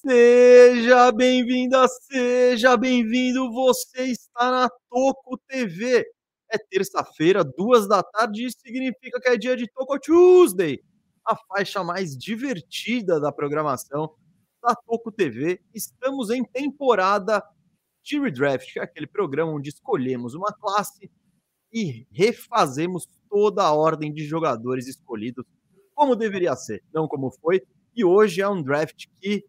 Seja bem-vinda, seja bem-vindo. Você está na Toco TV. É terça-feira, duas da tarde, isso significa que é dia de Toco Tuesday, a faixa mais divertida da programação da Toco TV. Estamos em temporada de redraft, que é aquele programa onde escolhemos uma classe e refazemos toda a ordem de jogadores escolhidos como deveria ser, não como foi. E hoje é um draft que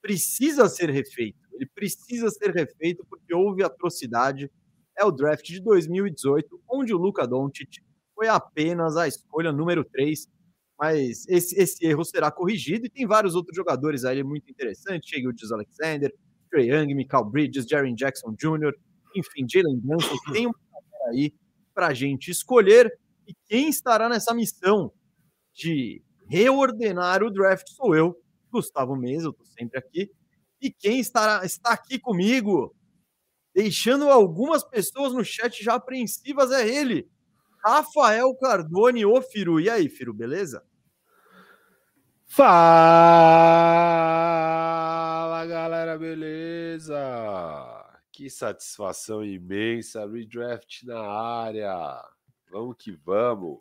precisa ser refeito. Ele precisa ser refeito porque houve atrocidade. É o draft de 2018, onde o Luca Doncic foi apenas a escolha número 3, mas esse, esse erro será corrigido e tem vários outros jogadores aí muito interessantes, Shea Gildas Alexander, Trey Young, Michael Bridges, Jaren Jackson Jr., enfim, Jalen Brunson, tem um aí para a gente escolher e quem estará nessa missão de reordenar o draft sou eu, Gustavo Mesa, eu estou sempre aqui. E quem estará, está aqui comigo, deixando algumas pessoas no chat já apreensivas, é ele, Rafael Cardone, ô Firu. E aí, Firu, beleza? Fala, galera, beleza? Que satisfação imensa, redraft na área. Vamos que vamos.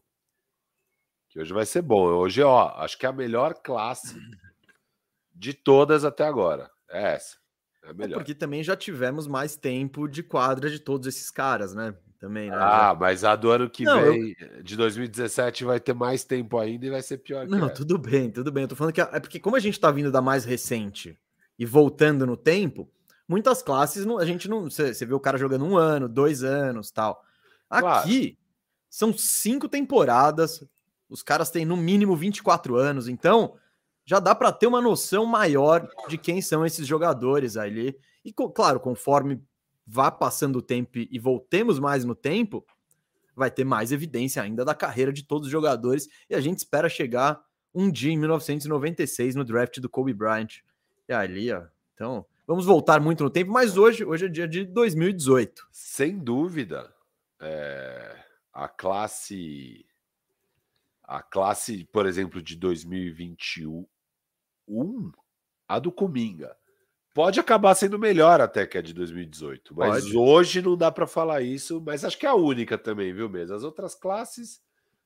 Que hoje vai ser bom. Hoje, ó, acho que é a melhor classe de todas até agora. É essa. É, é melhor. É porque também já tivemos mais tempo de quadra de todos esses caras, né? Também, né? Ah, mas a do ano que Não, vem, eu... de 2017, vai ter mais tempo ainda e vai ser pior. Não, tudo bem, tudo bem. Eu tô falando que é porque, como a gente tá vindo da mais recente e voltando no tempo, muitas classes a gente não. Você, você vê o cara jogando um ano, dois anos tal. Aqui claro. São cinco temporadas, os caras têm no mínimo 24 anos, então já dá para ter uma noção maior de quem são esses jogadores ali. E, claro, conforme vá passando o tempo e voltemos mais no tempo, vai ter mais evidência ainda da carreira de todos os jogadores. E a gente espera chegar um dia em 1996 no draft do Kobe Bryant. E ali, ó. Então, vamos voltar muito no tempo, mas hoje, hoje é dia de 2018. Sem dúvida. É, a classe. A classe, por exemplo, de 2021 1, a do Cominga. Pode acabar sendo melhor até que a de 2018, mas Pode. hoje não dá para falar isso, mas acho que é a única também, viu mesmo? As outras classes,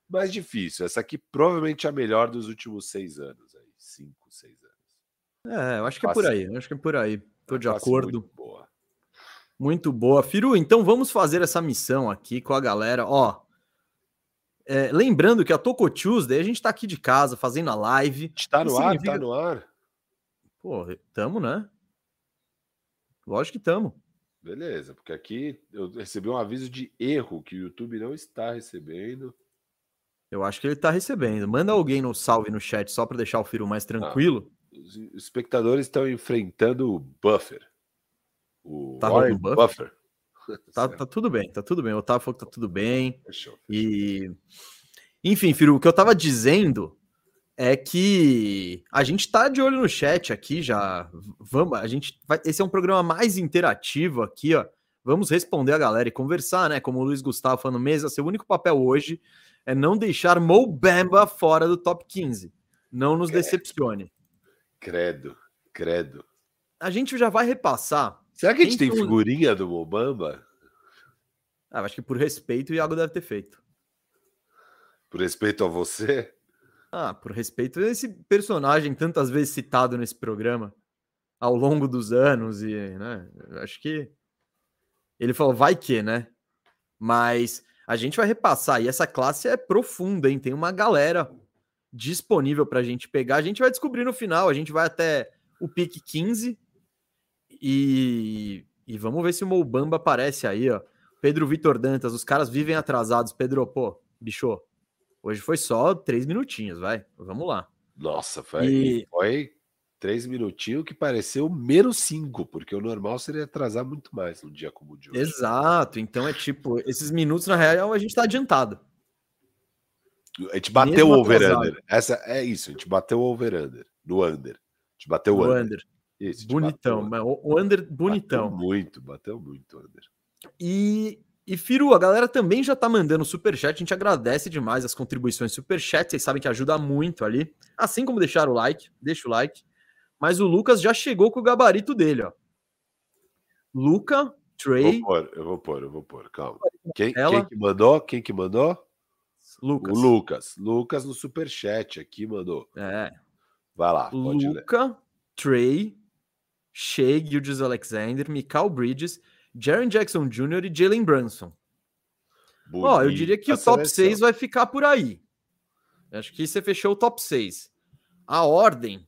mais difícil. Essa aqui provavelmente é a melhor dos últimos seis anos, aí, cinco, seis anos. É, eu acho que é por aí, acho que é por aí. Tô de acordo. Boa. Muito boa. Firu, então vamos fazer essa missão aqui com a galera. Ó, é, lembrando que a Toco Tuesday, a gente tá aqui de casa fazendo a live. Está no ar, significa... tá no ar. Pô, tamo, né? Lógico que tamo. Beleza, porque aqui eu recebi um aviso de erro que o YouTube não está recebendo. Eu acho que ele tá recebendo. Manda alguém no salve no chat só para deixar o Firo mais ah, tranquilo. Ah, os espectadores estão enfrentando o buffer. O tá Warren buffer? buffer. Tá, tá, tudo bem, tá tudo bem. O Otávio falou que tá tudo bem. Fechou, fechou. E. Enfim, Firu, o que eu tava dizendo é que a gente tá de olho no chat aqui já. Vamos, a gente vai, esse é um programa mais interativo aqui, ó. Vamos responder a galera e conversar, né? Como o Luiz Gustavo falando mesa, seu único papel hoje é não deixar Mo Bamba fora do top 15. Não nos credo. decepcione. Credo, credo. A gente já vai repassar Será que a gente tem figurinha do Mobamba? Ah, acho que por respeito o Iago deve ter feito. Por respeito a você? Ah, por respeito a esse personagem tantas vezes citado nesse programa ao longo dos anos e, né, acho que ele falou vai que, né? Mas a gente vai repassar e essa classe é profunda, hein? Tem uma galera disponível para a gente pegar. A gente vai descobrir no final, a gente vai até o pique 15 e, e vamos ver se o Moubamba aparece aí, ó. Pedro Vitor Dantas, os caras vivem atrasados. Pedro, pô, bicho, hoje foi só três minutinhos, vai. Vamos lá. Nossa, foi, e... foi três minutinhos que pareceu menos cinco, porque o normal seria atrasar muito mais num dia como o de hoje. Exato, então é tipo, esses minutos, na real, a gente tá adiantado. A gente bateu o over-under. Essa é isso, a gente bateu o over-under, no under. A gente bateu o under. under. Isso, bonitão, bateu, o, o under bonitão. Bateu muito, bateu muito, under. E E Firu, a galera também já tá mandando superchat, a gente agradece demais as contribuições superchat, vocês sabem que ajuda muito ali. Assim como deixar o like, deixa o like. Mas o Lucas já chegou com o gabarito dele, ó. Luca, Trey. Vou pôr, eu vou pôr, eu vou pôr, calma. Quem, quem que mandou? Quem que mandou? Lucas. O Lucas. Lucas no superchat aqui mandou. É. Vai lá, pode Luca. Trey, Shea, Gildes Alexander, Mikal Bridges, Jaron Jackson Jr. e Jalen Brunson. Ó, eu diria que o top 6 vai ficar por aí. Acho que você fechou o top 6. A ordem,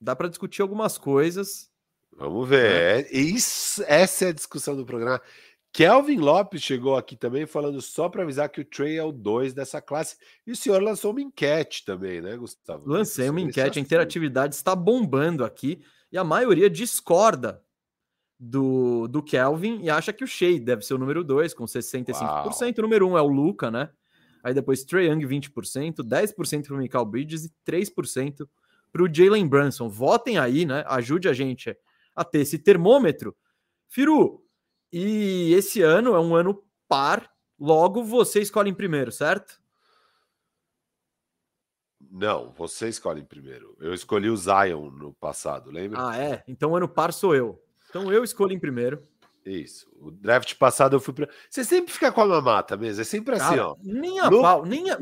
dá para discutir algumas coisas. Vamos ver. É. Isso, essa é a discussão do programa. Kelvin Lopes chegou aqui também falando só para avisar que o Trey é o 2 dessa classe. E o senhor lançou uma enquete também, né, Gustavo? Lancei uma enquete, a interatividade está bombando aqui e a maioria discorda do, do Kelvin e acha que o Shea deve ser o número 2, com 65%. Uau. O número 1 um é o Luca, né? Aí depois Trey Young, 20%, 10% para o Michael Bridges e 3% para o Jalen Brunson. Votem aí, né? Ajude a gente a ter esse termômetro. Firu, e esse ano é um ano par, logo você escolhe em primeiro, certo? Não, você escolhe em primeiro. Eu escolhi o Zion no passado, lembra? Ah, é? Então ano par sou eu. Então eu escolho em primeiro. Isso. O draft passado eu fui. Pra... Você sempre fica com a mamata mesmo, é sempre assim, Cara, ó. Nem a Luke, pau, nem a.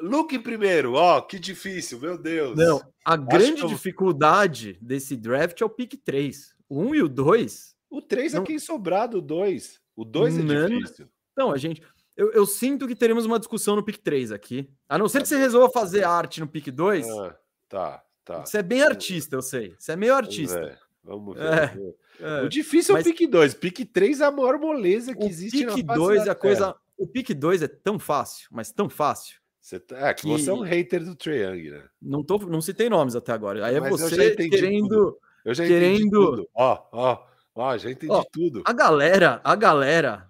Luke em primeiro, ó, que difícil, meu Deus. Não, a Acho grande eu... dificuldade desse draft é o pick 3. O 1 e o 2 o 3 é quem sobrar do 2. O 2 é difícil. Não, a gente. Eu, eu, sinto que teremos uma discussão no pick 3 aqui. A não ser que você resolva fazer arte no pick 2. Ah, tá, tá. Você é bem artista, eu sei. Você é meio artista. Vamos ver. Vamos ver. É, é. O difícil mas... é o pick 2. Pick 3 é a maior moleza que existe pick na 2 é a coisa. O pick 2 é tão fácil, mas tão fácil. Você tá... É que, que, você é um hater do Triangle, né? Não, tô, não citei nomes até agora. Aí é mas você querendo. Tudo. Eu já querendo. Ó, ó. Ó, já entendi Ó, tudo. A galera, a galera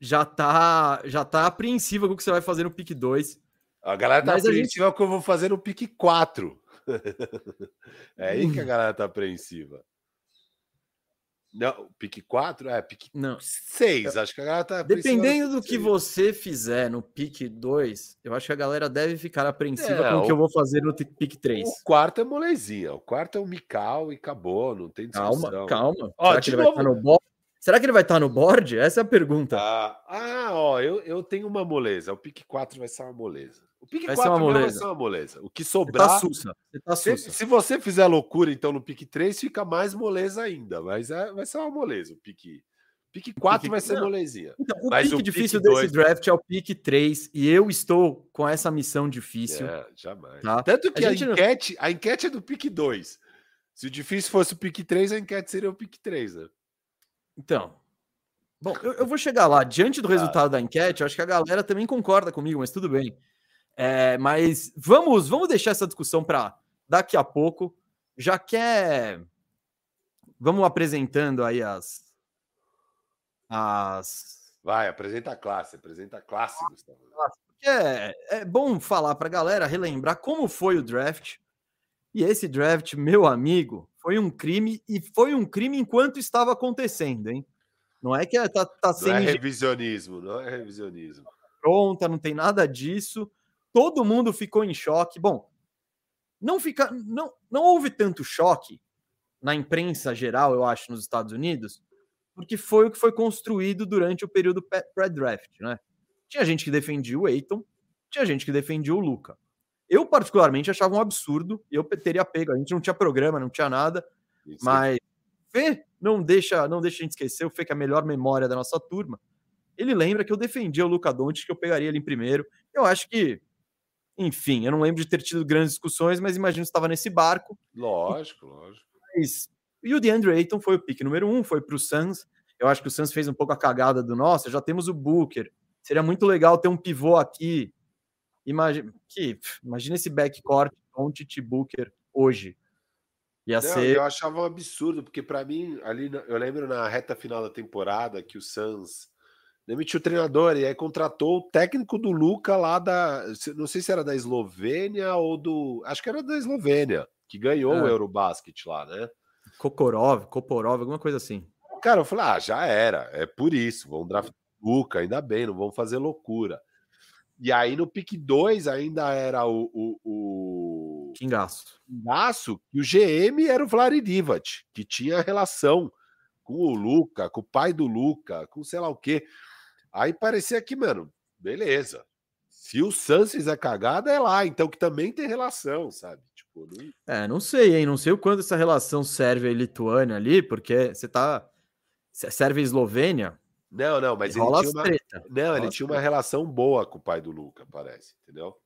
já tá, já tá apreensiva com o que você vai fazer no pick 2. A galera tá apreensiva gente... com o que eu vou fazer no pick 4. é aí que a galera tá apreensiva. Não, pique 4? É, pique não. 6. Acho que a galera tá. Dependendo do que você fizer no pique 2, eu acho que a galera deve ficar apreensiva é, com o que eu vou fazer no pique 3. O quarto é molezinha. O quarto é o Mikal e acabou. Não tem discussão. Calma, calma. Ó, Será, que ele vai estar no board? Será que ele vai estar no board? Essa é a pergunta. Ah, ah ó, eu, eu tenho uma moleza. O pique 4 vai ser uma moleza. O pique vai 4 ser moleza. vai ser uma moleza. O que sobrar. Você tá sussa. Você tá sussa. Se, se, você fizer loucura, então, no pique 3, fica mais moleza ainda. Mas é, vai ser uma moleza o pique. Pique 4 pique... vai ser molezinha. Então, o mas pique o difícil pique desse 2... draft é o pique 3. E eu estou com essa missão difícil. É, jamais. Tá? Tanto que a, a enquete, não... a enquete é do pique 2. Se o difícil fosse o pique 3, a enquete seria o pique 3, né? Então. Bom, eu, eu vou chegar lá. Diante do resultado da enquete, eu acho que a galera também concorda comigo, mas tudo bem. É, mas vamos, vamos deixar essa discussão para daqui a pouco. Já quer. Vamos apresentando aí as. As. Vai, apresenta a classe, apresenta a classe, Gustavo. É, é bom falar para a galera, relembrar como foi o draft. E esse draft, meu amigo, foi um crime e foi um crime enquanto estava acontecendo, hein? Não é que é, tá, tá sem. Não é revisionismo, não é revisionismo. Pronta, não tem nada disso todo mundo ficou em choque. Bom, não fica, não, não houve tanto choque na imprensa geral, eu acho, nos Estados Unidos, porque foi o que foi construído durante o período pré-draft, né? Tinha gente que defendia o Eiton, tinha gente que defendia o Luca. Eu, particularmente, achava um absurdo, e eu teria pego. A gente não tinha programa, não tinha nada, Isso. mas Fê não deixa, não deixa a gente esquecer, o Fê que é a melhor memória da nossa turma. Ele lembra que eu defendia o Luca Doncic, que eu pegaria ele em primeiro. Eu acho que enfim, eu não lembro de ter tido grandes discussões, mas imagino que estava nesse barco. Lógico, lógico. Mas, e o DeAndre Ayton foi o pique número um, foi para o Suns. Eu acho que o Suns fez um pouco a cagada do nosso. Já temos o Booker. Seria muito legal ter um pivô aqui. Imagina, que, imagina esse backcourt com Titi Booker hoje. Ia não, ser... Eu achava um absurdo, porque para mim, ali, eu lembro na reta final da temporada que o Suns demitiu o treinador e aí contratou o técnico do Luca lá da. Não sei se era da Eslovênia ou do. Acho que era da Eslovênia, que ganhou é. o Eurobasket lá, né? Kokorov, Koporov, alguma coisa assim. Cara, eu falei, ah, já era, é por isso, vamos draftar Luca, ainda bem, não vão fazer loucura. E aí no pick 2 ainda era o, o, o... Kingaço. Kingaço, e o GM era o Vlad Divac, que tinha relação com o Luca, com o pai do Luca, com sei lá o quê. Aí parecia que, mano, beleza. Se o Suns fizer cagada, é lá, então que também tem relação, sabe? Tipo, não... É, não sei, hein? Não sei o quanto essa relação serve a Lituânia ali, porque você tá. Serve a Eslovênia, não, não, mas ele tinha uma, treta. não, ele tinha uma relação boa com o pai do Luca, parece, entendeu?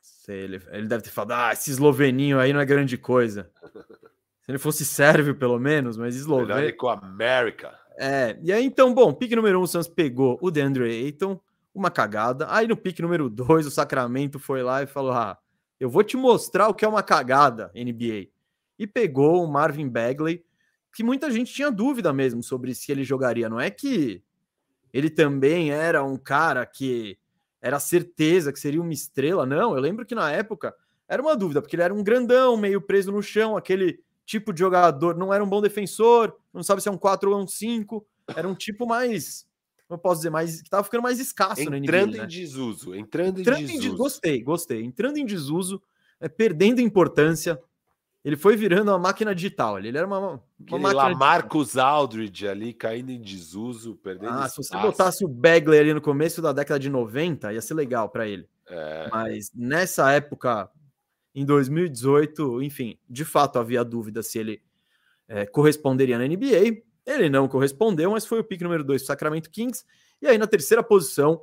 Sei, ele, ele deve ter falado, ah, esse esloveninho aí não é grande coisa. Se ele fosse sérvio, pelo menos, mas esloveno. com a América. É, e aí então, bom, pique número um, o Santos pegou o DeAndre Ayton, uma cagada. Aí no pique número dois, o Sacramento foi lá e falou: ah, eu vou te mostrar o que é uma cagada, NBA. E pegou o Marvin Bagley, que muita gente tinha dúvida mesmo sobre se ele jogaria. Não é que ele também era um cara que era certeza que seria uma estrela, não. Eu lembro que na época era uma dúvida, porque ele era um grandão, meio preso no chão, aquele tipo de jogador, não era um bom defensor, não sabe se é um 4 ou um 5, era um tipo mais, não posso dizer, mais que tava ficando mais escasso entrando na NBA, Entrando em né? desuso, entrando, entrando em desuso. Em, gostei, gostei. Entrando em desuso, é, perdendo importância, ele foi virando uma máquina digital. Ele era uma, uma máquina. Lá, Marcos Aldridge ali caindo em desuso, perdendo. Ah, se você botasse o Bagley ali no começo da década de 90, ia ser legal para ele. É. Mas nessa época, em 2018, enfim, de fato havia dúvida se ele é, corresponderia na NBA. Ele não correspondeu, mas foi o pick número 2 do Sacramento Kings. E aí, na terceira posição,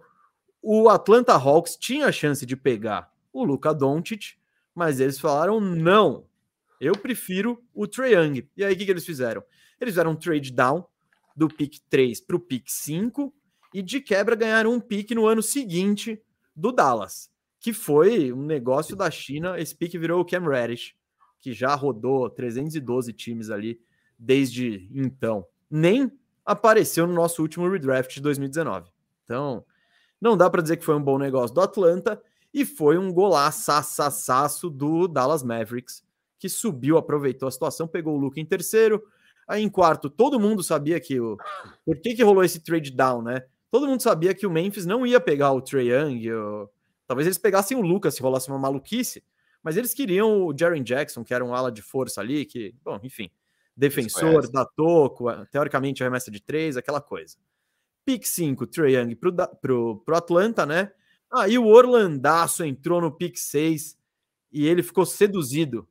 o Atlanta Hawks tinha a chance de pegar o Luca Doncic, mas eles falaram não. Eu prefiro o Trae Young. E aí, o que, que eles fizeram? Eles fizeram um trade down do pick 3 para o pick 5 e de quebra ganharam um pick no ano seguinte do Dallas, que foi um negócio da China. Esse pick virou o Cam Reddish, que já rodou 312 times ali desde então. Nem apareceu no nosso último redraft de 2019. Então, não dá para dizer que foi um bom negócio do Atlanta e foi um golaço do Dallas Mavericks que subiu, aproveitou a situação, pegou o Luca em terceiro. Aí em quarto, todo mundo sabia que o. Por que, que rolou esse trade down, né? Todo mundo sabia que o Memphis não ia pegar o Trey Young. Ou... Talvez eles pegassem o Lucas se rolasse uma maluquice, mas eles queriam o Jaren Jackson, que era um ala de força ali, que, bom, enfim, defensor, da toco, teoricamente arremessa de três, aquela coisa. Pick 5, Trey Young pro, pro, pro Atlanta, né? Aí o Orlandaço entrou no pick 6 e ele ficou seduzido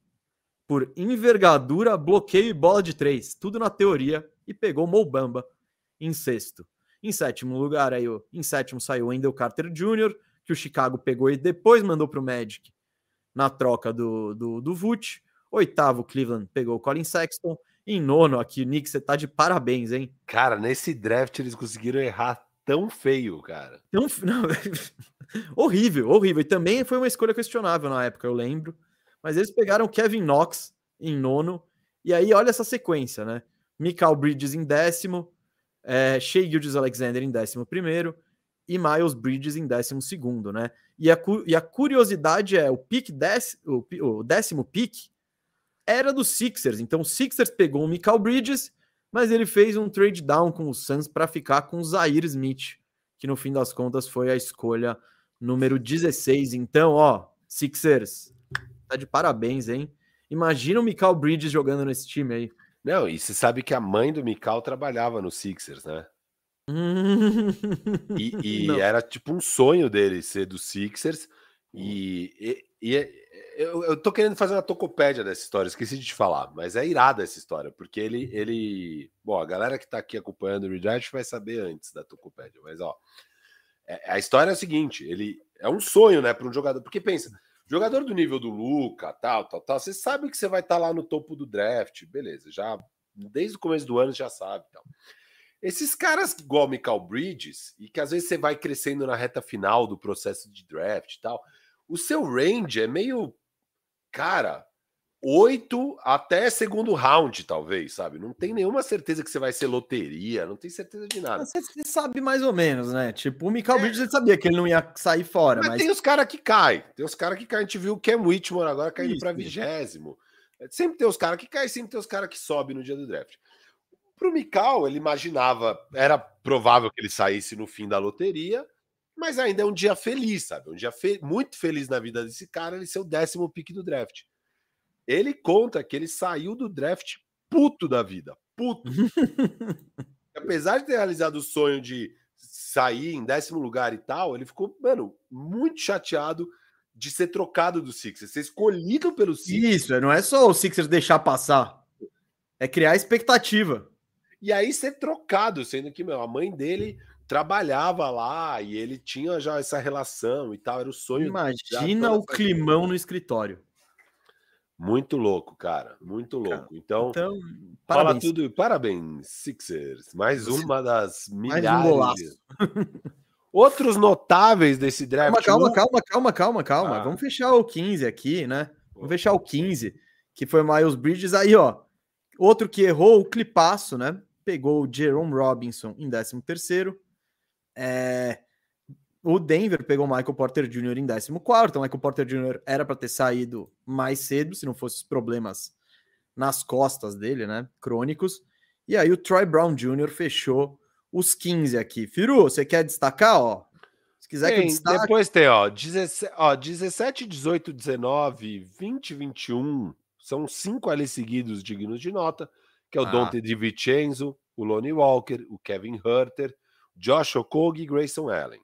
por envergadura, bloqueio e bola de três, tudo na teoria, e pegou Mobamba em sexto. Em sétimo lugar, aí, em sétimo saiu Wendell Carter Jr., que o Chicago pegou e depois mandou para o Magic na troca do, do, do Vult. Oitavo, Cleveland pegou o Colin Sexton. Em nono, aqui, Nick, você tá de parabéns, hein? Cara, nesse draft eles conseguiram errar tão feio, cara. Tão, não, horrível, horrível. E também foi uma escolha questionável na época, eu lembro. Mas eles pegaram Kevin Knox em nono. E aí, olha essa sequência, né? Michael Bridges em décimo, é, Shea Gildes Alexander em décimo primeiro e Miles Bridges em décimo segundo, né? E a, e a curiosidade é, o pick o, o décimo pick era do Sixers. Então o Sixers pegou o Michael Bridges, mas ele fez um trade down com o Suns para ficar com o Zaire Smith, que no fim das contas foi a escolha número 16. Então, ó, Sixers, Tá de parabéns, hein? Imagina o Mikal Bridges jogando nesse time aí. Não, e você sabe que a mãe do Mikal trabalhava no Sixers, né? e, e era tipo um sonho dele ser do Sixers. E, e, e é, eu, eu tô querendo fazer uma tocopédia dessa história, esqueci de te falar, mas é irada essa história, porque ele. ele bom, a galera que tá aqui acompanhando o Redraft vai saber antes da tocopédia, mas ó. É, a história é a seguinte: ele é um sonho, né, para um jogador, porque pensa, Jogador do nível do Luca, tal, tal, tal, você sabe que você vai estar tá lá no topo do draft, beleza, já desde o começo do ano já sabe, tal. Esses caras igual Michael Bridges, e que às vezes você vai crescendo na reta final do processo de draft e tal, o seu range é meio. Cara, oito até segundo round, talvez, sabe? Não tem nenhuma certeza que você vai ser loteria, não tem certeza de nada. Você sabe mais ou menos, né? Tipo, o Michael é. Bridges sabia que ele não ia sair fora. Mas, mas... tem os caras que caem. Tem os caras que caem. A gente viu o Cam Whitmore agora caindo para vigésimo. Sempre tem os caras que caem, sempre tem os caras que sobem no dia do draft. Pro Mikal, ele imaginava, era provável que ele saísse no fim da loteria, mas ainda é um dia feliz, sabe? Um dia fe muito feliz na vida desse cara, ele ser o décimo pick do draft. Ele conta que ele saiu do draft puto da vida, puto. Apesar de ter realizado o sonho de sair em décimo lugar e tal, ele ficou, mano, muito chateado de ser trocado do Sixers, ser escolhido pelo Sixers. Isso, não é só o Sixers deixar passar, é criar expectativa. E aí ser trocado, sendo que meu, a mãe dele trabalhava lá e ele tinha já essa relação e tal, era o sonho. Imagina o climão no escritório. Muito louco, cara, muito louco. Então, então fala parabéns. tudo, parabéns, Sixers. Mais uma das milhares. Mais um Outros notáveis desse draft. Calma, calma, calma, calma, calma. Ah. Vamos fechar o 15 aqui, né? Vamos fechar o 15, que foi Miles Bridges. Aí, ó, outro que errou o clipaço, né? Pegou o Jerome Robinson em 13 terceiro. É, o Denver pegou o Michael Porter Jr. em 14. O Michael Porter Jr. era para ter saído mais cedo, se não fosse os problemas nas costas dele, né? Crônicos. E aí o Troy Brown Jr. fechou os 15 aqui. Firu, você quer destacar, ó? Se quiser tem, que eu destaque... Depois tem, ó 17, ó, 17, 18, 19, 20, 21. São cinco ali seguidos dignos de nota, que é o ah. Dante DiVincenzo, o Lonnie Walker, o Kevin Herter, Josh Okogie e Grayson Allen.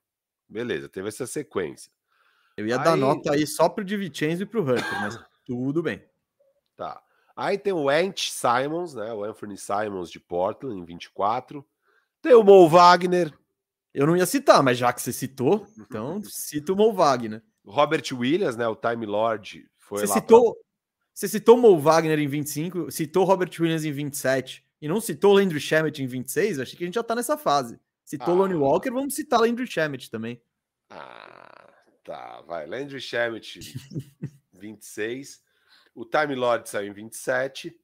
Beleza, teve essa sequência. Eu ia aí... dar nota aí só pro DiVincenzo e pro Hunter, mas tudo bem. Tá. Aí tem o Ant Simons, né? O Anthony Simons de Portland em 24. Tem o Mo Wagner. Eu não ia citar, mas já que você citou, então cita o Mo Wagner. Robert Williams, né? O Time Lord foi você lá citou, pra... Você citou o Mo Wagner em 25, citou Robert Williams em 27 e não citou o Landry Shamet em 26? Achei que a gente já tá nessa fase. Citou ah. Lonnie Walker, vamos citar Landry Shamet também. Ah, tá. Vai. Landry Shamet, 26. O Time Lord saiu em 27.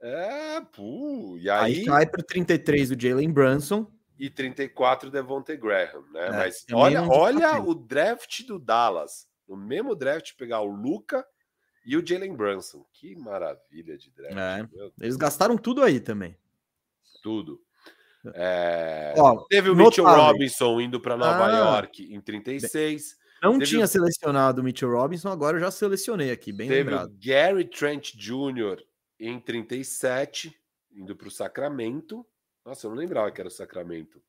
É, puh. E aí, aí cai para 33 o Jalen Brunson. E 34 o Devontae Graham, né? É, Mas olha, olha o draft do Dallas. No mesmo draft, pegar o Luca e o Jalen Brunson. Que maravilha de draft. É, eles gastaram tudo aí também. Tudo. É... Ó, teve o Mitchell Robinson indo para Nova ah, York em 36. Não teve tinha o... selecionado o Mitchell Robinson, agora eu já selecionei aqui, bem teve lembrado. o Gary Trent Jr. em 37, indo para o Sacramento. Nossa, eu não lembrava que era o Sacramento.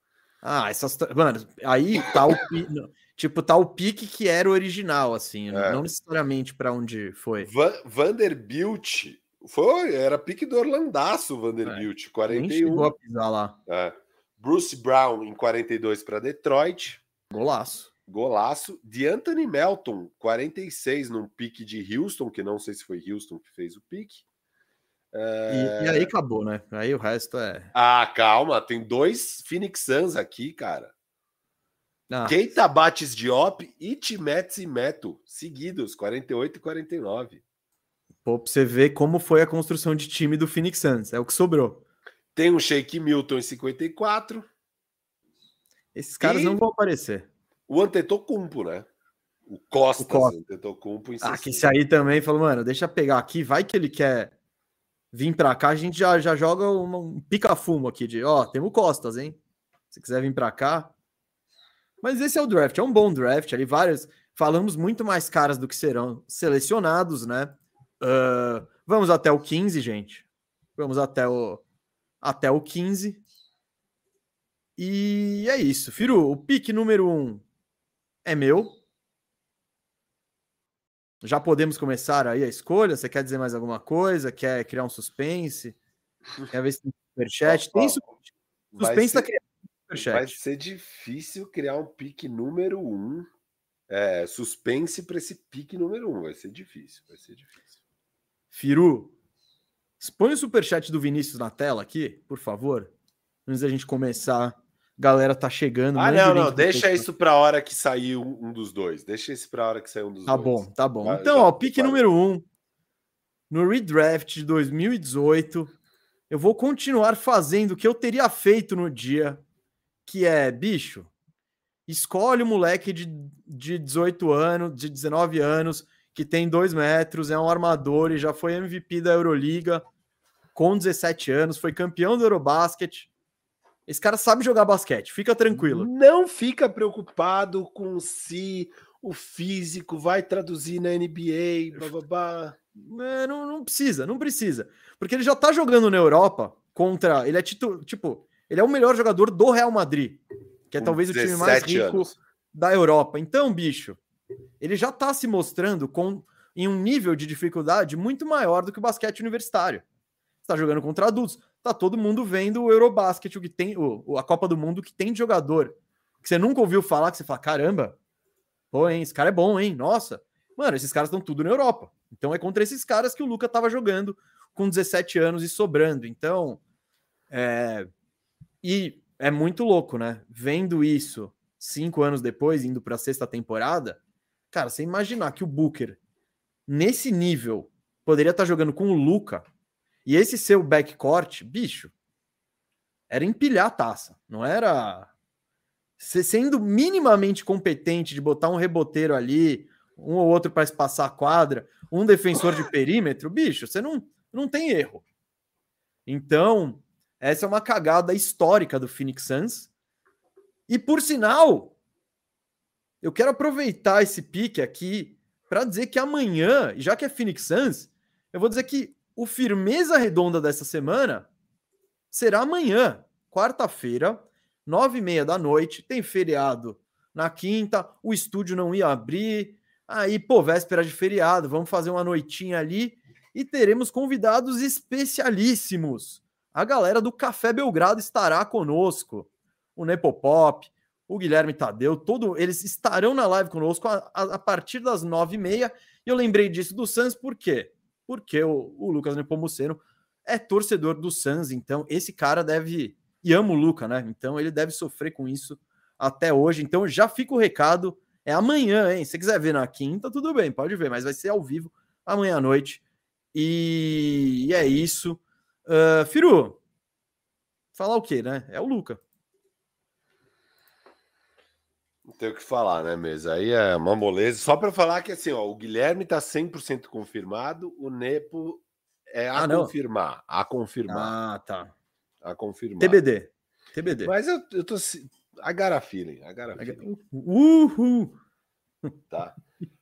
Ah, essas. Mano, aí tá o. tipo, tá o pique que era o original, assim, é. não necessariamente para onde foi. Van Vanderbilt foi, era pique do Orlandaço, Vanderbilt, é, 41. a pisar lá. É. Bruce Brown em 42 para Detroit. Golaço. Golaço. De Anthony Melton, 46 num pique de Houston, que não sei se foi Houston que fez o pique. É... E, e, aí acabou, né? Aí o resto é. Ah, calma, tem dois Phoenix Suns aqui, cara. Ah. Keita Bates Diop e Timets e Meto, seguidos, 48 e 49. Pô, pra você ver como foi a construção de time do Phoenix Suns. É o que sobrou. Tem o Shake Milton em 54. Esses caras e não vão aparecer. O Antetokounmpo, né? O Costa, o Costa. Antetokounmpo em Ah, que esse aí também falou, mano, deixa eu pegar aqui, vai que ele quer vir para cá, a gente já, já joga um, pica-fumo aqui de, ó, temos Costas, hein? Se quiser vir para cá. Mas esse é o draft, é um bom draft, ali vários, falamos muito mais caras do que serão selecionados, né? Uh, vamos até o 15, gente. Vamos até o, até o 15. E é isso. Firu, o pique número 1 um é meu. Já podemos começar aí a escolha? Você quer dizer mais alguma coisa? Quer criar um suspense? Quer ver se tem superchat? Tem su suspense tá criando superchat. Vai ser difícil criar um pique número 1. Um. É, suspense para esse pique número 1. Um. Vai ser difícil. Vai ser difícil. Firu, expõe o superchat do Vinícius na tela aqui, por favor. Antes da gente começar. Galera tá chegando. Ah, não, não. Deixa isso para a hora que sair um, um, dos dois. Deixa isso para a hora que sair um dos tá dois. Tá bom, tá bom. Vai, então, ó, pique vai. número um. No redraft de 2018, eu vou continuar fazendo o que eu teria feito no dia, que é, bicho, escolhe o moleque de, de 18 anos, de 19 anos, que tem dois metros, é um armador e já foi MVP da Euroliga. com 17 anos, foi campeão do Eurobasket. Esse cara sabe jogar basquete, fica tranquilo. Não fica preocupado com se o físico vai traduzir na NBA, bababá. É, não, não precisa, não precisa. Porque ele já tá jogando na Europa contra. Ele é tipo, tipo, ele é o melhor jogador do Real Madrid, que é com talvez o time mais rico anos. da Europa. Então, bicho, ele já tá se mostrando com em um nível de dificuldade muito maior do que o basquete universitário. Está jogando contra adultos. Tá todo mundo vendo o Eurobasket, o que tem, o, a Copa do Mundo que tem de jogador que você nunca ouviu falar, que você fala, caramba, pô, hein, esse cara é bom, hein? Nossa. Mano, esses caras estão tudo na Europa. Então é contra esses caras que o Luca tava jogando com 17 anos e sobrando. Então, é... e é muito louco, né? Vendo isso cinco anos depois, indo para a sexta temporada, cara, você imaginar que o Booker nesse nível poderia estar tá jogando com o Luca e esse seu backcourt, bicho, era empilhar a taça, não era você sendo minimamente competente de botar um reboteiro ali, um ou outro para espaçar a quadra, um defensor de perímetro, bicho, você não, não tem erro. Então, essa é uma cagada histórica do Phoenix Suns. E por sinal, eu quero aproveitar esse pique aqui para dizer que amanhã, já que é Phoenix Suns, eu vou dizer que o firmeza redonda dessa semana será amanhã, quarta-feira, nove e meia da noite. Tem feriado na quinta, o estúdio não ia abrir. Aí, pô, véspera de feriado, vamos fazer uma noitinha ali e teremos convidados especialíssimos. A galera do Café Belgrado estará conosco. O Nepopop, o Guilherme Tadeu, todo, eles estarão na live conosco a, a, a partir das nove e meia. E eu lembrei disso do Suns, por quê? Porque o, o Lucas Nepomuceno é torcedor do Suns, então esse cara deve. E amo o Luca, né? Então ele deve sofrer com isso até hoje. Então já fica o recado. É amanhã, hein? Se quiser ver na quinta, tudo bem, pode ver, mas vai ser ao vivo amanhã à noite. E, e é isso. Uh, Firu, falar o quê, né? É o Luca. Não tem o que falar, né, mesa? Aí é uma moleza. Só para falar que assim, ó, o Guilherme tá 100% confirmado, o Nepo é a ah, confirmar, a confirmar. Ah, tá. A confirmar. TBD. TBD. Mas eu, eu tô a got feeling, a got feeling. Uhul. Tá.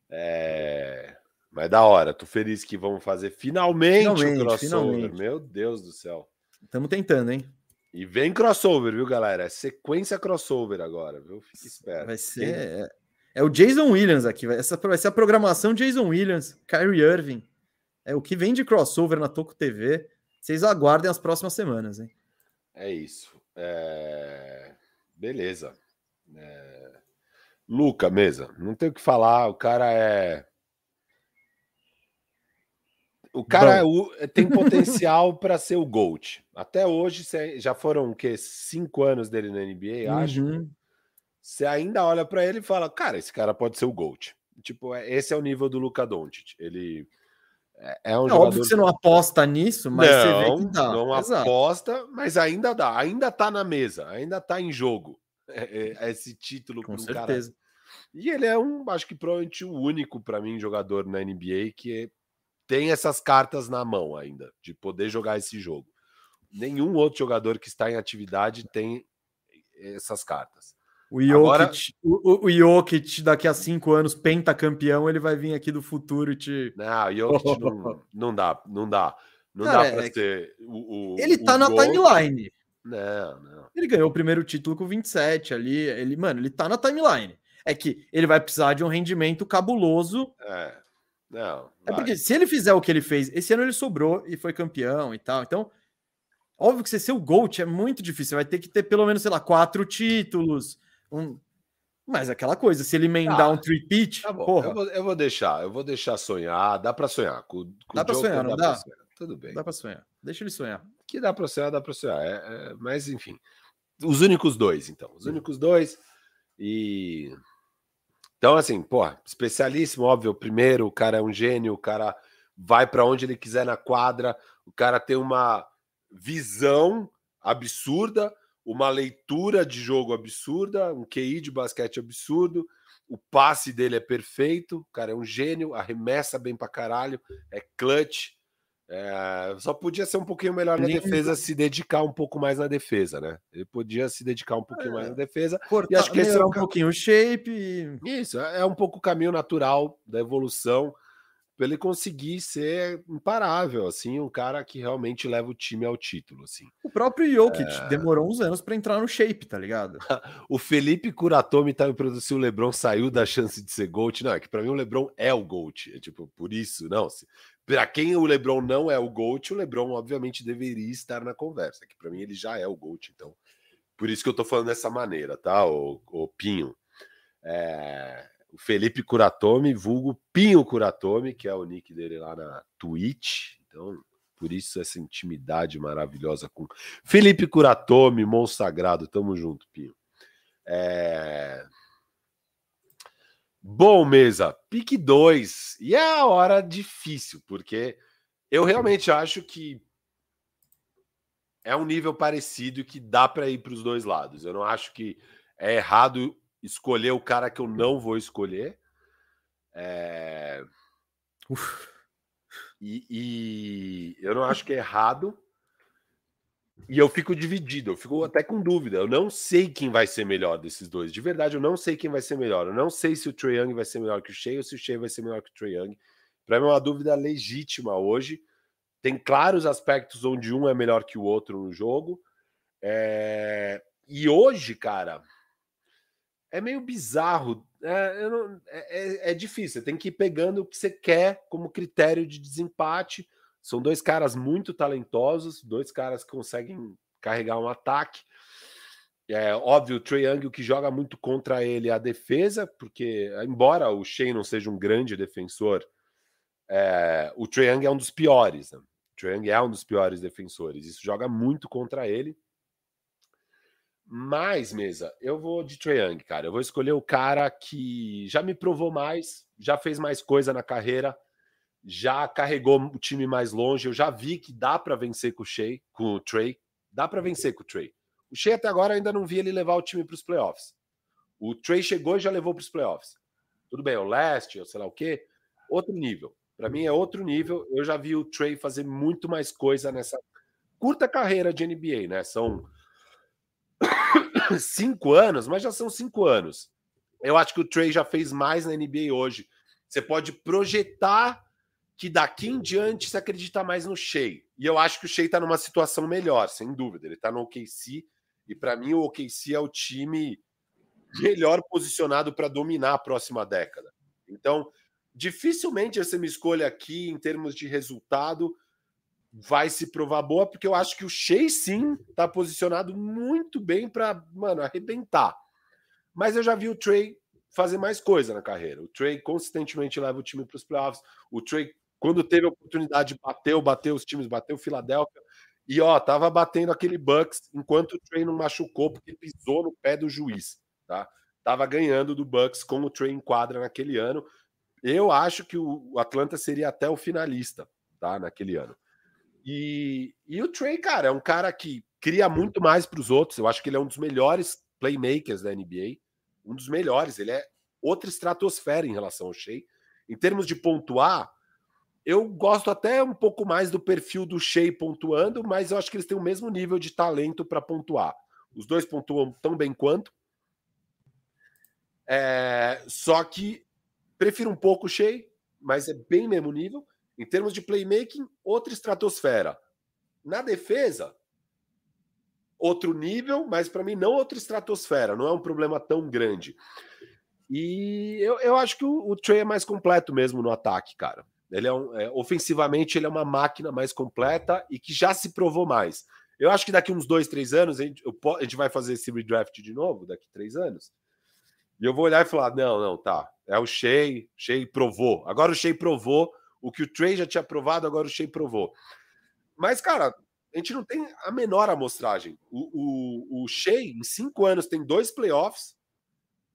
É... Mas da hora, tô feliz que vamos fazer finalmente, finalmente o crossover. Finalmente. Meu Deus do céu. Estamos tentando, hein? E vem crossover, viu, galera? É sequência crossover agora, viu? Fique esperto. Vai ser. É, é, o Jason Williams aqui. Essa vai ser a programação Jason Williams, Kyrie Irving. É o que vem de crossover na Toco TV. Vocês aguardem as próximas semanas, hein? É isso. É... Beleza. É... Luca, mesa. Não tem o que falar. O cara é o cara é, tem potencial para ser o GOAT. Até hoje, já foram o quê? Cinco anos dele na NBA, uhum. acho. Você ainda olha para ele e fala, cara, esse cara pode ser o GOAT. Tipo, é, esse é o nível do Luca Doncic. Ele é, é um é jogador... Óbvio que você não aposta nisso, mas não, você vê que dá. Não Exato. aposta, mas ainda dá. Ainda tá na mesa, ainda tá em jogo. É, é esse título Com certeza. Cara. E ele é um, acho que provavelmente o único para mim jogador na NBA que tem essas cartas na mão ainda, de poder jogar esse jogo. Nenhum outro jogador que está em atividade tem essas cartas. O Jokic, Agora... o, o Jokic daqui a cinco anos, pentacampeão, ele vai vir aqui do futuro e te. Não, o Jokic não, não dá, não dá. Não Cara, dá para é ser o, o, Ele tá na gol. timeline. Não, não. Ele ganhou o primeiro título com 27 ali. Ele, mano, ele tá na timeline. É que ele vai precisar de um rendimento cabuloso. É. Não. É porque se ele fizer o que ele fez, esse ano ele sobrou e foi campeão e tal. Então, óbvio que você ser o GOAT é muito difícil. Você vai ter que ter pelo menos, sei lá, quatro títulos. Um... Mas aquela coisa, se ele emendar ah, um three-peat, tá porra. Eu vou, eu vou, deixar, eu vou deixar sonhar. Dá para sonhar. Com, com dá para sonhar, não dá? dá? Tudo bem. Dá para sonhar. Deixa ele sonhar. Que dá para sonhar, dá para sonhar. É, é, mas, enfim. Os únicos dois, então. Os únicos dois. E então, assim, pô, especialíssimo, óbvio. Primeiro, o cara é um gênio, o cara vai para onde ele quiser na quadra, o cara tem uma visão absurda, uma leitura de jogo absurda, um QI de basquete absurdo. O passe dele é perfeito, o cara é um gênio, arremessa bem pra caralho, é clutch. É, só podia ser um pouquinho melhor na defesa, se dedicar um pouco mais na defesa, né? Ele podia se dedicar um pouquinho é, mais na defesa. Cortar, e acho que esse é um, um pouquinho o shape. Isso, é, é um pouco o caminho natural da evolução para ele conseguir ser imparável, assim, um cara que realmente leva o time ao título, assim. O próprio Jokic é... demorou uns anos para entrar no shape, tá ligado? o Felipe Curatomi tá me produzindo o LeBron saiu da chance de ser GOAT. Não, é que para mim o LeBron é o GOAT, é tipo, por isso, não, para quem o LeBron não é o GOAT, o LeBron obviamente deveria estar na conversa, que para mim ele já é o GOAT, então. Por isso que eu tô falando dessa maneira, tá? O, o Pinho. É, o Felipe Curatomi, vulgo Pinho Curatomi, que é o nick dele lá na Twitch. Então, por isso essa intimidade maravilhosa com Felipe Curatomi, monstro sagrado. Tamo junto, Pinho. É... Bom, mesa, pique 2. E é a hora difícil, porque eu realmente acho que é um nível parecido e que dá para ir para os dois lados. Eu não acho que é errado escolher o cara que eu não vou escolher. É... E, e, eu não acho que é errado. E eu fico dividido, eu fico até com dúvida. Eu não sei quem vai ser melhor desses dois. De verdade, eu não sei quem vai ser melhor. Eu não sei se o Trae Young vai ser melhor que o Shea ou se o Shea vai ser melhor que o Trae Young. Para mim é uma dúvida legítima hoje. Tem claros aspectos onde um é melhor que o outro no jogo. É... E hoje, cara, é meio bizarro. É, não, é, é, é, difícil. Você tem que ir pegando o que você quer como critério de desempate. São dois caras muito talentosos, dois caras que conseguem carregar um ataque. É óbvio, o Trae Young, que joga muito contra ele é a defesa, porque, embora o Shea não seja um grande defensor, é, o Trae Young é um dos piores. Né? O Trae Young é um dos piores defensores. Isso joga muito contra ele. Mas, mesa, eu vou de Trae Young, cara. Eu vou escolher o cara que já me provou mais, já fez mais coisa na carreira, já carregou o time mais longe. Eu já vi que dá para vencer com o Shea, com o Trey. Dá para vencer com o Trey. O Shea até agora ainda não vi ele levar o time para os playoffs. O Trey chegou e já levou para os playoffs. Tudo bem, o leste, ou sei lá o quê, outro nível. Para mim é outro nível. Eu já vi o Trey fazer muito mais coisa nessa curta carreira de NBA, né? São cinco anos, mas já são cinco anos. Eu acho que o Trey já fez mais na NBA hoje. Você pode projetar que daqui em diante se acredita mais no Shea. E eu acho que o Shea está numa situação melhor, sem dúvida. Ele está no OKC e para mim o OKC é o time melhor posicionado para dominar a próxima década. Então, dificilmente essa minha escolha aqui em termos de resultado vai se provar boa, porque eu acho que o Shea sim tá posicionado muito bem para, mano, arrebentar. Mas eu já vi o Trey fazer mais coisa na carreira. O Trey consistentemente leva o time para os playoffs. O Trey, quando teve a oportunidade, bateu, bateu os times, bateu o Philadelphia. E ó, tava batendo aquele Bucks enquanto o Trey não machucou, porque pisou no pé do juiz, tá? Tava ganhando do Bucks com o Trey em quadra naquele ano. Eu acho que o Atlanta seria até o finalista, tá? Naquele ano. E, e o Trey, cara, é um cara que cria muito mais para os outros. Eu acho que ele é um dos melhores playmakers da NBA. Um dos melhores. Ele é outra estratosfera em relação ao Shea. Em termos de pontuar, eu gosto até um pouco mais do perfil do Shea pontuando, mas eu acho que eles têm o mesmo nível de talento para pontuar. Os dois pontuam tão bem quanto. É, só que prefiro um pouco o Shea, mas é bem mesmo nível. Em termos de playmaking, outra estratosfera. Na defesa, outro nível, mas para mim não outra estratosfera, não é um problema tão grande. E eu, eu acho que o, o Trey é mais completo mesmo no ataque, cara. Ele é, um, é ofensivamente ele é uma máquina mais completa e que já se provou mais. Eu acho que daqui uns dois, três anos a gente, eu, a gente vai fazer esse redraft de novo, daqui três anos. E eu vou olhar e falar: não, não, tá. É o Shea, Shea provou. Agora o Shea provou o que o Trey já tinha provado, agora o Shea provou. Mas, cara, a gente não tem a menor amostragem. O, o, o Shea, em cinco anos, tem dois playoffs.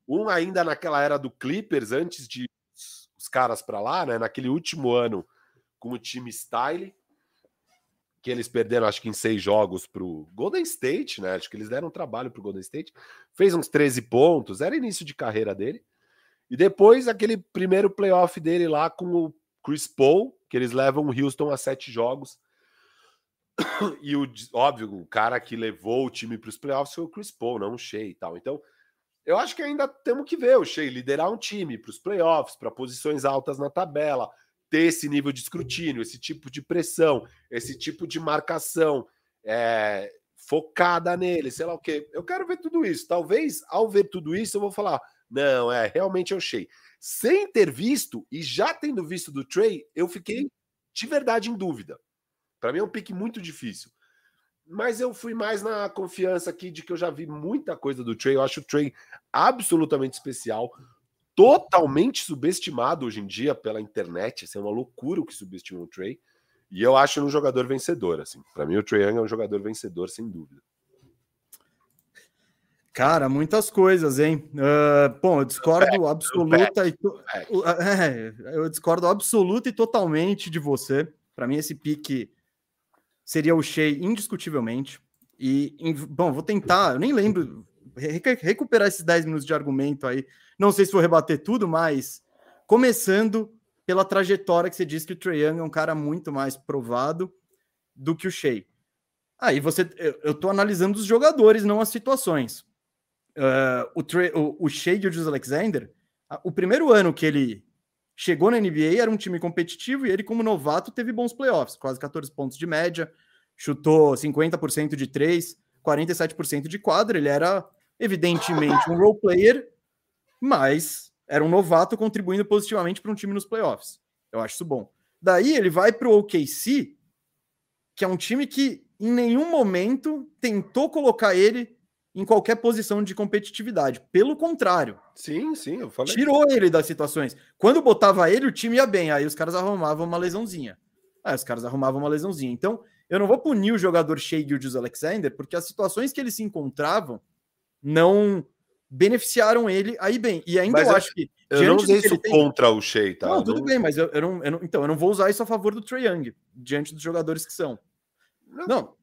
Um ainda naquela era do Clippers, antes de caras para lá, né? Naquele último ano com o time Style, que eles perderam, acho que em seis jogos para o Golden State, né? Acho que eles deram trabalho para o Golden State. Fez uns 13 pontos, era início de carreira dele. E depois aquele primeiro playoff dele lá com o Chris Paul, que eles levam o Houston a sete jogos. E o óbvio, o cara que levou o time para os playoffs foi o Chris Paul, não o Shea e tal. Então, eu acho que ainda temos que ver o Shea liderar um time para os playoffs, para posições altas na tabela, ter esse nível de escrutínio, esse tipo de pressão, esse tipo de marcação é, focada nele, sei lá o quê. Eu quero ver tudo isso. Talvez, ao ver tudo isso, eu vou falar: não, é, realmente eu Shea. Sem ter visto e já tendo visto do Trey, eu fiquei de verdade em dúvida. Para mim é um pique muito difícil. Mas eu fui mais na confiança aqui de que eu já vi muita coisa do Trey. Eu acho o Trey absolutamente especial, totalmente subestimado hoje em dia pela internet. Assim, é uma loucura o que subestima o Trey. E eu acho um jogador vencedor. Assim. Para mim, o Trey Young é um jogador vencedor, sem dúvida. Cara, muitas coisas, hein? Uh, bom, eu discordo absoluta e to... é, eu discordo absoluta e totalmente de você. Para mim, esse pique seria o Shea indiscutivelmente. E, bom, vou tentar, eu nem lembro, recuperar esses 10 minutos de argumento aí. Não sei se vou rebater tudo, mas começando pela trajetória que você disse que o Trae Young é um cara muito mais provado do que o Shea. Aí você, eu, estou analisando os jogadores, não as situações. Uh, o, o, o Shea e o Jus Alexander, o primeiro ano que ele chegou na NBA, era um time competitivo e ele, como novato, teve bons playoffs, quase 14 pontos de média, chutou 50% de 3, 47% de quadra. Ele era, evidentemente, um role player, mas era um novato contribuindo positivamente para um time nos playoffs. Eu acho isso bom. Daí ele vai para o OKC, que é um time que em nenhum momento tentou colocar ele em qualquer posição de competitividade. Pelo contrário. Sim, sim, eu falei. Tirou ele das situações. Quando botava ele, o time ia bem. Aí os caras arrumavam uma lesãozinha. Aí os caras arrumavam uma lesãozinha. Então, eu não vou punir o jogador Shea Gildes Alexander, porque as situações que eles se encontravam não beneficiaram ele aí bem. E ainda mas eu, acho que. Eu não usei isso tem... contra o Shea, tá? Não, tudo não... bem, mas eu, eu, não, eu, não, Então, eu não vou usar isso a favor do Trae Young, diante dos jogadores que são. Não, não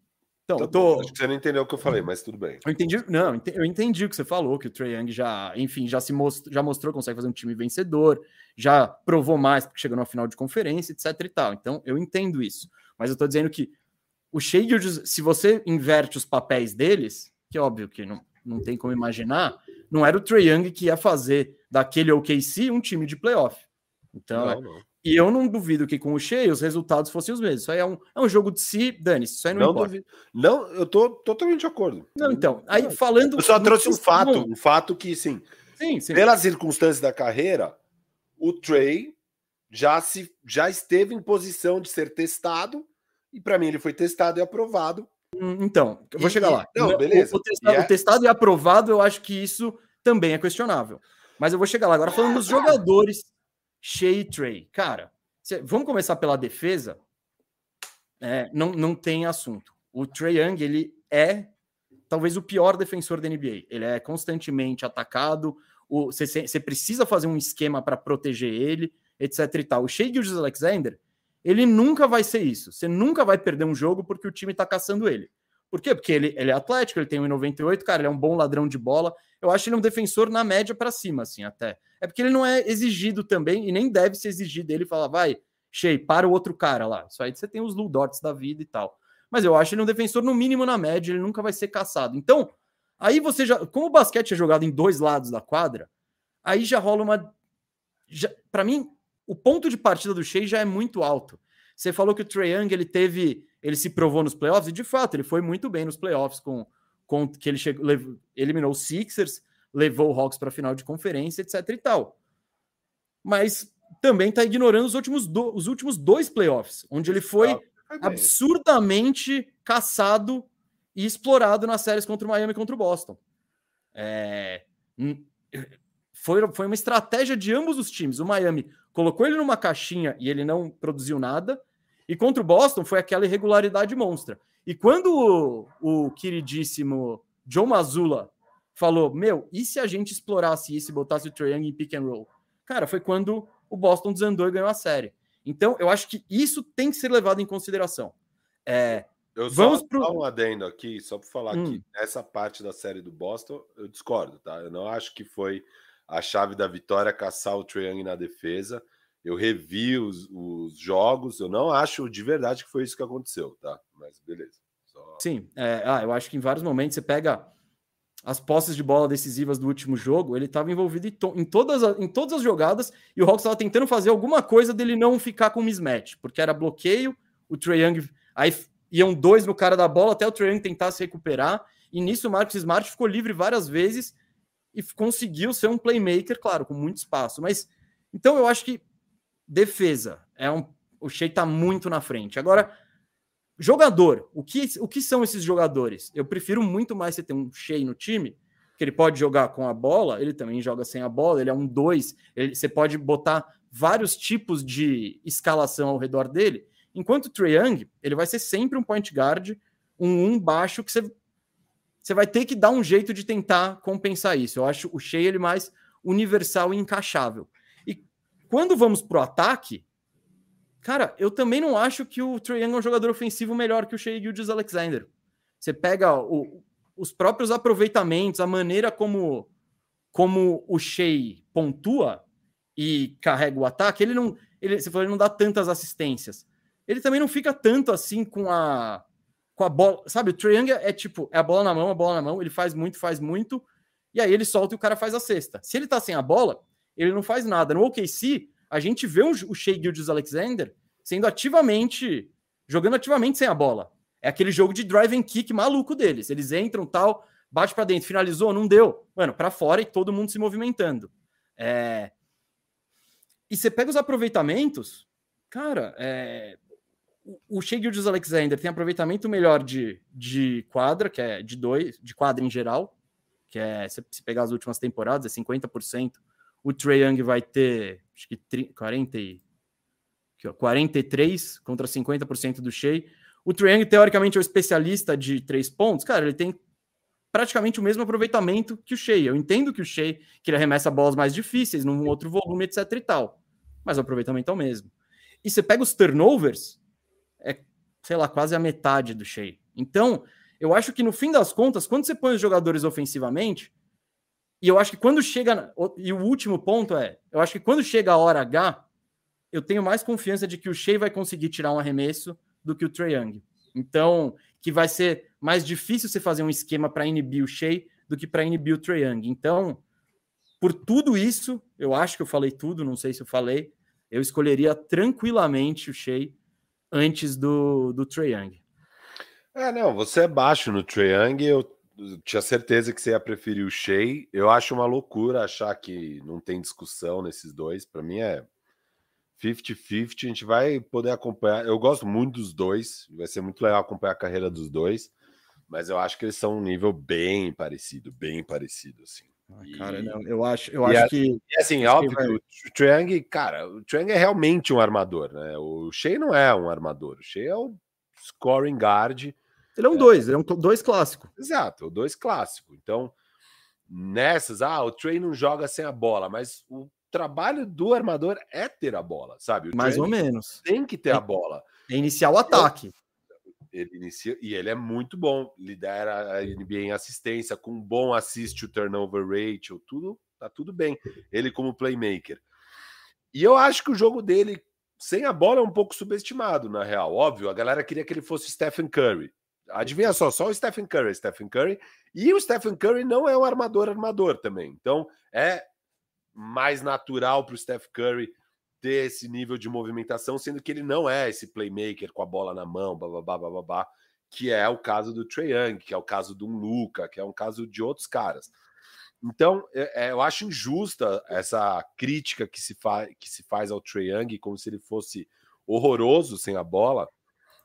então, eu tô... Acho que você não entendeu o que eu falei, mas tudo bem. Eu entendi, não, eu entendi o que você falou, que o Trae Young já, enfim, já se mostrou, já mostrou que consegue fazer um time vencedor, já provou mais porque chegou na final de conferência, etc e tal. Então, eu entendo isso. Mas eu tô dizendo que o Shea se você inverte os papéis deles, que é óbvio que não, não tem como imaginar, não era o Trae Young que ia fazer daquele OKC um time de playoff. Então, não, não. E eu não duvido que com o Shea os resultados fossem os mesmos. Isso aí é um, é um jogo de si, dane-se, isso aí não, não importa. Duvido. Não, eu tô totalmente de acordo. Não, então, aí falando... Eu só trouxe um fato, um fato que, sim, sim, sim. pelas circunstâncias da carreira, o Trey já, se, já esteve em posição de ser testado, e para mim ele foi testado e aprovado. Hum, então, eu vou e, chegar lá. Não, beleza. O, o, testado, yeah. o testado e aprovado, eu acho que isso também é questionável. Mas eu vou chegar lá. Agora, falando dos jogadores Shea Trey. Cara, cê, vamos começar pela defesa. É, não, não tem assunto. O Trey Young, ele é talvez o pior defensor da NBA. Ele é constantemente atacado. Você precisa fazer um esquema para proteger ele, etc e tal. O Shea Gilgis Alexander, ele nunca vai ser isso. Você nunca vai perder um jogo porque o time está caçando ele. Por quê? Porque ele, ele é atlético, ele tem 1,98, cara, ele é um bom ladrão de bola. Eu acho ele um defensor na média para cima, assim, até. É porque ele não é exigido também, e nem deve ser exigido dele falar, vai, Shea, para o outro cara lá. Isso aí você tem os Ludots da vida e tal. Mas eu acho ele um defensor, no mínimo, na média, ele nunca vai ser caçado. Então, aí você já. Como o basquete é jogado em dois lados da quadra, aí já rola uma. Para mim, o ponto de partida do Shea já é muito alto. Você falou que o Trae Young ele teve, ele se provou nos playoffs e de fato ele foi muito bem nos playoffs com, com que ele chegou, levou, eliminou os Sixers, levou o Hawks para a final de conferência, etc e tal. Mas também está ignorando os últimos, do, os últimos dois playoffs, onde ele foi ah, absurdamente caçado e explorado nas séries contra o Miami e contra o Boston. É, foi, foi uma estratégia de ambos os times. O Miami colocou ele numa caixinha e ele não produziu nada. E contra o Boston foi aquela irregularidade monstra. E quando o, o queridíssimo John Mazula falou: Meu, e se a gente explorasse isso e botasse o Trae Young em pick and roll? Cara, foi quando o Boston desandou e ganhou a série. Então, eu acho que isso tem que ser levado em consideração. É, eu vamos só pro... um adendo aqui, só para falar hum. que essa parte da série do Boston, eu discordo, tá? Eu não acho que foi a chave da vitória caçar o Trae Young na defesa. Eu revi os, os, jogos, eu não acho de verdade que foi isso que aconteceu, tá? Mas beleza. Só... Sim, é, ah, eu acho que em vários momentos você pega as posses de bola decisivas do último jogo, ele estava envolvido em, to em, todas as, em todas as jogadas e o Hawks estava tentando fazer alguma coisa dele não ficar com mismatch, porque era bloqueio, o Trae Young, aí iam dois no cara da bola até o Trae Young tentar se recuperar, e nisso o Marcus Smart ficou livre várias vezes e conseguiu ser um playmaker, claro, com muito espaço, mas então eu acho que defesa é um o Shea está muito na frente. Agora, Jogador, o que, o que são esses jogadores? Eu prefiro muito mais você ter um Shea no time, que ele pode jogar com a bola, ele também joga sem a bola, ele é um dois, ele, você pode botar vários tipos de escalação ao redor dele, enquanto o Trae Young, ele vai ser sempre um point guard, um um baixo, que você, você vai ter que dar um jeito de tentar compensar isso. Eu acho o Shea ele mais universal e encaixável. Quando vamos para o ataque, Cara, eu também não acho que o Trae Young é um jogador ofensivo melhor que o Shea Gildes Alexander. Você pega o, os próprios aproveitamentos, a maneira como, como o Shea pontua e carrega o ataque, ele não, ele, você falou, ele não dá tantas assistências. Ele também não fica tanto assim com a com a bola, sabe? O Trae Young é tipo, é a bola na mão, a bola na mão, ele faz muito, faz muito, e aí ele solta e o cara faz a cesta. Se ele tá sem a bola, ele não faz nada. No OKC, a gente vê o Shea Gildes Alexander sendo ativamente, jogando ativamente sem a bola. É aquele jogo de drive and kick maluco deles. Eles entram tal, bate para dentro, finalizou, não deu. Mano, para fora e todo mundo se movimentando. É... E você pega os aproveitamentos, cara, é... o Shea Gildes Alexander tem aproveitamento melhor de, de quadra, que é de dois, de quadra em geral, que é, se pegar as últimas temporadas, é 50%. O Trae Young vai ter, acho que 30, 40 e Aqui, ó, 43 contra 50% do Shea. O Triang, teoricamente, é o especialista de três pontos. Cara, ele tem praticamente o mesmo aproveitamento que o Shea. Eu entendo que o Shea que ele arremessa bolas mais difíceis, num outro volume, etc e tal. Mas o aproveitamento é o mesmo. E você pega os turnovers, é, sei lá, quase a metade do Shea. Então, eu acho que no fim das contas, quando você põe os jogadores ofensivamente, e eu acho que quando chega. E o último ponto é: eu acho que quando chega a hora H, eu tenho mais confiança de que o Shea vai conseguir tirar um arremesso do que o Trae Young. Então, que vai ser mais difícil você fazer um esquema para inibir o Shea do que para inibir o Trae Young. Então, por tudo isso, eu acho que eu falei tudo, não sei se eu falei, eu escolheria tranquilamente o Shea antes do, do Trae Young. É, não, você é baixo no Trae Young, eu tinha certeza que você ia preferir o Shea. Eu acho uma loucura achar que não tem discussão nesses dois. Para mim é 50-50, a gente vai poder acompanhar. Eu gosto muito dos dois, vai ser muito legal acompanhar a carreira dos dois, mas eu acho que eles são um nível bem parecido, bem parecido, assim. Ah, cara, não, eu acho, eu acho que. E assim, óbvio que, vai... o Triang, cara, o Triang é realmente um armador, né? O Shea não é um armador, o Shea é o scoring guard. Ele é um é... dois, ele é um dois clássico. Exato, o dois clássico. Então, nessas, ah, o Trey não joga sem a bola, mas o trabalho do armador é ter a bola, sabe? O Mais ou menos. Tem que ter é, a bola. É iniciar o ataque. Ele inicia e ele é muito bom, lidera a NBA em assistência, com um bom assist o turnover ratio, tudo tá tudo bem. Ele como playmaker. E eu acho que o jogo dele sem a bola é um pouco subestimado, na real. Óbvio, a galera queria que ele fosse Stephen Curry. Adivinha só, só o Stephen Curry, Stephen Curry. E o Stephen Curry não é um armador armador também. Então, é mais natural para o Steph Curry ter esse nível de movimentação, sendo que ele não é esse playmaker com a bola na mão, babá, babá, que é o caso do Trae Young, que é o caso do Luca, que é um caso de outros caras. Então, é, é, eu acho injusta essa crítica que se, fa que se faz ao Trae Young, como se ele fosse horroroso sem a bola.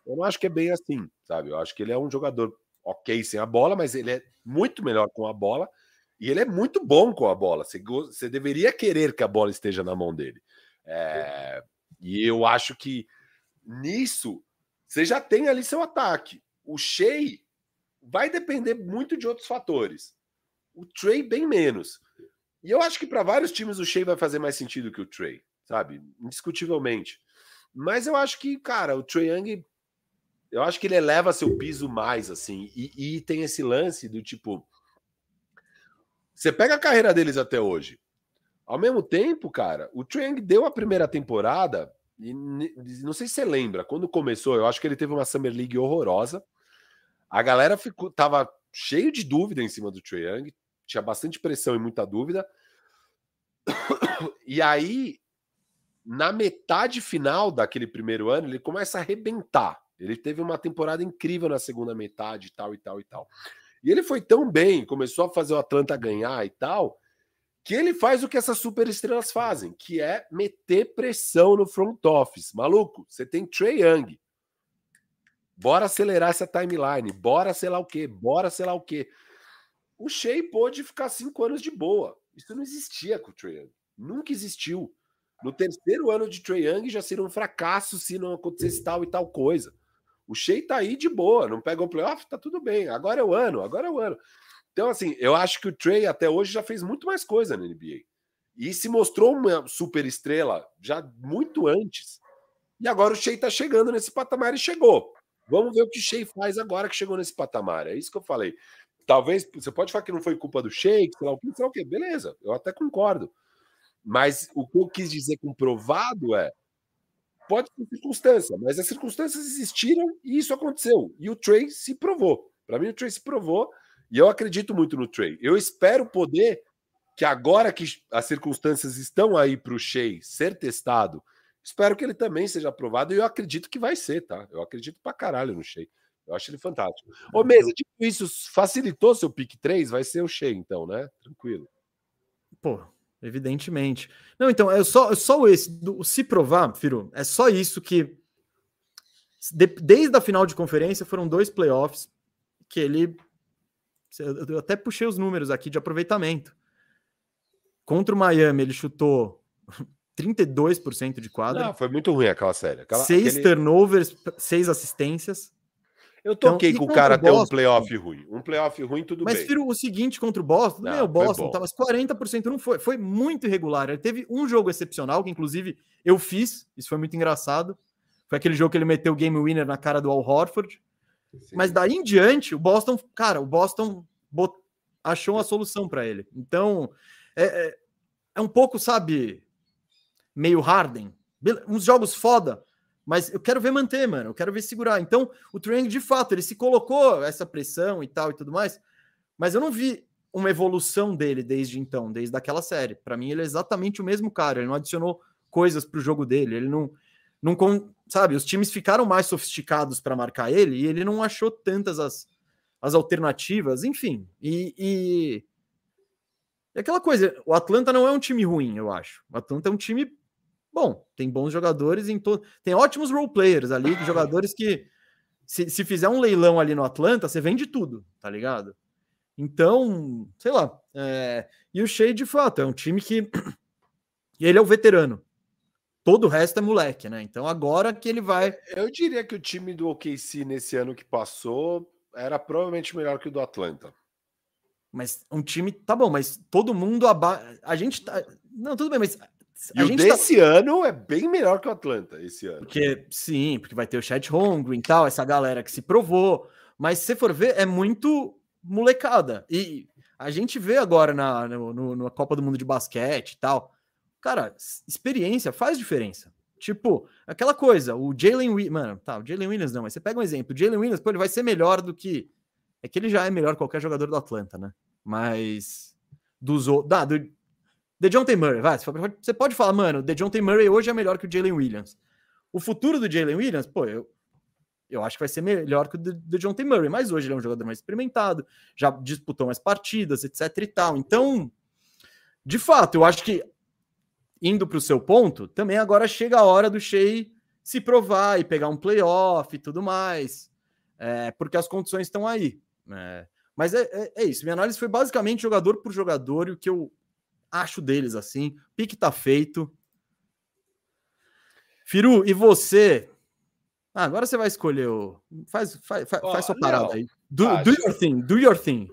Eu não acho que é bem assim, sabe? Eu acho que ele é um jogador ok sem a bola, mas ele é muito melhor com a bola e ele é muito bom com a bola. Você, você deveria querer que a bola esteja na mão dele. É, e eu acho que nisso você já tem ali seu ataque. O Shea vai depender muito de outros fatores. O Trey bem menos. E eu acho que para vários times o Shea vai fazer mais sentido que o Trey, sabe? Indiscutivelmente. Mas eu acho que, cara, o Trey Young, eu acho que ele eleva seu piso mais, assim. E, e tem esse lance do tipo, você pega a carreira deles até hoje. Ao mesmo tempo, cara, o Trae deu a primeira temporada, e não sei se você lembra, quando começou, eu acho que ele teve uma Summer League horrorosa. A galera ficou, tava cheio de dúvida em cima do Trae Young, tinha bastante pressão e muita dúvida. E aí, na metade final daquele primeiro ano, ele começa a arrebentar. Ele teve uma temporada incrível na segunda metade, tal e tal e tal. E ele foi tão bem, começou a fazer o Atlanta ganhar e tal, que ele faz o que essas superestrelas fazem, que é meter pressão no front office. Maluco, você tem Trey Young. Bora acelerar essa timeline, bora sei lá o quê, bora sei lá o quê. O Shea pôde ficar cinco anos de boa. Isso não existia com o Trey Young. Nunca existiu. No terceiro ano de Trey Young já seria um fracasso se não acontecesse tal e tal coisa. O Shea tá aí de boa, não pega o playoff, tá tudo bem. Agora é o ano, agora é o ano. Então, assim, eu acho que o Trey até hoje já fez muito mais coisa na NBA. E se mostrou uma super estrela já muito antes. E agora o Shea tá chegando nesse patamar e chegou. Vamos ver o que o Shea faz agora que chegou nesse patamar. É isso que eu falei. Talvez você pode falar que não foi culpa do Shea, sei lá o que, sei lá o que. Beleza, eu até concordo. Mas o que eu quis dizer com provado é pode ser circunstância, mas as circunstâncias existiram e isso aconteceu. E o Trey se provou. Para mim, o Trey se provou e eu acredito muito no Trey. Eu espero poder que agora que as circunstâncias estão aí para o Shea ser testado, espero que ele também seja aprovado e eu acredito que vai ser, tá? Eu acredito pra caralho no Shea. Eu acho ele fantástico. Ô, Mesa, tipo, isso facilitou seu pick 3? Vai ser o Shea, então, né? Tranquilo. Pô, evidentemente. Não, então, é só, é só esse, do, se provar, Firo, é só isso que. De, desde a final de conferência foram dois playoffs que ele eu até puxei os números aqui de aproveitamento. Contra o Miami, ele chutou 32% de quadra. Não, foi muito ruim aquela série. Aquela, seis aquele... turnovers, seis assistências. Eu toquei então, com o cara ter um playoff ruim. Um playoff ruim, tudo mas, bem. Mas o seguinte contra o Boston, não, meu, o Boston tava 40%, não foi. Foi muito irregular. Ele teve um jogo excepcional, que inclusive eu fiz, isso foi muito engraçado. Foi aquele jogo que ele meteu o game winner na cara do Al Horford. Sim. Mas daí em diante, o Boston, cara, o Boston bot... achou uma solução para ele. Então, é, é, é, um pouco, sabe, meio Harden. Uns jogos foda, mas eu quero ver manter, mano. Eu quero ver segurar. Então, o Trang, de fato, ele se colocou essa pressão e tal e tudo mais, mas eu não vi uma evolução dele desde então, desde aquela série. Para mim, ele é exatamente o mesmo cara. Ele não adicionou coisas para o jogo dele. Ele não, não, sabe? Os times ficaram mais sofisticados para marcar ele e ele não achou tantas as, as alternativas, enfim. E, e, e, aquela coisa, o Atlanta não é um time ruim, eu acho. O Atlanta é um time bom, tem bons jogadores em todo. Tem ótimos role players ali, jogadores que, se, se fizer um leilão ali no Atlanta, você vende tudo, tá ligado? Então, sei lá. É... E o Shea, de fato, é um time que. ele é o veterano. Todo o resto é moleque, né? Então agora que ele vai. Eu diria que o time do OKC nesse ano que passou era provavelmente melhor que o do Atlanta. Mas um time, tá bom, mas todo mundo aba... a gente tá, não, tudo bem, mas e o tá desse tá... ano é bem melhor que o Atlanta esse ano. Porque sim, porque vai ter o Chat Holmgren e tal, essa galera que se provou, mas se for ver é muito molecada. E a gente vê agora na no, no, na Copa do Mundo de basquete e tal. Cara, experiência faz diferença. Tipo, aquela coisa, o Jalen Williams, mano, tá, o Jalen Williams não, mas você pega um exemplo, o Jalen Williams, pô, ele vai ser melhor do que. É que ele já é melhor que qualquer jogador do Atlanta, né? Mas. Dos outros. Do. DeJounte Murray, vai. Você pode falar, mano, DeJounte Murray hoje é melhor que o Jalen Williams. O futuro do Jalen Williams, pô, eu, eu acho que vai ser melhor que o DeJounte Murray, mas hoje ele é um jogador mais experimentado, já disputou mais partidas, etc e tal. Então, de fato, eu acho que indo para o seu ponto, também agora chega a hora do Shea se provar e pegar um playoff e tudo mais, é, porque as condições estão aí. É, mas é, é, é, isso. Minha análise foi basicamente jogador por jogador e o que eu acho deles assim. Pique tá feito. Firu, e você? Ah, agora você vai escolher o. Faz, faz, faz, oh, faz sua parada não. aí. Do, do your thing, do your thing.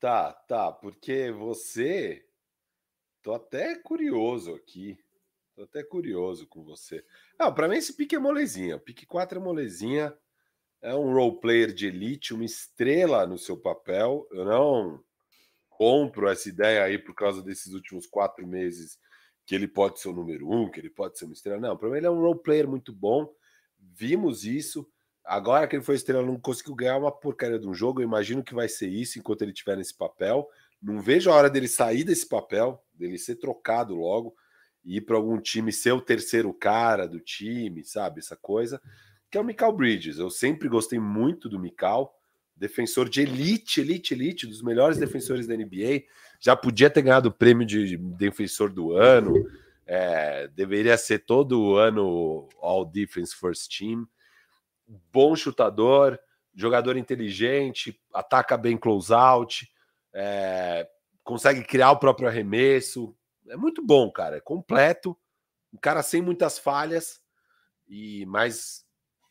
Tá, tá, porque você Tô até curioso aqui. Tô até curioso com você. Não, para mim esse pique é molezinha. Pique 4 é molezinha. É um role player de elite, uma estrela no seu papel. Eu não compro essa ideia aí por causa desses últimos quatro meses que ele pode ser o número um, que ele pode ser uma estrela. Não, para mim ele é um role player muito bom. Vimos isso. Agora que ele foi estrela, não conseguiu ganhar uma porcaria de um jogo. Eu imagino que vai ser isso enquanto ele estiver nesse papel. Não vejo a hora dele sair desse papel, dele ser trocado logo e ir para algum time ser o terceiro cara do time, sabe? Essa coisa. Que é o Mikal Bridges. Eu sempre gostei muito do Mikal defensor de elite, elite, elite, dos melhores defensores da NBA. Já podia ter ganhado o prêmio de defensor do ano. É, deveria ser todo ano All Defense First Team. Bom chutador, jogador inteligente, ataca bem close-out, é, consegue criar o próprio arremesso. É muito bom, cara. É completo. Um cara sem muitas falhas e mais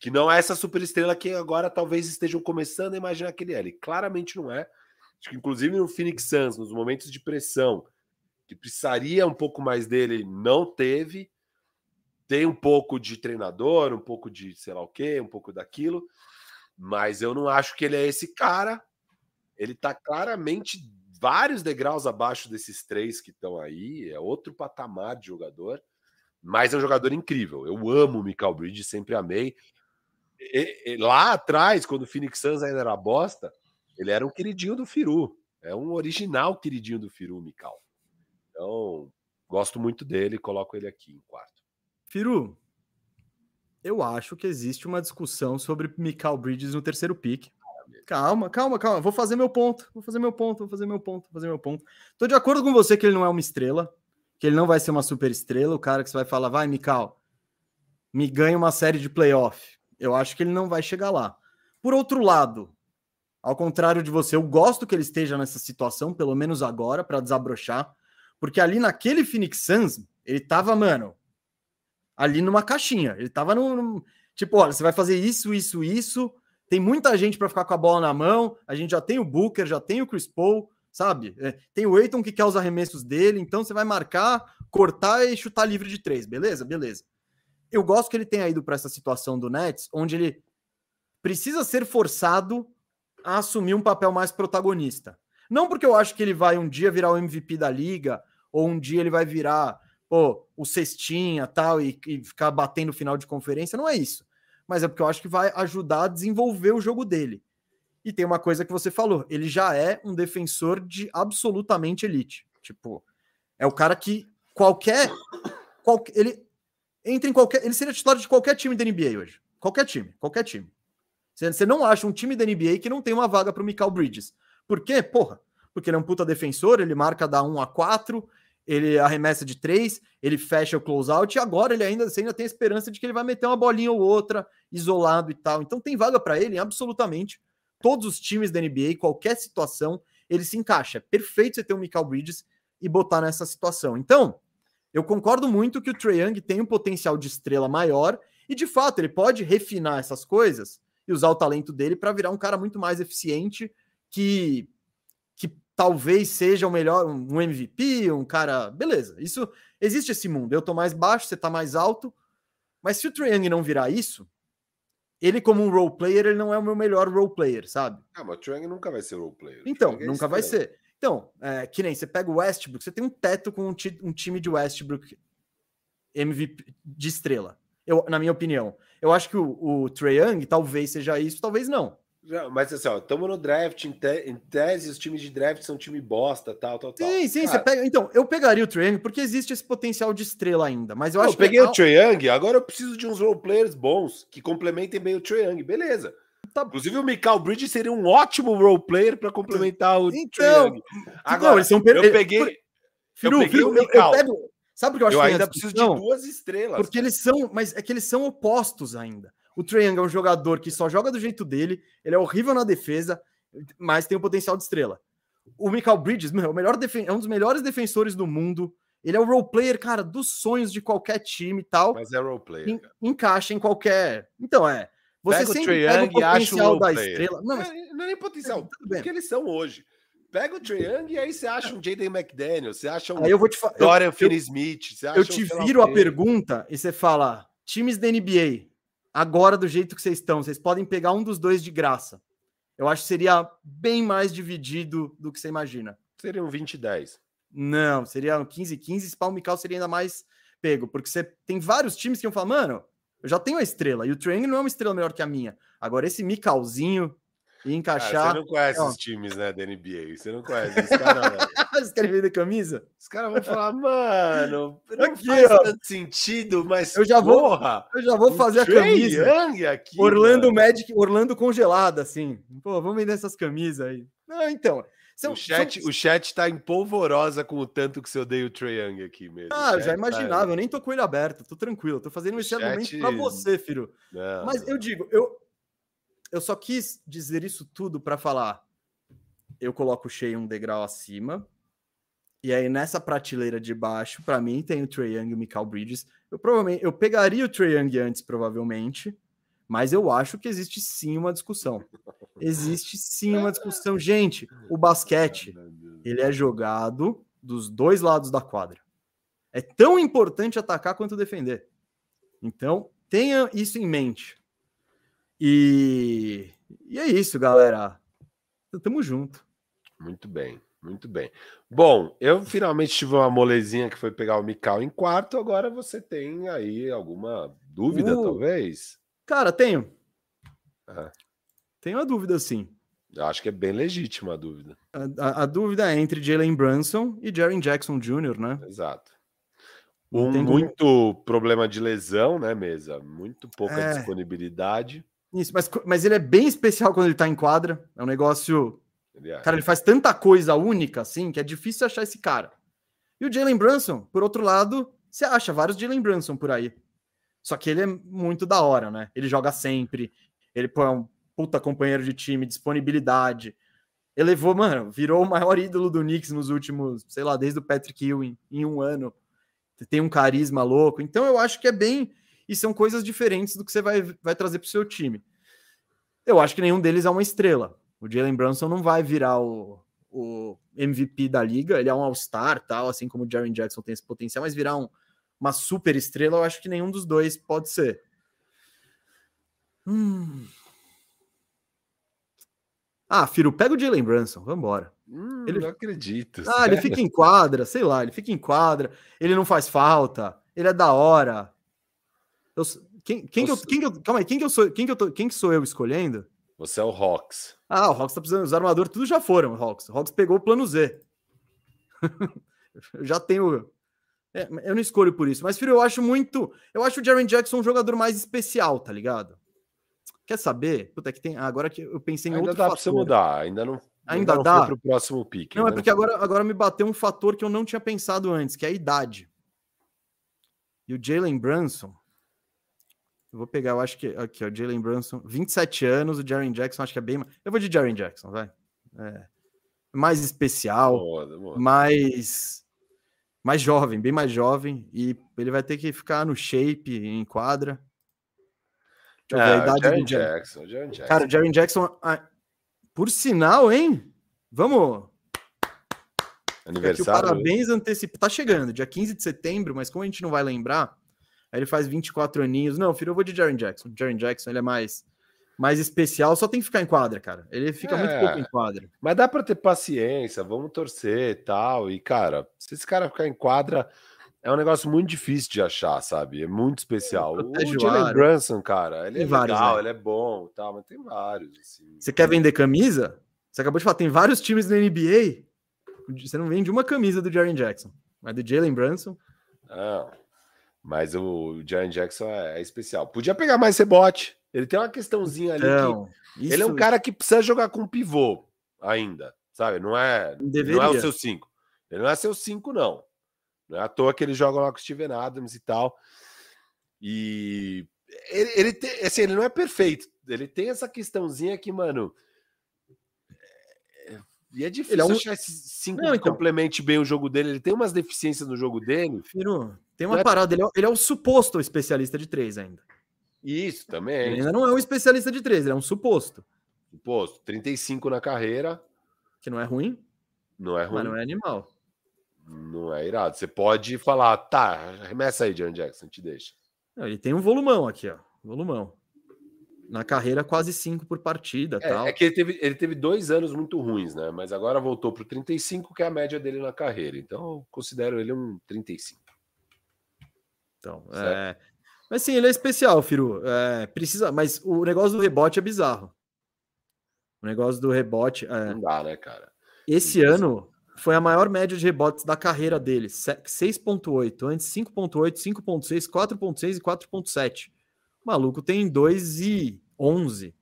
que não é essa superestrela que agora talvez estejam começando a imaginar que ele é. Ele claramente não é. Acho que, inclusive, no Phoenix Suns, nos momentos de pressão, que precisaria um pouco mais dele, não teve. Tem um pouco de treinador, um pouco de sei lá o quê, um pouco daquilo, mas eu não acho que ele é esse cara. Ele tá claramente vários degraus abaixo desses três que estão aí. É outro patamar de jogador, mas é um jogador incrível. Eu amo o Michael Bridge, sempre amei lá atrás, quando o Phoenix Suns ainda era bosta, ele era um queridinho do Firu. É um original queridinho do Firu, Mikal. Então, gosto muito dele e coloco ele aqui em quarto. Firu, eu acho que existe uma discussão sobre Mikal Bridges no terceiro pick. Calma, calma, calma. Vou fazer meu ponto. Vou fazer meu ponto, vou fazer meu ponto, vou fazer meu ponto. Tô de acordo com você que ele não é uma estrela, que ele não vai ser uma super estrela, o cara que você vai falar, vai, Mikal, me ganha uma série de playoff. Eu acho que ele não vai chegar lá. Por outro lado, ao contrário de você, eu gosto que ele esteja nessa situação, pelo menos agora, para desabrochar, porque ali naquele Phoenix Suns, ele tava, mano, ali numa caixinha. Ele tava no, tipo, olha, você vai fazer isso, isso, isso. Tem muita gente para ficar com a bola na mão. A gente já tem o Booker, já tem o Chris Paul, sabe? É, tem o Aiton que quer os arremessos dele, então você vai marcar, cortar e chutar livre de três, beleza? Beleza eu gosto que ele tenha ido para essa situação do Nets, onde ele precisa ser forçado a assumir um papel mais protagonista. Não porque eu acho que ele vai um dia virar o MVP da liga, ou um dia ele vai virar pô, o cestinha tal, e, e ficar batendo final de conferência, não é isso. Mas é porque eu acho que vai ajudar a desenvolver o jogo dele. E tem uma coisa que você falou, ele já é um defensor de absolutamente elite. Tipo, é o cara que qualquer, qualquer ele entra em qualquer. Ele seria titular de qualquer time da NBA hoje. Qualquer time, qualquer time. Você não acha um time da NBA que não tem uma vaga para o Michael Bridges. Por quê? Porra, porque ele é um puta defensor, ele marca da 1 a 4, ele arremessa de 3, ele fecha o closeout e agora ele ainda, você ainda tem a esperança de que ele vai meter uma bolinha ou outra isolado e tal. Então tem vaga para ele absolutamente todos os times da NBA, qualquer situação, ele se encaixa. É perfeito você ter um Michael Bridges e botar nessa situação. Então, eu concordo muito que o Trae Young tem um potencial de estrela maior e, de fato, ele pode refinar essas coisas e usar o talento dele para virar um cara muito mais eficiente que, que talvez seja o melhor, um MVP, um cara. Beleza, isso existe esse mundo. Eu tô mais baixo, você tá mais alto. Mas se o Trae Young não virar isso, ele, como um role player, ele não é o meu melhor role player, sabe? Ah, mas o Trae Young nunca vai ser role player. Então, é nunca vai ser. Então, é, que nem você pega o Westbrook, você tem um teto com um, ti, um time de Westbrook MVP de estrela. Eu, na minha opinião. Eu acho que o, o Trae Young talvez seja isso, talvez não. Mas assim, ó, estamos no draft, em, te, em, tese, os times de draft são time bosta, tal, tal, tal. Sim, sim, você pega. Então, eu pegaria o Trae Young porque existe esse potencial de estrela ainda. Mas eu não, acho eu peguei que... o Trae Young, agora eu preciso de uns role players bons que complementem bem o Trae Young. Beleza. Tá... Inclusive, o Michael Bridges seria um ótimo role player para complementar o então, Agora, eles são eu peguei, Firu, eu peguei Firu, o Michael. Eu, eu pego... Sabe o que eu acho eu que ainda preciso de duas estrelas. Porque eles são, mas é que eles são opostos ainda. O Young é um jogador que só joga do jeito dele, ele é horrível na defesa, mas tem o potencial de estrela. O Michael Bridges, meu, é, o melhor defen- é um dos melhores defensores do mundo. Ele é o role player, cara, dos sonhos de qualquer time e tal. Mas é role player. En- encaixa em qualquer. Então é. Você pega sempre o pega o potencial da estrela. Não, mas... não, é nem potencial, tudo bem. que eles são hoje. Pega o Trae Young e aí você acha um Jaden McDaniel, você acha um aí eu vou te fa... Dorian Finney-Smith. Eu te um, viro a pergunta e você fala, times da NBA, agora do jeito que vocês estão, vocês podem pegar um dos dois de graça. Eu acho que seria bem mais dividido do que você imagina. Seria um 20 e 10. Não, seria um 15 15, se pau o Mikal seria ainda mais pego, porque você tem vários times que vão falar, mano, eu já tenho a estrela, e o Trae não é uma estrela melhor que a minha. Agora esse Mikalzinho e encaixar... você não conhece os times, né, da NBA. Você não conhece. Os caras Vocês querem vender camisa? os caras vão falar, mano, não Aqui, faz ó. tanto sentido, mas Eu já vou- porra, Eu já vou fazer a camisa. Young aqui, Orlando mano. Magic, Orlando congelada, assim. Pô, vamos vender essas camisas aí. Não, então. São, o, chat, são- o chat tá em polvorosa com o tanto que você odeia o Trae Young aqui mesmo. Ah, já tá- imaginava, eu nem tô com ele aberto, tô tranquilo, tô fazendo esse Chat- argumento pra você, filho. Não, Mas não. eu digo, eu, eu só quis dizer isso tudo pra falar. Eu coloco o Shea um degrau acima. E aí, nessa prateleira de baixo, pra mim, tem o Trae Young e o Mikal Bridges. Eu provavelmente eu pegaria o Trae Young antes, provavelmente, mas eu acho que existe sim uma discussão. Existe sim uma discussão. Gente, o basquete, ele é jogado dos dois lados da quadra. É tão importante atacar quanto defender. Então, tenha isso em mente. E, e é isso, galera. Tamo junto. Muito bem, muito bem. Bom, eu finalmente tive uma molezinha que foi pegar o Mikal em quarto. Agora você tem aí alguma dúvida, Uh. talvez? Cara, tenho. Ah. Tenho a dúvida, sim. Eu acho que é bem legítima a dúvida. A, a- a dúvida é entre Jalen Brunson e Jaren Jackson Jr., né? Exato. Um como- muito problema de lesão, né, mesa? Muito pouca É. disponibilidade. Isso, mas, mas ele é bem especial quando ele tá em quadra. É um negócio Ele é. Cara, ele faz tanta coisa única assim que é difícil achar esse cara. E o Jalen Brunson, por outro lado, você acha vários Jalen Brunson por aí. Só que ele é muito da hora, né? Ele joga sempre, ele pô, é um puta companheiro de time, disponibilidade. Elevou, mano, virou o maior ídolo do Knicks nos últimos, sei lá, desde o Patrick Ewing, em um ano. Tem um carisma louco. Então eu acho que é bem. E são coisas diferentes do que você vai, vai trazer pro seu time. Eu acho que nenhum deles é uma estrela. O Jalen Brunson não vai virar o, o MVP da liga, ele é um All-Star, tal, assim como o Jaren Jackson tem esse potencial, mas virar um- uma super estrela, eu acho que nenhum dos dois pode ser. Hum. Ah, Firo, pega o Jalen Brunson, vambora. Hum, Ele- Não acredito. Ah, ele fica em quadra, sei lá, ele fica em quadra, ele não faz falta, ele é da hora. Eu quem, quem, que eu, Você- quem que eu- calma aí, quem que eu sou, quem que eu tô, quem que sou eu escolhendo? Você é o Hawks. Ah, o Hawks tá precisando, os armadores tudo já foram, o Hawks. O Hawks pegou o plano Z. eu já tenho. É, eu não escolho por isso, mas filho, eu acho muito. Eu acho o Jaren Jackson um jogador mais especial, tá ligado? Quer saber? Puta, que tem. Agora que eu pensei em Ainda outro dá pra você fator. mudar. Ainda não. Ainda não dá? Foi pro próximo pique. Não, é ainda porque agora, agora me bateu um fator que eu não tinha pensado antes, que é a idade. E o Jalen Brunson. Eu vou pegar, eu acho que. Aqui, ó, Jalen Brunson, 27 anos, o Jaren Jackson, acho que é bem. mais- Eu vou de Jaren Jackson, vai. É, mais especial, Muda, muda. mais. Mais jovem, bem mais jovem. E ele vai ter que ficar no shape, em quadra. Deixa a É, o idade Jaren do. Jackson, Jaren Jackson. Cara, o Jaren Jackson. ah, por sinal, hein? Vamos. Aniversário. parabéns antecipado. Tá chegando, dia 15 de setembro, mas como a gente não vai lembrar, aí ele faz 24 aninhos. Não, filho, eu vou de Jaren Jackson. Jaren Jackson, ele é mais, mais especial, só tem que ficar em quadra, cara. Ele fica muito É. pouco em quadra. Mas dá pra ter paciência, vamos torcer e tal. E, cara, se esse cara ficar em quadra, é um negócio muito difícil de achar, sabe? É muito especial. O protege o Jalen. Brunson, cara, ele Tem é vários, legal, né? ele é bom e tal, mas tem vários. Assim. Você quer vender camisa? Você acabou de falar, tem vários times da NBA. Você não vende uma camisa do Jaren Jackson. Mas do Jalen Brunson. Não. Mas o Jaren Jackson é, é especial. Podia pegar mais rebote. Ele tem uma questãozinha ali que Então, Ele é um cara que precisa jogar com pivô ainda, sabe? Não é, não é Deveria. o seu 5. Ele não é seu 5, não. Não é à toa que ele joga lá com o Steven Adams e tal. E ele, ele tem, assim, ele não é perfeito. Ele tem essa questãozinha que, mano. é- E é difícil Ele é um- achar esses cinco Não, que então. complemente bem o jogo dele. Ele tem umas deficiências no jogo dele. Firo, tem uma é- parada, ele é, ele é o suposto especialista de três ainda. Isso Ele também. ainda não é um especialista de três, ele é um suposto. Pô, 35 na carreira, Que não é ruim, não é ruim. mas não é animal. Não é irado. Você pode falar, tá, arremessa aí, John Jackson, te deixa. Não, ele tem um volumão aqui, ó. Volumão. Na carreira, quase 5 por partida. É, tal. é que ele teve, ele teve dois anos muito ruins, né? Mas agora voltou para o 35, que é a média dele na carreira. Então, eu considero ele um 35. Então, Certo. é... Mas sim, ele é especial, Firu. É, precisa, mas o negócio do rebote é bizarro. O negócio do rebote. é, Não dá, né, cara? Esse Isso. ano foi a maior média de rebotes da carreira dele. se- 6.8, antes 5.8, 5.6, 4.6 e 4.7. O maluco tem 2 e 11.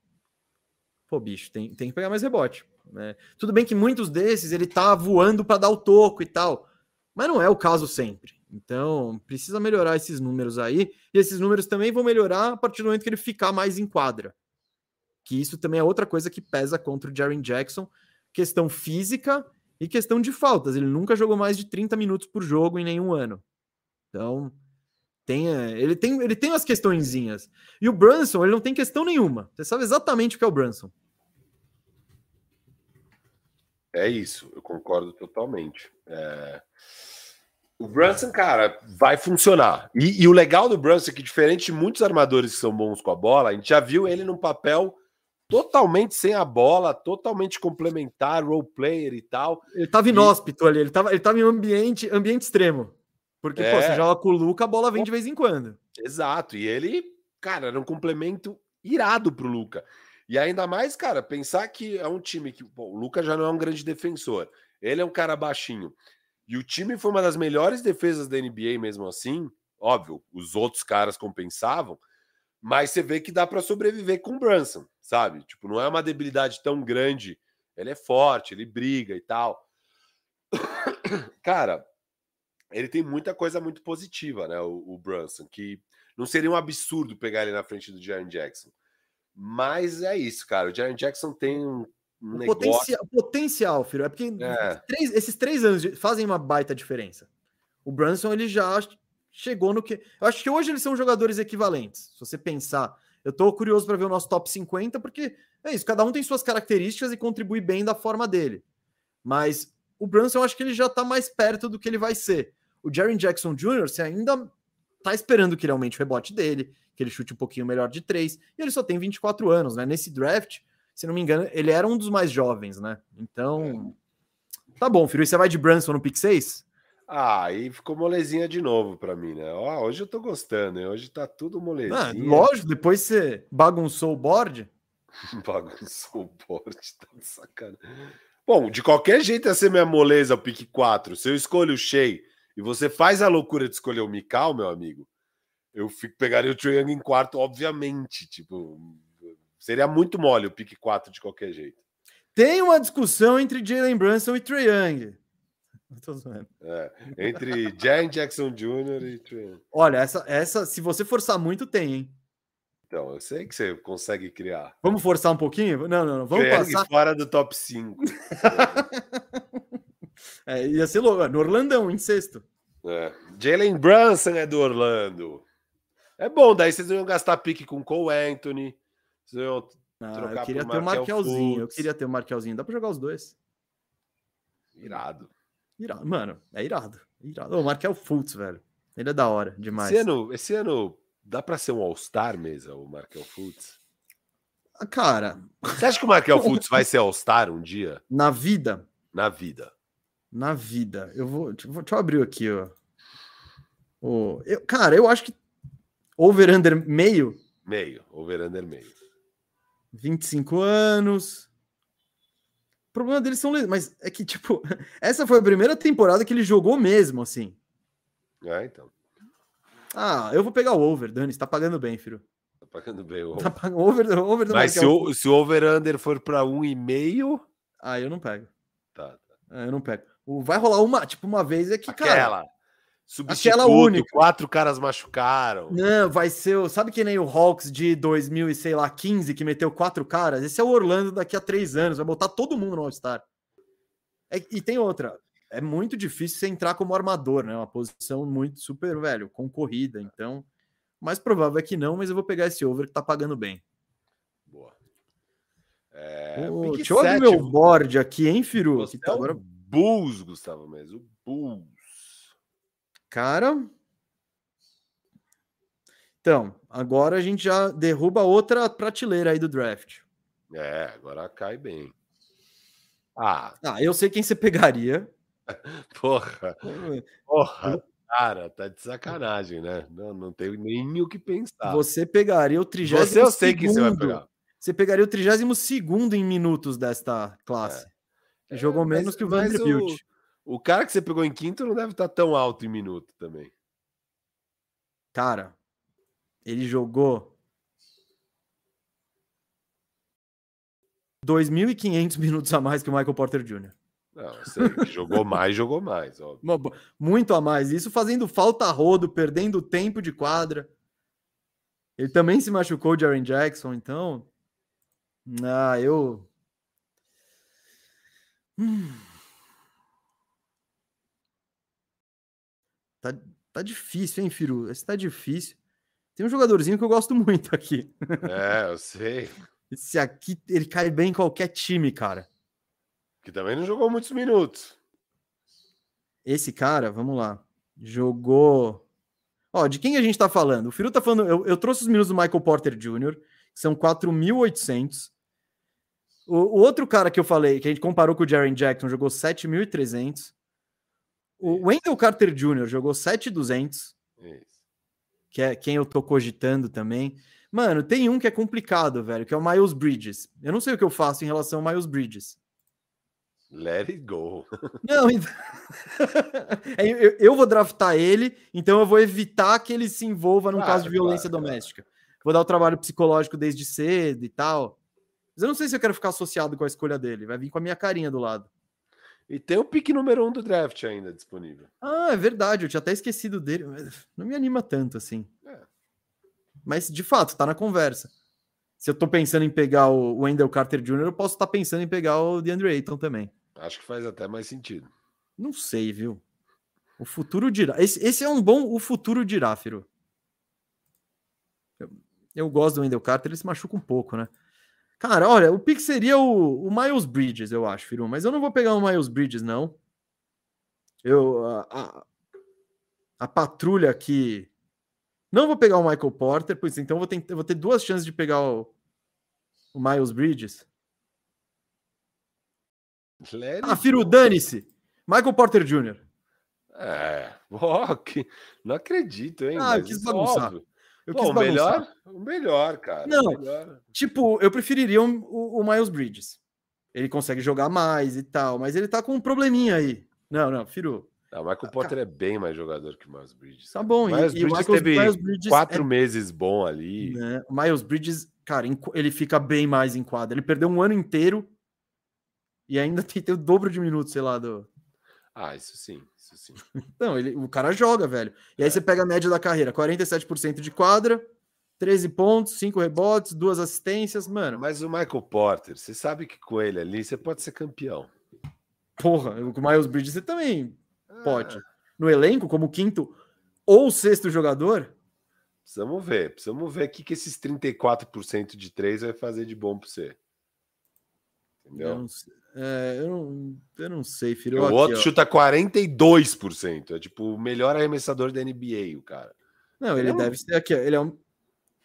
Pô, bicho, tem, tem que pegar mais rebote. né? Tudo bem que muitos desses ele tá voando para dar o toco e tal, mas não é o caso sempre. Então, precisa melhorar esses números aí, e esses números também vão melhorar a partir do momento que ele ficar mais em quadra. Que isso também é outra coisa que pesa contra o Jaren Jackson, questão física e questão de faltas. Ele nunca jogou mais de 30 minutos por jogo em nenhum ano. Então, tem, é, ele, tem, ele tem umas questõezinhas. E o Brunson, ele não tem questão nenhuma. Você sabe exatamente o que é o Brunson. É isso, eu concordo totalmente. É, O Brunson, cara, vai funcionar. E, e o legal do Brunson é que, diferente de muitos armadores que são bons com a bola, a gente já viu ele num papel totalmente sem a bola, totalmente complementar, role player e tal. Ele tava inóspito ali, ele tava, ele tava em um ambiente, ambiente extremo. Porque, pô, É. você joga com o Luca, a bola vem de vez em quando. Exato. E ele, cara, era um complemento irado pro Luca. E ainda mais, cara, pensar que é um time que. Bom, o Luca já não é um grande defensor. Ele é um cara baixinho. E o time foi uma das melhores defesas da NBA, mesmo assim. Óbvio, os outros caras compensavam. Mas você vê que dá para sobreviver com o Brunson, sabe? Tipo, não é uma debilidade tão grande. Ele é forte, ele briga e tal. Cara, ele tem muita coisa muito positiva, né? O, o Brunson, que não seria um absurdo pegar ele na frente do Jaren Jackson. Mas é isso, cara. O Jaren Jackson tem um, um O negócio. potencial, potencial, filho. É porque É. três- esses três anos fazem uma baita diferença. O Brunson, ele já chegou no que. Eu acho que hoje eles são jogadores equivalentes. Se você pensar. Eu tô curioso para ver o nosso top 50, porque é isso, cada um tem suas características e contribui bem da forma dele. Mas o Brunson, eu acho que ele já tá mais perto do que ele vai ser. O Jaren Jackson Jr., você ainda tá esperando que ele aumente o rebote dele, que ele chute um pouquinho melhor de três, e ele só tem 24 anos, né? Nesse draft, se não me engano, ele era um dos mais jovens, né? Então, tá bom, filho. E você vai de Brunson no pick 6? Ah, aí ficou molezinha de novo pra mim, né? Ó, hoje eu tô gostando, hein? Hoje tá tudo molezinha. Ah, lógico, depois você bagunçou o board. Bagunçou o board, tá de sacana. Bom, de qualquer jeito ia ser minha moleza o pick 4. Se eu escolho o Shea e você faz a loucura de escolher o Mikal, meu amigo, eu fico, pegaria o Trae em quarto, obviamente. Tipo, seria muito mole o pick 4 de qualquer jeito. Tem uma discussão entre Jalen Brunson e Trae Young. É, entre Jaren Jackson Jr. e Trae Young. Olha, essa, essa, se você forçar muito, tem, hein? Então, eu sei que você consegue criar. Vamos forçar um pouquinho? Não, não, não. Vamos Trae passar. fora do top 5. É, ia ser louco. No Orlandão, em sexto. É. Jalen Brunson é do Orlando. É bom, daí vocês iam gastar pique com Cole Anthony. Vocês iam Ah, eu queria ter o Markel Markelzinho. Eu Fultz. queria ter o Markelzinho. Dá pra jogar os dois. Irado. Irado. Mano, é irado. irado. O Markel Fultz, velho. Ele é da hora demais. Esse ano, esse ano dá pra ser um All-Star mesmo, o Markel Fultz? Ah, Cara, Você acha que o Markel Fultz vai ser All-Star um dia na vida, na vida? na vida, eu vou. Deixa, eu- deixa eu abrir aqui, ó. O, eu, cara, eu acho que over-under meio, Meio, over-under meio. 25 anos. O problema deles são. Mas é que, tipo, essa foi a primeira temporada que ele jogou mesmo, assim. É, então. Ah, eu vou pegar o over, Dani. Você tá pagando bem, filho. Tá pagando bem o Tá pagando over, over Mas se o, se o over-under for pra um e meio, Ah, eu não pego. tá. tá. Ah, eu não pego. O- Vai rolar uma, tipo, uma vez é que, cara. Aquela. Única. quatro caras machucaram. Não, vai ser. o- Sabe que nem o Hawks de 2000 e sei lá, 15, que meteu quatro caras? Esse é o Orlando daqui a três anos. Vai botar todo mundo no All-Star. É- e tem outra. É muito difícil você entrar como armador, né? Uma posição muito super, velho, concorrida. Então, o mais provável é que não, mas eu vou pegar esse over que tá pagando bem. Boa. É, deixa eu abrir meu board aqui, hein, Firu? Tá o agora... Bulls, Gustavo mesmo. O Bulls. Cara. Então, agora a gente já derruba outra prateleira aí do draft. É, agora cai bem. Ah, Ah, eu sei quem você pegaria. porra, porra, cara, tá de sacanagem, né? Não, não tenho nem o que pensar. Você pegaria o 30 Você eu sei quem você vai pegar. Você pegaria o 32 em minutos desta classe. Jogou É, mas- menos que o mas Vanderbilt. O cara que você pegou em quinto não deve estar tão alto em minuto também. Cara, ele jogou 2.500 minutos a mais que o Michael Porter Jr. Não, sei, jogou mais, jogou mais, óbvio. Muito a mais. Isso fazendo falta a rodo, perdendo tempo de quadra. Ele também se machucou, Jaren Jackson, então. Ah, eu. Hum. Tá, tá difícil, hein, Firu? Esse tá difícil. Tem um jogadorzinho que eu gosto muito aqui. É, eu sei. Esse aqui, ele cai bem em qualquer time, cara. Que também não jogou muitos minutos. Esse cara, vamos lá, jogou. Ó, de quem a gente tá falando? O Firu tá falando. Eu, eu trouxe os minutos do Michael Porter Jr., que são 4.800. O, o outro cara que eu falei, que a gente comparou com o Jaren Jackson, jogou 7.300. O Wendell Carter Jr. jogou 7.200, Isso. que é quem eu tô cogitando também. Mano, tem um que é complicado, velho, que é o Miles Bridges. Eu não sei o que eu faço em relação ao Miles Bridges. Let it go. Não, então... É, eu, eu vou draftar ele, então eu vou evitar que ele se envolva num Claro, caso de violência claro, doméstica. Vou dar o trabalho psicológico desde cedo e tal. Mas eu não sei se eu quero ficar associado com a escolha dele. Vai vir com a minha carinha do lado. E tem o pique número um do draft ainda disponível. Ah, é verdade, eu tinha até esquecido dele. Não me anima tanto assim. É. Mas de fato, tá na conversa. Se eu tô pensando em pegar o Wendell Carter Jr., eu posso estar pensando em pegar o DeAndre Ayton também. Acho que faz até mais sentido. Não sei, viu? O futuro dirá. Esse, esse é um bom. O futuro dirá, Firo. Eu, eu gosto do Wendell Carter, ele se machuca um pouco, né? Cara, olha, o pick seria o, o Miles Bridges, eu acho, Firu, mas eu não vou pegar o Miles Bridges, não. Eu. A, a, a patrulha aqui. Não vou pegar o Michael Porter, pois então eu vou, tentar, eu vou ter duas chances de pegar o, o Miles Bridges. Let Ah, Firu, dane-se! Michael Porter Jr. É, ó, que... não acredito, hein? Ah, eu quis é bagunçar. óbvio. Eu Pô, o melhor, o melhor, cara. Não. melhor. Tipo, eu preferiria o, o- o Miles Bridges. Ele consegue jogar mais e tal, mas ele tá com um probleminha aí. Não, não, Firu. Não, o Michael Potter é bem mais jogador que o Miles Bridges. Tá cara. bom. E, Miles e Bridges Michael, teve Miles Bridges quatro é- meses bom ali. né, O Miles Bridges, cara, ele fica bem mais em quadra. Ele perdeu um ano inteiro e ainda tem, tem o dobro de minutos, sei lá, do. Ah, isso sim, isso sim. Não, ele, o cara joga, velho. E aí É. você pega a média da carreira: 47% de quadra, 13 pontos, 5 rebotes, duas assistências. Mano, Mas o Michael Porter, você sabe que com ele ali você pode ser campeão. porra, o Miles Bridges você também pode. Ah, No elenco, como quinto ou sexto jogador, precisamos ver, precisamos ver o que, que esses 34% de três vai fazer de bom para você. Eu Entendeu? não, sei- é, eu não, eu não sei, filho. o Aqui, outro ó. chuta 42%. É tipo o melhor arremessador da NBA, o cara. Não, ele Não. deve ser aqui. ó, Ele, é um...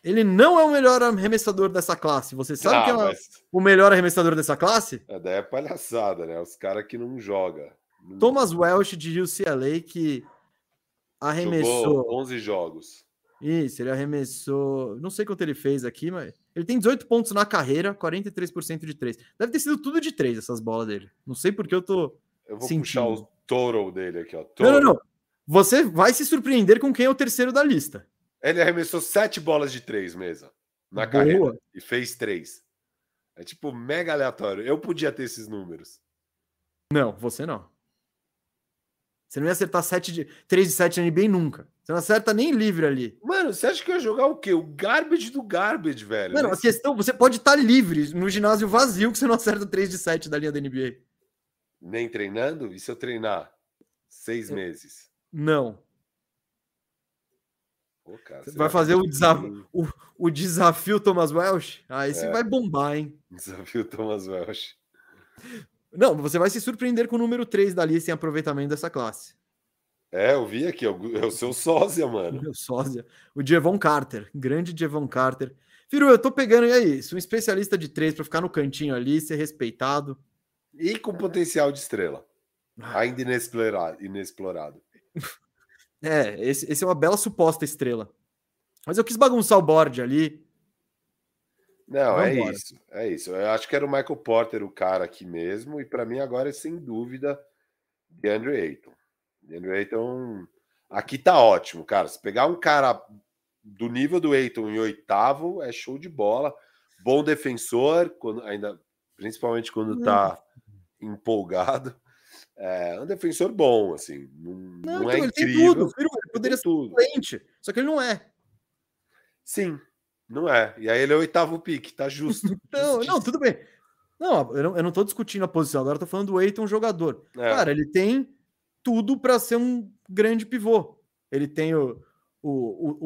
ele não é o melhor arremessador dessa classe. Você sabe Ah, quem é o- mas o melhor arremessador dessa classe? é, daí é palhaçada, né? Os caras que não jogam. Não- Thomas Welsh de UCLA, que arremessou. Jogou 11 jogos. Isso, ele arremessou. Não sei quanto ele fez aqui, mas. Ele tem 18 pontos na carreira, 43% de 3. Deve ter sido tudo de 3 essas bolas dele. Não sei porque eu tô. Eu vou Sentindo. puxar o total dele aqui, ó. Não, não, Total. não. Você vai se surpreender com quem é o terceiro da lista. Ele arremessou sete bolas de três mesa na Boa. carreira e fez três. É tipo mega aleatório. Eu podia ter esses números. Não, você não. Você não ia acertar 7 de, 3 de 7 na NBA nunca. Você não acerta nem livre ali. Mano, você acha que eu ia jogar o quê? O garbage do garbage, velho. Mano, a questão, você pode estar livre no ginásio vazio que você não acerta 3 de 7 da linha da NBA. Nem treinando? E se eu treinar seis Eu- meses? Não. Pô, cara, Você vai que fazer o o, o desafio Thomas Welsh? Ah, esse É. vai bombar, hein? Desafio Thomas Welsh. Não, você vai se surpreender com o número 3 da lista em aproveitamento dessa classe. É, eu vi aqui, é o, é seu sósia, mano. Meu sósia. O Devon Carter, grande Devon Carter. Firu, eu tô pegando, e aí? Sou um especialista de três para ficar no cantinho ali, ser respeitado. E com potencial de estrela. Ah. Ainda inexplorado. inexplorado. É, esse, esse é uma bela suposta estrela. Mas eu quis bagunçar o board ali. Não, é isso. É isso. Eu acho que era o Michael Porter o cara aqui mesmo. E para mim agora é sem dúvida DeAndre Ayton. DeAndre Ayton aqui tá ótimo, cara. Se pegar um cara do nível do Ayton em oitavo, é show de bola. Bom defensor, quando, ainda principalmente quando tá empolgado. É um defensor bom, assim. Não, Não, não então, é ele tem incrível. tudo. Firu, ele poderia tem ser tudo. doente, só que ele não é. Sim, não é. E aí ele é o oitavo pique, tá justo. Não, não, tudo bem. Não, eu não, eu não tô discutindo a posição, agora eu tô falando do Eiton jogador. É. Cara, ele tem tudo para ser um grande pivô. Ele tem o, o,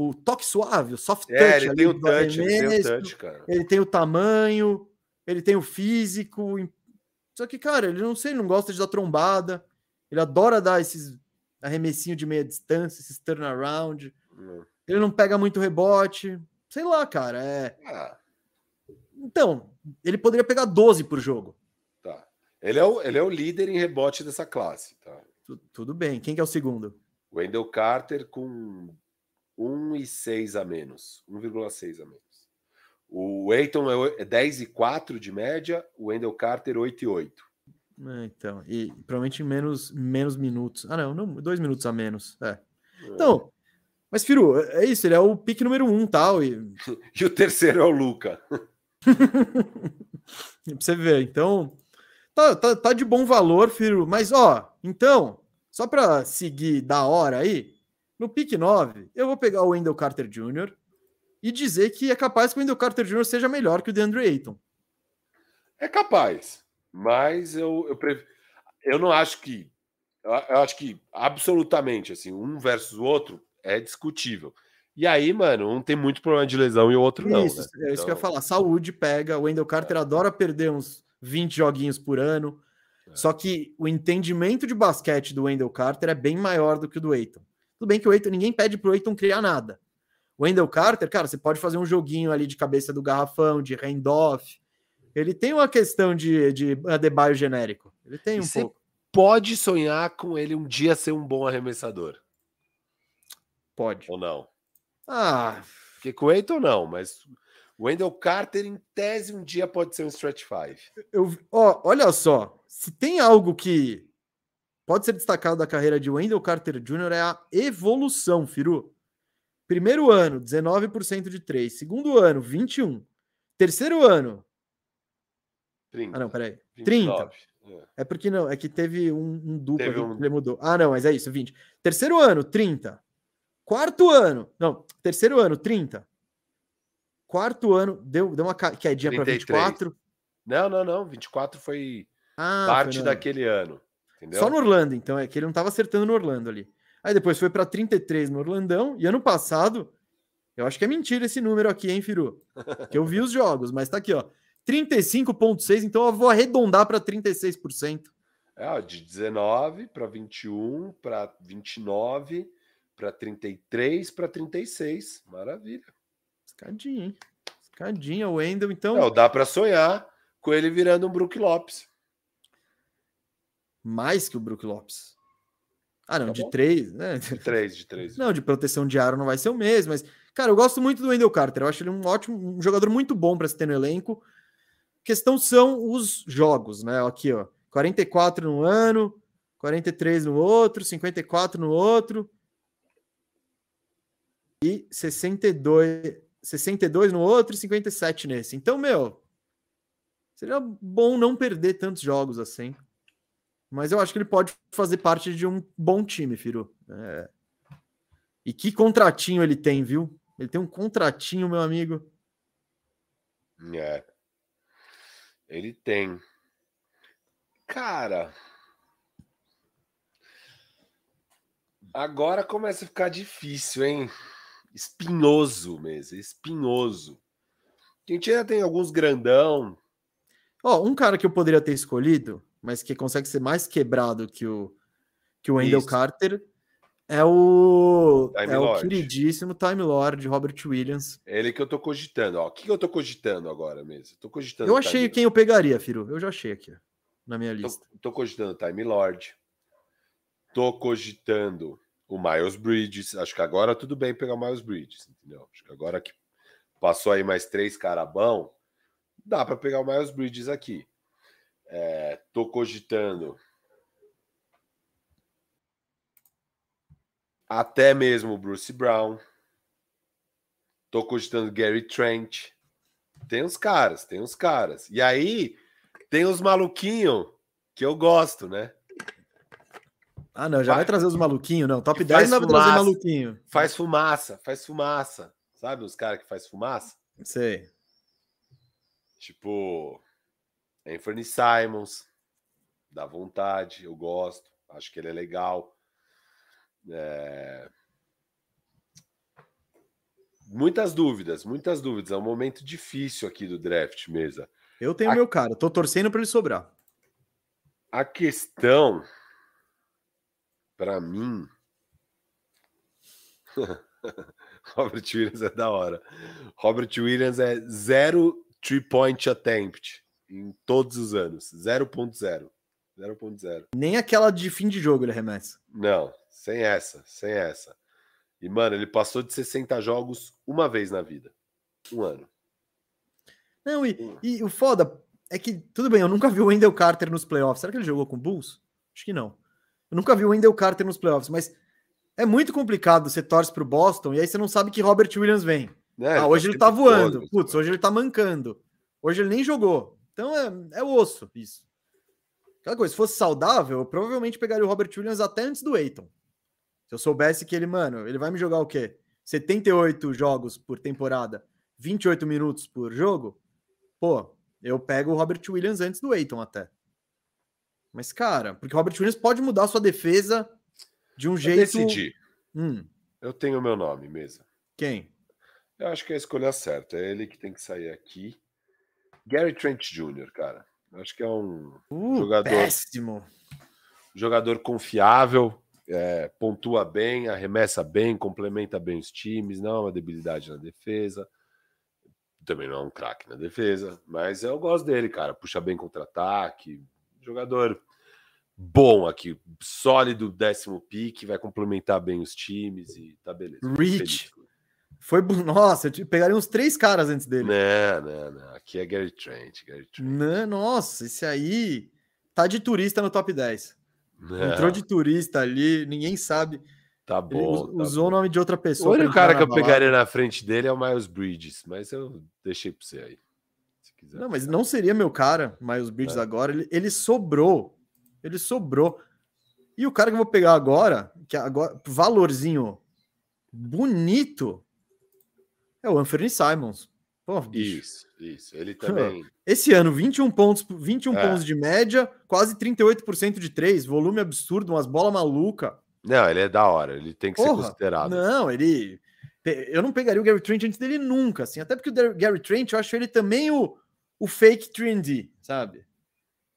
o, o toque suave, o soft touch. É, ele tem o touch, ele tem o touch, cara. ele tem o tamanho, ele tem o físico. Só que, cara, ele não sei, ele não gosta de dar trombada. Ele adora dar esses arremessinho de meia distância, esses turnaround. Hum. Ele não pega muito rebote. Sei lá, cara. É... Ah, Então, ele poderia pegar 12 por jogo. tá. Ele é, o, ele é o líder em rebote dessa classe, tudo bem. Quem que é o segundo? Wendell Carter com 1,6 a menos. 1,6 a menos. O Eiton é oi- é 10 e 4 de média, o Wendell Carter 8 e 8. É, então, e provavelmente menos, menos minutos. Ah, não, não, dois minutos a menos. É. Então, mas Firu, é isso, ele é o pique número um tal. E E o terceiro é o Luca. pra você ver, então, tá, tá, tá de bom valor, Firu. Mas, ó, então, só pra seguir da hora aí, no pique 9, eu vou pegar o Wendell Carter Jr. e dizer que é capaz que o Wendell Carter Jr. seja melhor que o DeAndre Ayton. É capaz, mas eu, eu, pref- eu não acho que. Eu, acho que absolutamente, assim, um versus o outro é discutível. E aí, mano, um tem muito problema de lesão e o outro não. isso, né? é isso que eu ia Então, falar. Saúde pega. O Wendell Carter adora perder uns 20 joguinhos por ano. É. Só que o entendimento de basquete do Wendell Carter é bem maior do que o do Aiton. Tudo bem que o Aiton, ninguém pede pro Aiton criar nada. O Wendell Carter, cara, você pode fazer um joguinho ali de cabeça do garrafão, de handoff. Ele tem uma questão de, de Adebayo genérico. Ele tem E um você- pouco. Pode sonhar com ele um dia ser um bom arremessador, Pode. ou não? Ah, Porque com o Eiton não, mas Wendell Carter, em tese, um dia pode ser um stretch five. eu, ó, olha só. Se tem algo que pode ser destacado da carreira de Wendell Carter Jr. é a evolução, Firu. Primeiro ano, 19% de 3. Segundo ano, 21. Terceiro ano. 30. Ah, não, peraí. 29. É. É porque não, é que teve um, um duplo Teve um- que ele mudou. Ah, não, mas é isso, 20. Terceiro ano, 30. Quarto ano, não, terceiro ano, 30. Quarto ano, deu, deu uma quedinha para 33. 24. Não, não, não. 24 foi Ah, parte foi daquele ano. Entendeu? Só no Orlando, então, é que ele não estava acertando no Orlando ali. Aí depois foi para 33 no Orlandão, e ano passado, eu acho que é mentira esse número aqui, hein, Firu? Que eu vi os jogos, mas tá aqui, ó. 35,6, então eu vou arredondar para 36%. É, ó, de 19 para 21, para 29, para 33, para 36. Maravilha. Escadinha, hein? Escadinha, o Wendel, então. Não, dá para sonhar com ele virando um Brook Lopes. Mais que o Brook Lopes. Ah, não, Tá de bom. três, né? De 3, de 3. Não, de proteção de aro não vai ser o mesmo, mas, cara, eu gosto muito do Wendell Carter. Eu acho ele um ótimo, um jogador muito bom para se ter no elenco. Questão são os jogos, né? Aqui, ó. 44 no ano, 43 no outro, 54 no outro. E 62, 62 no outro e 57 nesse. Então, meu, seria bom não perder tantos jogos assim. Mas eu acho que ele pode fazer parte de um bom time, Firu. É. E que contratinho ele tem, viu? Ele tem um contratinho, meu amigo. É. Ele tem. Cara. Agora começa a ficar difícil, hein? Espinhoso mesmo, espinhoso. A gente ainda tem alguns grandão. Ó, um cara que eu poderia ter escolhido, mas que consegue ser mais quebrado que o, que o Wendell Isso. Carter, É o, Time é o Lord. queridíssimo Time Lord, Robert Williams. Ele que eu tô cogitando. Ó, o que, eu tô cogitando agora mesmo? Tô cogitando. Eu o achei quem eu pegaria, Firo. Eu já achei aqui, na minha lista. Tô, tô cogitando Time Lord. Tô cogitando o Miles Bridges. Acho que agora tudo bem pegar o Miles Bridges, entendeu? Acho que agora que passou aí mais três carabão, dá para pegar o Miles Bridges aqui. É, tô cogitando até mesmo o Bruce Brown. Tô cogitando Gary Trent. Tem uns caras, tem uns caras. E aí tem os maluquinhos que eu gosto, né? Ah, não, já Vai. vai trazer os maluquinhos, não. Top Que 10 faz não vai trazer maluquinho. Faz fumaça, faz fumaça. Sabe os caras que faz fumaça? Sei. Tipo, Anthony Simons, dá vontade, eu gosto, acho que ele é legal. É, Muitas dúvidas, muitas dúvidas. É um momento difícil aqui do draft, mesa. Eu tenho A- meu cara. Tô torcendo para ele sobrar. A questão, para mim, Robert Williams é da hora. Robert Williams é zero three-point attempt em todos os anos. 0.0. 0.0. Nem aquela de fim de jogo ele arremessa. Não, sem essa, sem essa. E, mano, ele passou de 60 jogos uma vez na vida. Um ano. Não, e, e o foda é que, tudo bem, eu nunca vi o Wendell Carter nos playoffs. Será que ele jogou com o Bulls? Acho que não. Eu nunca vi o Wendell Carter nos playoffs, mas é muito complicado. Você torce pro Boston e aí você não sabe que Robert Williams vem. Né, ah, hoje ele tá voando. todos, Putz, mano. hoje ele tá mancando. Hoje ele nem jogou. Então é, é osso isso. Aquela coisa, se fosse saudável, eu provavelmente pegaria o Robert Williams até antes do Aiton. Se eu soubesse que ele, mano, ele vai me jogar o quê? 78 jogos por temporada, 28 minutos por jogo, pô, eu pego o Robert Williams antes do Aiton até. Mas, cara, porque o Robert Williams pode mudar sua defesa de um Eu jeito. decidi. Hum, Eu tenho o meu nome mesmo. quem? Eu acho que é a escolha certa. É ele que tem que sair aqui. Gary Trent Jr., cara. Eu acho que é um Uh, Jogador. péssimo. jogador confiável, é, pontua bem, arremessa bem, complementa bem os times, não é uma debilidade na defesa. Também não é um craque na defesa, mas eu gosto dele, cara. Puxa bem contra-ataque. Jogador bom aqui, sólido, décimo pique, vai complementar bem os times e tá beleza. Rich. ele. Foi. bu- Nossa, eu pegaria uns três caras antes dele. Não, não, não. Aqui é Gary Trent. Gary Trent. Não, nossa, esse aí tá de turista no top 10. Não, Entrou de turista ali, ninguém sabe. Tá Ele bom. us- tá usou bom. o nome de outra O pessoa. pra único cara que eu balada. pegaria na frente dele é o Miles Bridges, mas eu deixei pra você aí. Se quiser. Não, mas não seria meu cara, Miles Bridges É. agora. Ele, ele sobrou. Ele sobrou. E o cara que eu vou pegar agora, que é agora, valorzinho bonito, é o Anthony Simons. Pô. Isso, isso. Ele também. Esse ano, 21 pontos, 21 É. pontos de média, quase 38% de 3, volume absurdo, umas bolas maluca. Não, ele é da hora. Ele tem que ser Porra, considerado. Não, ele. Eu não pegaria o Gary Trent antes dele nunca, assim. Até porque o Gary Trent, eu acho ele também o, o fake trendy, sabe?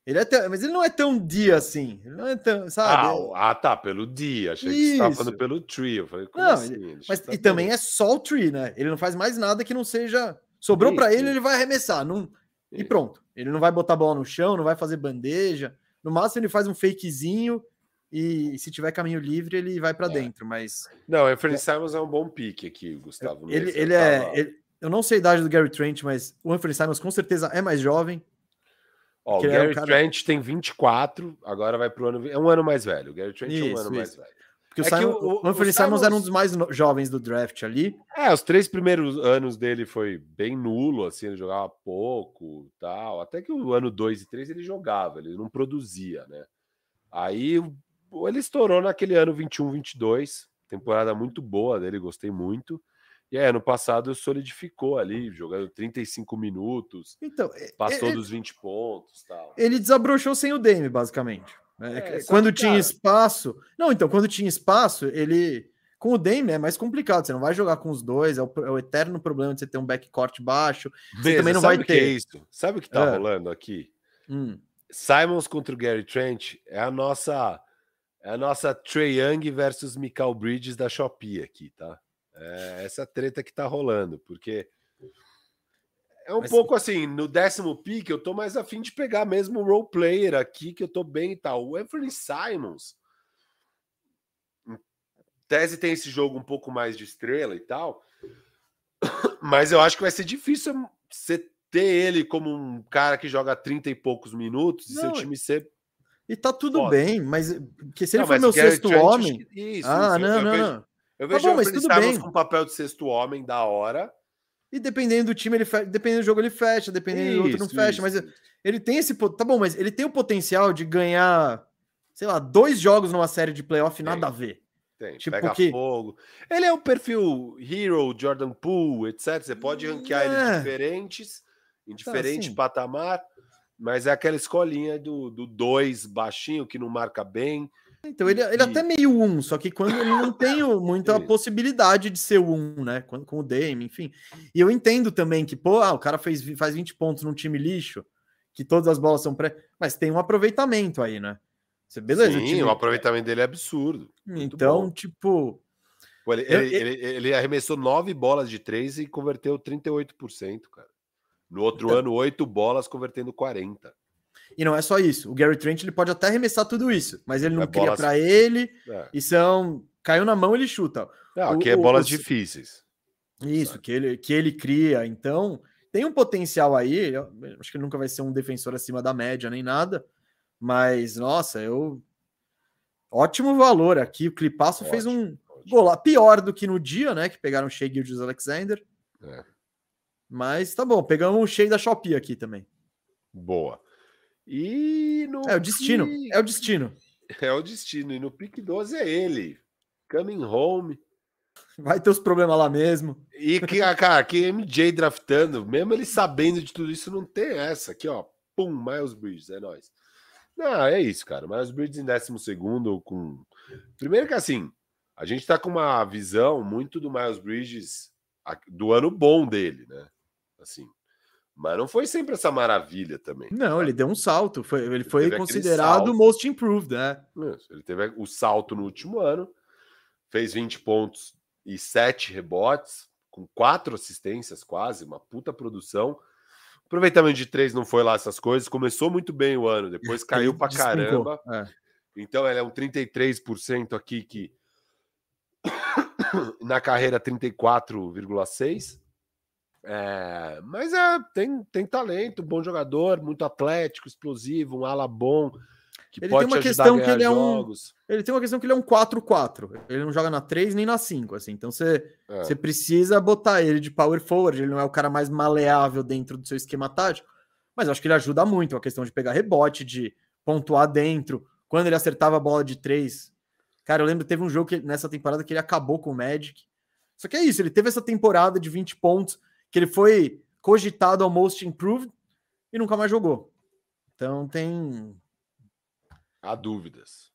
Ele é tão- mas ele não é tão dia assim. Ele não é tão, sabe? Ah, ah, tá, pelo dia. Achei que você estava Isso. falando pelo tree. Eu falei, como Não, assim? ele- mas e também é só o tree, né? Ele não faz mais nada que não seja. Sobrou pra ele, ele vai arremessar. Não... E pronto. Ele não vai botar a bola no chão, não vai fazer bandeja. No máximo, ele faz um fakezinho e se tiver caminho livre, ele vai pra É. dentro. Mas Não, o Anthony Simons é um bom pique aqui, Gustavo. ele, ele é. ele- eu não sei a idade do Gary Trent, mas o Anthony Simons com certeza é mais jovem. Ó, o é um Gary cara- Trent tem 24, agora vai pro ano. É um ano mais velho. O Gary Trent é um Isso, ano mais isso. velho. Porque o, É que Simon- o- o Anthony o Simons era um Simons- dos mais no- jovens do draft ali. É, os três primeiros anos dele foi bem nulo, assim, ele jogava pouco tal. Até que o ano 2 e 3 ele jogava, ele não produzia, né? Aí o- ele estourou naquele ano 21, 22, temporada muito boa dele, gostei muito. E aí, ano passado solidificou ali, jogando 35 minutos, Então, é- passou é- dos 20 pontos tal. ele desabrochou sem o Dame, basicamente. né? É, só quando tinha cara- espaço. Não, então, quando tinha espaço, ele. Com o Dame é mais complicado. Você não vai jogar com os dois. É o, é o eterno problema de você ter um backcourt baixo. Você também não vai é ter. isso? Sabe o que tá É. rolando aqui? Hum, Simons contra o Gary Trent é a nossa É a nossa Trey Young versus Michael Bridges da Shopee aqui, tá? É essa treta que tá rolando, porque é um Mas... pouco assim, no décimo pick eu tô mais afim de pegar mesmo o role player aqui, que eu tô bem e tal. O Anthony Simons, em tese tem esse jogo um pouco mais de estrela e tal, mas eu acho que vai ser difícil você ter ele como um cara que joga 30 e poucos minutos e seu time ser e tá tudo Foda. bem, mas que se ele não, for meu sexto homem. Isso, ah, isso, não, eu, não, eu vejo, Eu vejo tá bom, mas tudo bem. com o papel de sexto homem da hora. E dependendo do time, ele fe... dependendo do jogo, ele fecha, dependendo isso, do outro, não fecha. Mas ele tem esse. Tá bom, mas ele tem o potencial de ganhar, sei lá, dois jogos numa série de playoff, tem, nada a ver. Tem, tipo pega que... fogo. Ele é o perfil Hero, Jordan Poole, etc. Você pode ranquear é. ele diferentes, em diferente tá, patamar, mas é aquela escolinha do 2 baixinho que não marca bem. Então, ele, ele é até meio um, só que quando ele não tem muita possibilidade de ser um, né? Quando, com o Dame, enfim. E eu entendo também que, pô, ah, o cara fez, faz 20 pontos num time lixo, que todas as bolas são pré. Mas tem um aproveitamento aí, né? Você, beleza, Sim, o, time... o aproveitamento dele é absurdo. Então, tipo. Pô, ele, eu, ele, ele, ele, arremessou nove bolas de três e converteu 38%, cara. No outro então... ano, oito bolas convertendo 40%. E não é só isso. O Gary Trent ele pode até arremessar tudo isso, mas ele não é cria bolas... para ele. É. E são. Caiu na mão, ele chuta. Não, aqui é bolas o... difíceis. Isso, que ele, que ele cria. Então, tem um potencial aí. Acho que ele nunca vai ser um defensor acima da média nem nada. Mas, nossa, eu. Ótimo valor aqui. O Clipasso fez um gol. Pior do que no dia, né? Que pegaram o Shea Gildes Alexander. É. Mas tá bom, pegamos o Shea da Shopee aqui também. Boa. E no é o destino, é o destino. É o destino. E no pick 12 é ele. Coming home. Vai ter os problemas lá mesmo. E que, ah, cara, que MJ draftando, mesmo ele sabendo de tudo isso, não tem essa aqui, ó. Pum, Miles Bridges, é nóis. Não, é isso, cara. Miles Bridges em 12 com. Primeiro que assim, a gente tá com uma visão muito do Miles Bridges do ano bom dele, né? Assim, mas não foi sempre essa maravilha também. Não, ele deu um salto. Foi, ele, ele foi considerado most improved, né? Isso, ele teve o salto no último ano, fez 20 pontos e 7 rebotes, com quatro assistências quase, uma puta produção. Aproveitamento de três não foi lá essas coisas. Começou muito bem o ano, depois caiu pra caramba. É. Então ele é um 33% aqui que na carreira 34,6 é, mas é, tem, tem talento, bom jogador, muito atlético, explosivo, um ala bom, que ele pode tem uma questão que ele jogos. é um Ele tem uma questão que ele é um 4-4. Ele não joga na 3 nem na 5, assim. Então você, é. você precisa botar ele de power forward, ele não é o cara mais maleável dentro do seu esquema tático, mas eu acho que ele ajuda muito a questão de pegar rebote, de pontuar dentro. Quando ele acertava a bola de 3, cara, eu lembro teve um jogo que, nessa temporada que ele acabou com o Magic. Só que é isso, ele teve essa temporada de 20 pontos que ele foi cogitado ao Most Improved e nunca mais jogou. Então tem. Há dúvidas.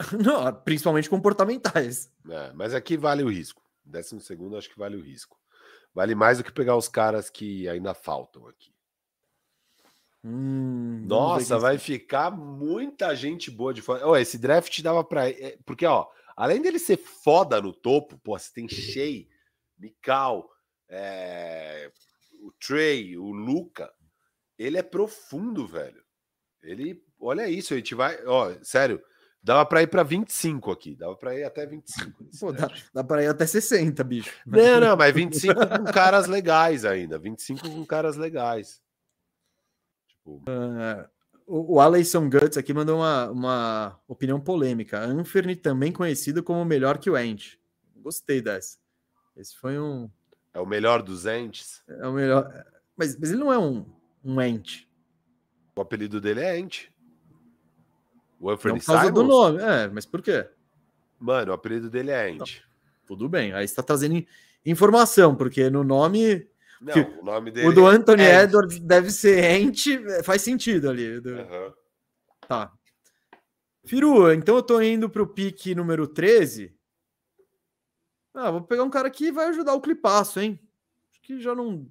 Não, principalmente comportamentais. É, mas aqui vale o risco. Décimo segundo, acho que vale o risco. Vale mais do que pegar os caras que ainda faltam aqui. Hum, Nossa, vai ficar muita gente boa de fora. Oh, esse draft dava para. Porque, ó, além dele ser foda no topo, pô, você tem Shea, Mikal, é, o Trey, o Luca, ele é profundo, velho. Ele, olha isso, a gente vai, ó, sério, dava para ir para 25 aqui, dava para ir até 25. Pô, dá, dá para ir até 60, bicho. Não, não, mas 25 com caras legais ainda, 25 com caras legais. Tipo... Uh, o, o Aleison Guts aqui mandou uma, uma opinião polêmica. Anferny também conhecido como melhor que o Ent. Gostei dessa. Esse foi um, é o melhor dos entes? É o melhor. Mas, mas ele não é um, um ente. O apelido dele é ente. O Anthony não por causa Simons? do nome. É, mas por quê? Mano, o apelido dele é ente. tudo bem. Aí você tá trazendo informação, porque no nome. Não, o nome dele. O do Anthony é Edwards deve ser ente, faz sentido ali. Uhum. Tá. Firu, então eu tô indo pro pique número 13. Ah, vou pegar um cara que vai ajudar o clipaço, hein? Acho que já não.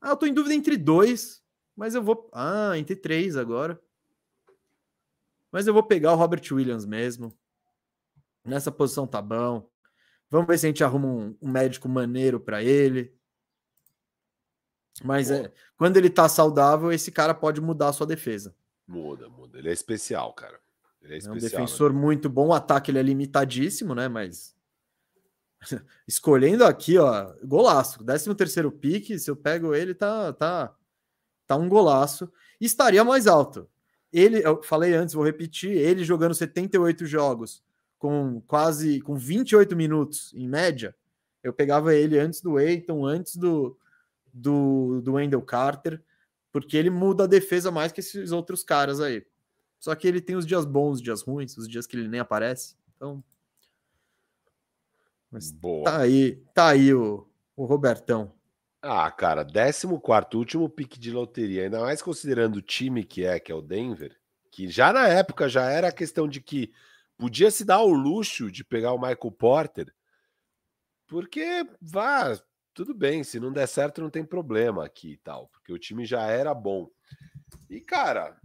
Ah, eu tô em dúvida entre dois, mas eu vou. Ah, entre três agora. Mas eu vou pegar o Robert Williams mesmo. Nessa posição tá bom. Vamos ver se a gente arruma um, um médico maneiro para ele. Mas é, quando ele tá saudável, esse cara pode mudar a sua defesa. Muda, muda. Ele é especial, cara. Ele é, É um especial. né? defensor muito bom. O ataque ele é limitadíssimo, né? Mas escolhendo aqui, ó, golaço. 13 terceiro pique, se eu pego ele, tá, tá, tá um golaço. Estaria mais alto. Ele, eu falei antes, vou repetir, ele jogando 78 jogos com quase com 28 minutos em média, eu pegava ele antes do Eiton, antes do, do, do Wendell Carter, porque ele muda a defesa mais que esses outros caras aí. Só que ele tem os dias bons, os dias ruins, os dias que ele nem aparece. Então, mas Boa. tá aí, tá aí o, o Robertão. Ah, cara, 14 último pique de loteria, ainda mais considerando o time que é, que é o Denver, que já na época já era a questão de que podia se dar o luxo de pegar o Michael Porter, porque vá, tudo bem, se não der certo não tem problema aqui e tal, porque o time já era bom. E cara,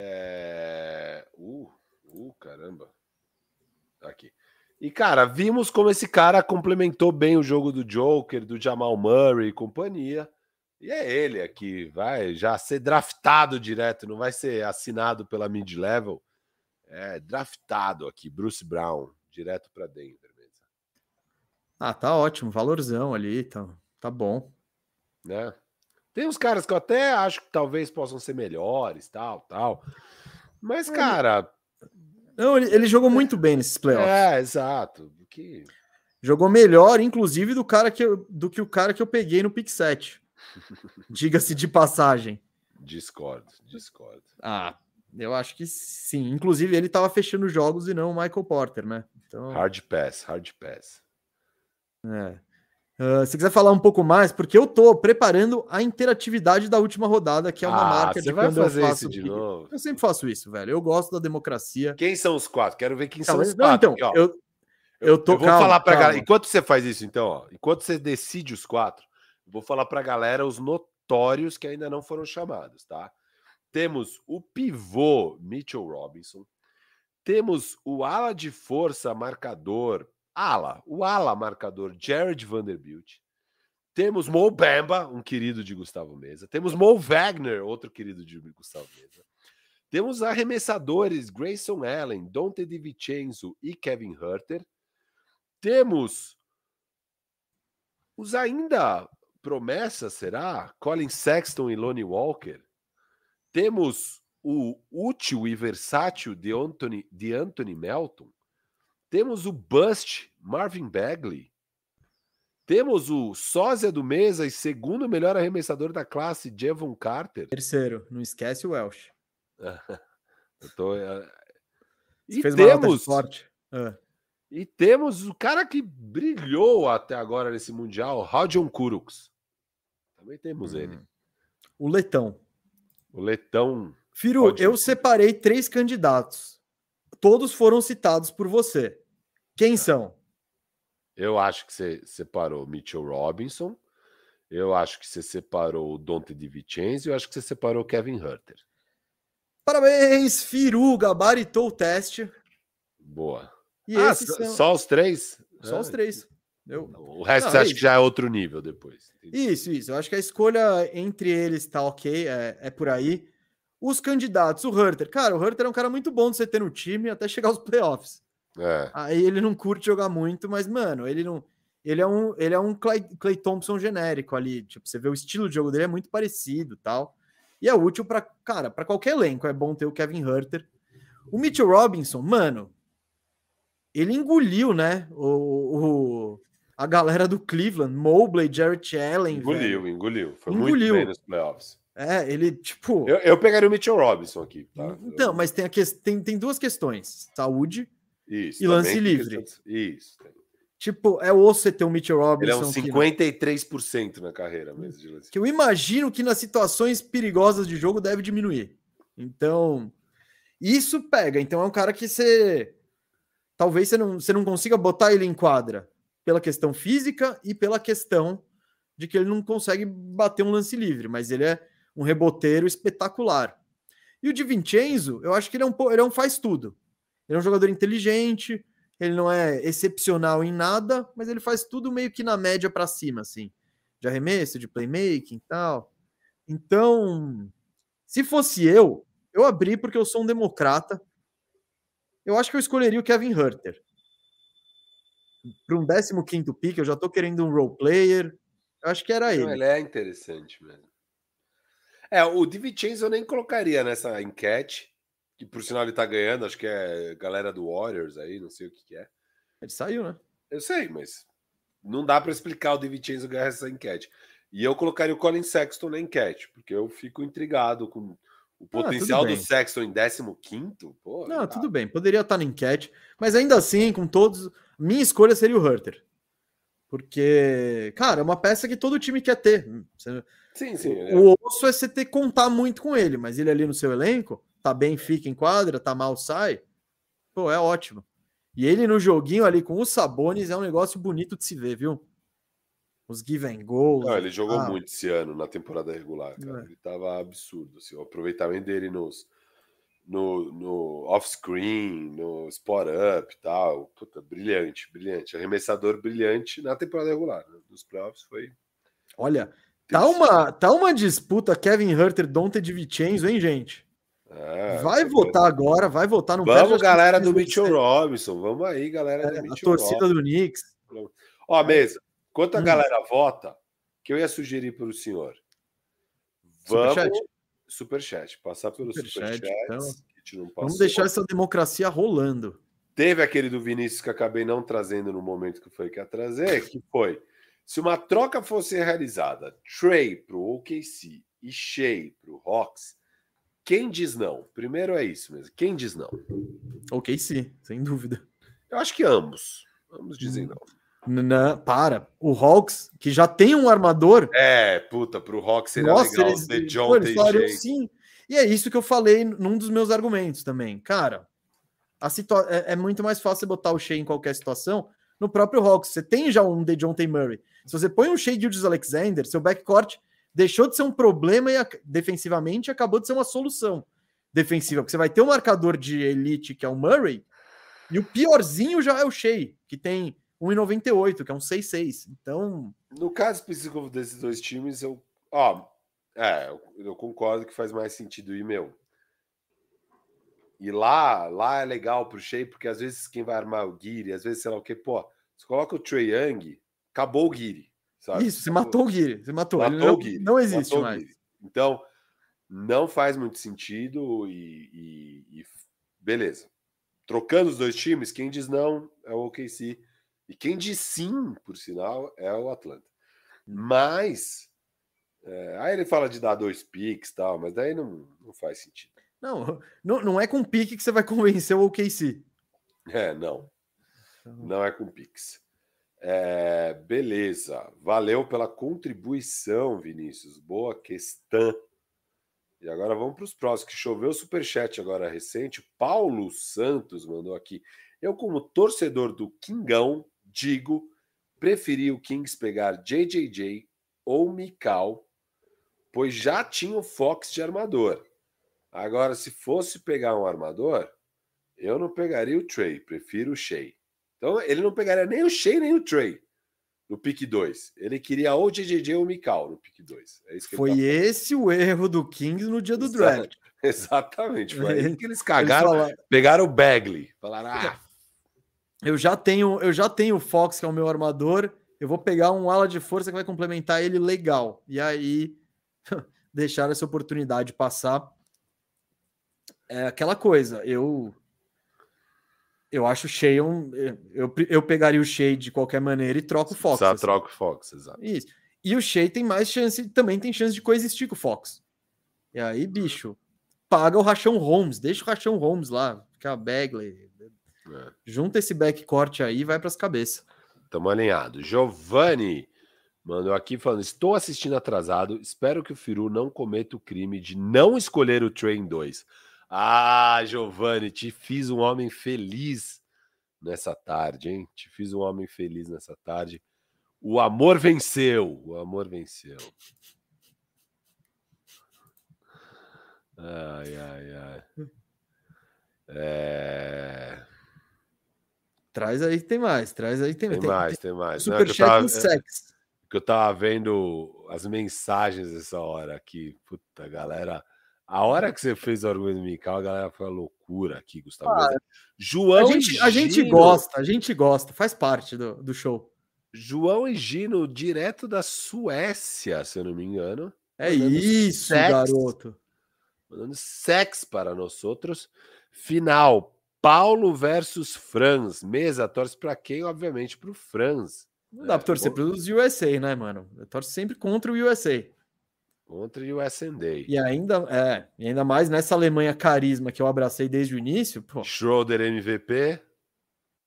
é... uh, uh, caramba. Aqui. E, cara, vimos como esse cara complementou bem o jogo do Joker, do Jamal Murray e companhia. E é ele aqui, vai já ser draftado direto, não vai ser assinado pela mid-level. É draftado aqui, Bruce Brown, direto para Denver mesmo. Ah, tá ótimo, valorzão ali, tá, tá bom. Né? Tem uns caras que eu até acho que talvez possam ser melhores, tal, tal. Mas, cara, Não, ele, ele jogou muito bem nesses playoffs. é, exato. Que... Jogou melhor, inclusive, do cara que eu- do que o cara que eu peguei no pick 7. Diga-se de passagem. Discordo, discordo. Ah, eu acho que sim. Inclusive, ele tava fechando jogos e não o Michael Porter, né? Então, Hard pass, hard pass. é. Ah, se quiser falar um pouco mais, porque eu tô preparando a interatividade da última rodada, que é uma Ah, marca de vai quando eu faço isso de novo? Eu sempre faço isso, velho. Eu gosto da democracia. Quem são os quatro? Quero ver quem Não, são os não, quatro. então, aqui, eu, eu tô Eu vou calma, falar pra calma. galera. Enquanto você faz isso, então, ó, enquanto você decide os quatro, eu vou falar pra galera os notórios que ainda não foram chamados, tá? Temos o pivô Mitchell Robinson, temos o ala de força marcador, ala, o ala marcador Jared Vanderbilt, temos Mo Bamba, um querido de Gustavo Mesa, temos Mo Wagner, outro querido de Gustavo Mesa. Temos arremessadores Grayson Allen, Dante DiVincenzo e Kevin Herter. Temos os ainda promessas, será? Colin Sexton e Lonnie Walker. Temos o útil e versátil de Anthony, de Anthony Melton. Temos o Bust Marvin Bagley. Temos o sósia do mesa e segundo melhor arremessador da classe, Jevon Carter. Terceiro, não esquece o Welsh. Eu tô, eh, E temos, sorte. Ah, e temos o cara que brilhou até agora nesse Mundial, Rodion Kuruks. Também temos ele. hum. O Letão. O Letão. Firu, Pode eu separei três candidatos. Todos foram citados por você. Quem são? Eu acho que você separou Mitchell Robinson. Eu acho que você separou o Dante DiVincenzo. Eu acho que você separou o Kevin Herter. Parabéns, Firu, gabaritou o teste. Boa. E Ah, só, são só os três? só os Ah, três. Eu... O resto Não, você é acha que já é outro nível depois. Entendi. Isso, isso. Eu acho que a escolha entre eles tá ok, é, é por aí. Os candidatos, o Herter. Cara, o Herter é um cara muito bom de você ter no time até chegar aos playoffs. É. Aí ele não curte jogar muito, mas, mano, ele não. Ele é um, ele é um Clay, Clay Thompson genérico ali. Tipo, você vê o estilo de jogo dele é muito parecido tal. E é útil para cara, para qualquer elenco. É bom ter o Kevin Herter. O Mitchell Robinson, mano, ele engoliu, né? O, o- a galera do Cleveland, Mobley, Jarrett Allen. Engoliu, velho. engoliu. Foi Engoliu. muito bem nos playoffs. É, ele, tipo. Eu, eu pegaria o Mitchell Robinson aqui. tá? Então, mas tem, a que, tem, tem duas questões: saúde. Isso, e lance livre. de- Isso. Tipo, é osso você ter o Mitchell Ele é Robinson. um que- 53% na carreira mesmo de lance. que eu imagino que nas situações perigosas de jogo deve diminuir. Então, isso pega. Então, é um cara que você. Talvez você não, você não consiga botar ele em quadra pela questão física e pela questão de que ele não consegue bater um lance livre, mas ele é um reboteiro espetacular. E o Di Vincenzo, eu acho que ele é um, ele é um faz tudo. Ele é um jogador inteligente, ele não é excepcional em nada, mas ele faz tudo meio que na média para cima, assim. De arremesso, de playmaking e tal. Então, se fosse eu, eu abri porque eu sou um democrata. Eu acho que eu escolheria o Kevin Herter. Para um 15 pick, eu já tô querendo um role player. Eu acho que era ele. ele é interessante mesmo. É, o DiVincenzo eu nem colocaria nessa enquete, que por sinal ele tá ganhando, acho que é galera do Warriors aí, não sei o que, que é. Ele saiu, né? Eu sei, mas não dá para explicar o DiVincenzo ganhar essa enquete. E eu colocaria o Colin Sexton na enquete, porque eu fico intrigado com o ah, potencial ah, do Sexton em 15 pô. Não, tudo bem, poderia estar na enquete, mas ainda assim, com todos, minha escolha seria o Herter. Porque, cara, é uma peça que todo time quer ter. Você, sim, sim. O, o osso é você ter que contar muito com ele, mas ele ali no seu elenco, tá bem, fica em quadra, tá mal, sai. Pô, é ótimo. E ele no joguinho ali com os Sabones é um negócio bonito de se ver, viu? Os give and goals. Não, ele jogou ah. muito esse ano na temporada regular, cara. É. Ele tava absurdo. Assim, o aproveitamento dele nos, no, no off-screen, no spot-up e tal. Puta, brilhante, brilhante. Arremessador brilhante na temporada regular. Né? Nos playoffs foi. Olha, tá uma, tá uma disputa Kevin Herter, Dante de Vicenzo, hein, gente? É, vai votar agora, vai votar no Vamos, galera do Mitchell Robinson. Vamos aí, galera é, do Mitchell A torcida Robinson. do Knicks. Ó, mesa. Enquanto a hum. galera vota, que eu ia sugerir para o senhor? Vamos. Superchat. Superchat. Passar pelo superchat. superchat então, vamos deixar essa democracia rolando. Teve aquele do Vinícius que acabei não trazendo no momento que foi que ia trazer, que foi se uma troca fosse realizada, Trey para o OKC e Shea para o Hawks, quem diz não? Primeiro é isso mesmo. Quem diz não? OKC, sem dúvida. Eu acho que ambos. Ambos dizem hum. não. Não, para. O Hawks, que já tem um armador. É, puta, pro Hawks seria Nossa, legal eles, The John eles sim. E é isso que eu falei num dos meus argumentos também. Cara, a situa é, é, muito mais fácil você botar o Shea em qualquer situação. No próprio Hawks, você tem já um DeJounte Murray. Se você põe um Shea Gildes Alexander, seu backcourt deixou de ser um problema e defensivamente acabou de ser uma solução defensiva. Porque você vai ter um marcador de elite que é o Murray, e o piorzinho já é o Shea, que tem 1,98, que é um 6,6. Então. No caso específico desses dois times, eu. Ó, é, eu concordo que faz mais sentido ir, meu. E lá, lá é legal pro Shea, porque às vezes quem vai armar o Guiri, às vezes sei lá o que, pô, você coloca o Trey Young, acabou o Guiri. Sabe? Isso, você matou o Guiri, você matou. matou não, o Guiri, não existe mais. Então, não faz muito sentido e, e, e, beleza. Trocando os dois times, quem diz não é o OKC. E quem diz sim, por sinal, é o Atlanta. Mas. É, aí ele fala de dar dois piques e tal, mas daí não, não faz sentido. Não, não, não é com pique que você vai convencer o OKC. É, não. Então não é com piques. É, beleza. Valeu pela contribuição, Vinícius. Boa questão. E agora vamos para os próximos, que choveu o superchat agora recente. Paulo Santos mandou aqui. Eu, como torcedor do Kingão, digo, preferi o Kings pegar JJJ ou Mikal, pois já tinha o Fox de armador. Agora, se fosse pegar um armador, eu não pegaria o Trey, prefiro o Shea. Então, ele não pegaria nem o Shea nem o Trey no pick 2. Ele queria ou JJJ ou Mikal no pick 2. É foi tá esse o erro do Kings no dia do draft. Exatamente. Foi aí que eles cagaram. Eles falaram... Pegaram o Bagley. Falaram, ah, eu já tenho, eu já tenho o Fox, que é o meu armador. Eu vou pegar um ala de força que vai complementar ele legal. E aí deixar essa oportunidade passar. É aquela coisa, eu eu acho o Shea um, eu, eu pegaria o Shea de qualquer maneira e troco o Fox. Só assim. troca o Fox, exato. Isso. E o Shea tem mais chance, também tem chance de coexistir com o Fox. E aí, bicho, paga o Rachão Holmes, deixa o Rachão Holmes lá, fica Bagley, é. Junta esse backcourt aí e vai para as cabeças. Tamo alinhado. Giovanni mandou aqui falando: Estou assistindo atrasado. Espero que o Firu não cometa o crime de não escolher o Train 2. Ah, Giovanni, te fiz um homem feliz nessa tarde, hein? Te fiz um homem feliz nessa tarde. O amor venceu. O amor venceu. Ai, ai, ai. É... Traz aí, tem mais. Traz aí, tem, Tem, tem mais, tem mais. Não, é que eu Superchat tava- em sex. que eu tava vendo as mensagens dessa hora aqui. Puta, galera. A hora que você fez o argumento musical, a galera foi uma loucura aqui, Gustavo. Ah, João A gente, a gente Gino- gosta, a gente gosta, faz parte do, do show. João e Gino, direto da Suécia, se eu não me engano. É isso, sex. garoto. Mandando sex para nós outros. Final. Paulo versus Franz. Mesa torce para quem? Obviamente para o Franz. Não dá É, pra torcer bom. pelos USA, né, mano? Eu torço sempre contra o USA. Contra o USND. E ainda, é, e ainda mais nessa Alemanha carisma que eu abracei desde o início, pô, Schroeder MVP.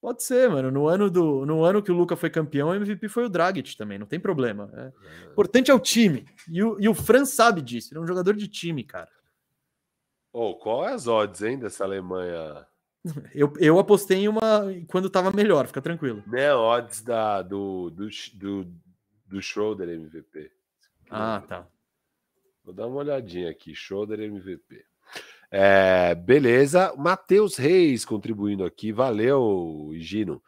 pode ser, mano. No ano, do, no ano que o Luca foi campeão, o MVP foi o Dragic também, não tem problema. é. O importante é o time. E o, e o Fran sabe disso, ele é um jogador de time, cara. Ô, qual é as odds, hein, dessa Alemanha? Eu, eu apostei em uma quando tava melhor, fica tranquilo. Né, odds da, do, do, do, do Schroeder MVP. Ah, tá. Vou dar uma olhadinha aqui. Schroeder MVP. É, beleza. Matheus Reis contribuindo aqui. Valeu, Gino.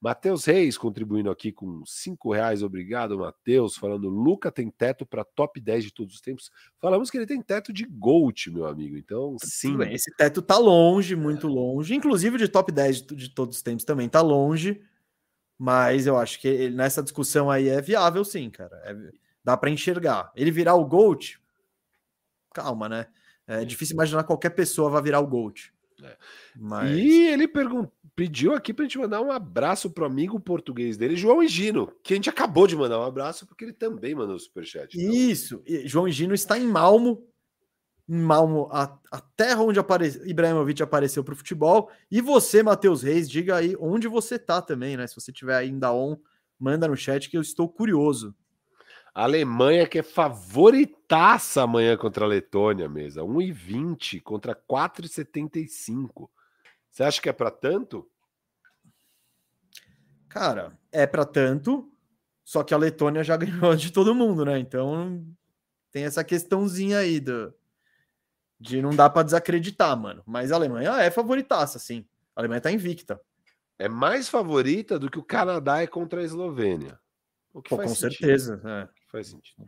Matheus Reis contribuindo aqui com cinco reais. Obrigado, Matheus. Falando, Luca tem teto para top 10 de todos os tempos. Falamos que ele tem teto de GOAT, meu amigo. Então, sim. Tudo bem, esse teto tá longe, muito longe. Inclusive de top 10 de, de todos os tempos também tá longe. Mas eu acho que ele- nessa discussão aí é viável, sim, cara. É- dá para enxergar. Ele virar o GOAT, calma, né? É difícil imaginar qualquer pessoa vai virar o GOAT. É. Mas E ele pediu aqui pra gente mandar um abraço pro amigo português dele, João Higino, que a gente acabou de mandar um abraço, porque ele também mandou superchat. Então, isso, e João Gino está em Malmo. Em Malmo, a, a terra onde apare... Ibrahimovic apareceu para o futebol. E você, Matheus Reis, diga aí onde você tá também, né? Se você tiver ainda on, manda no chat que eu estou curioso. A Alemanha que é favoritaça amanhã contra a Letônia, mesa. 1,20 contra 4,75. Você acha que é para tanto? Cara, é para tanto, só que a Letônia já ganhou de todo mundo, né? Então tem essa questãozinha aí do, de não dá para desacreditar, mano. Mas a Alemanha é favoritaça, sim. A Alemanha tá invicta. É mais favorita do que o Canadá é contra a Eslovênia. Pô, com sentido. certeza. é. Faz sentido.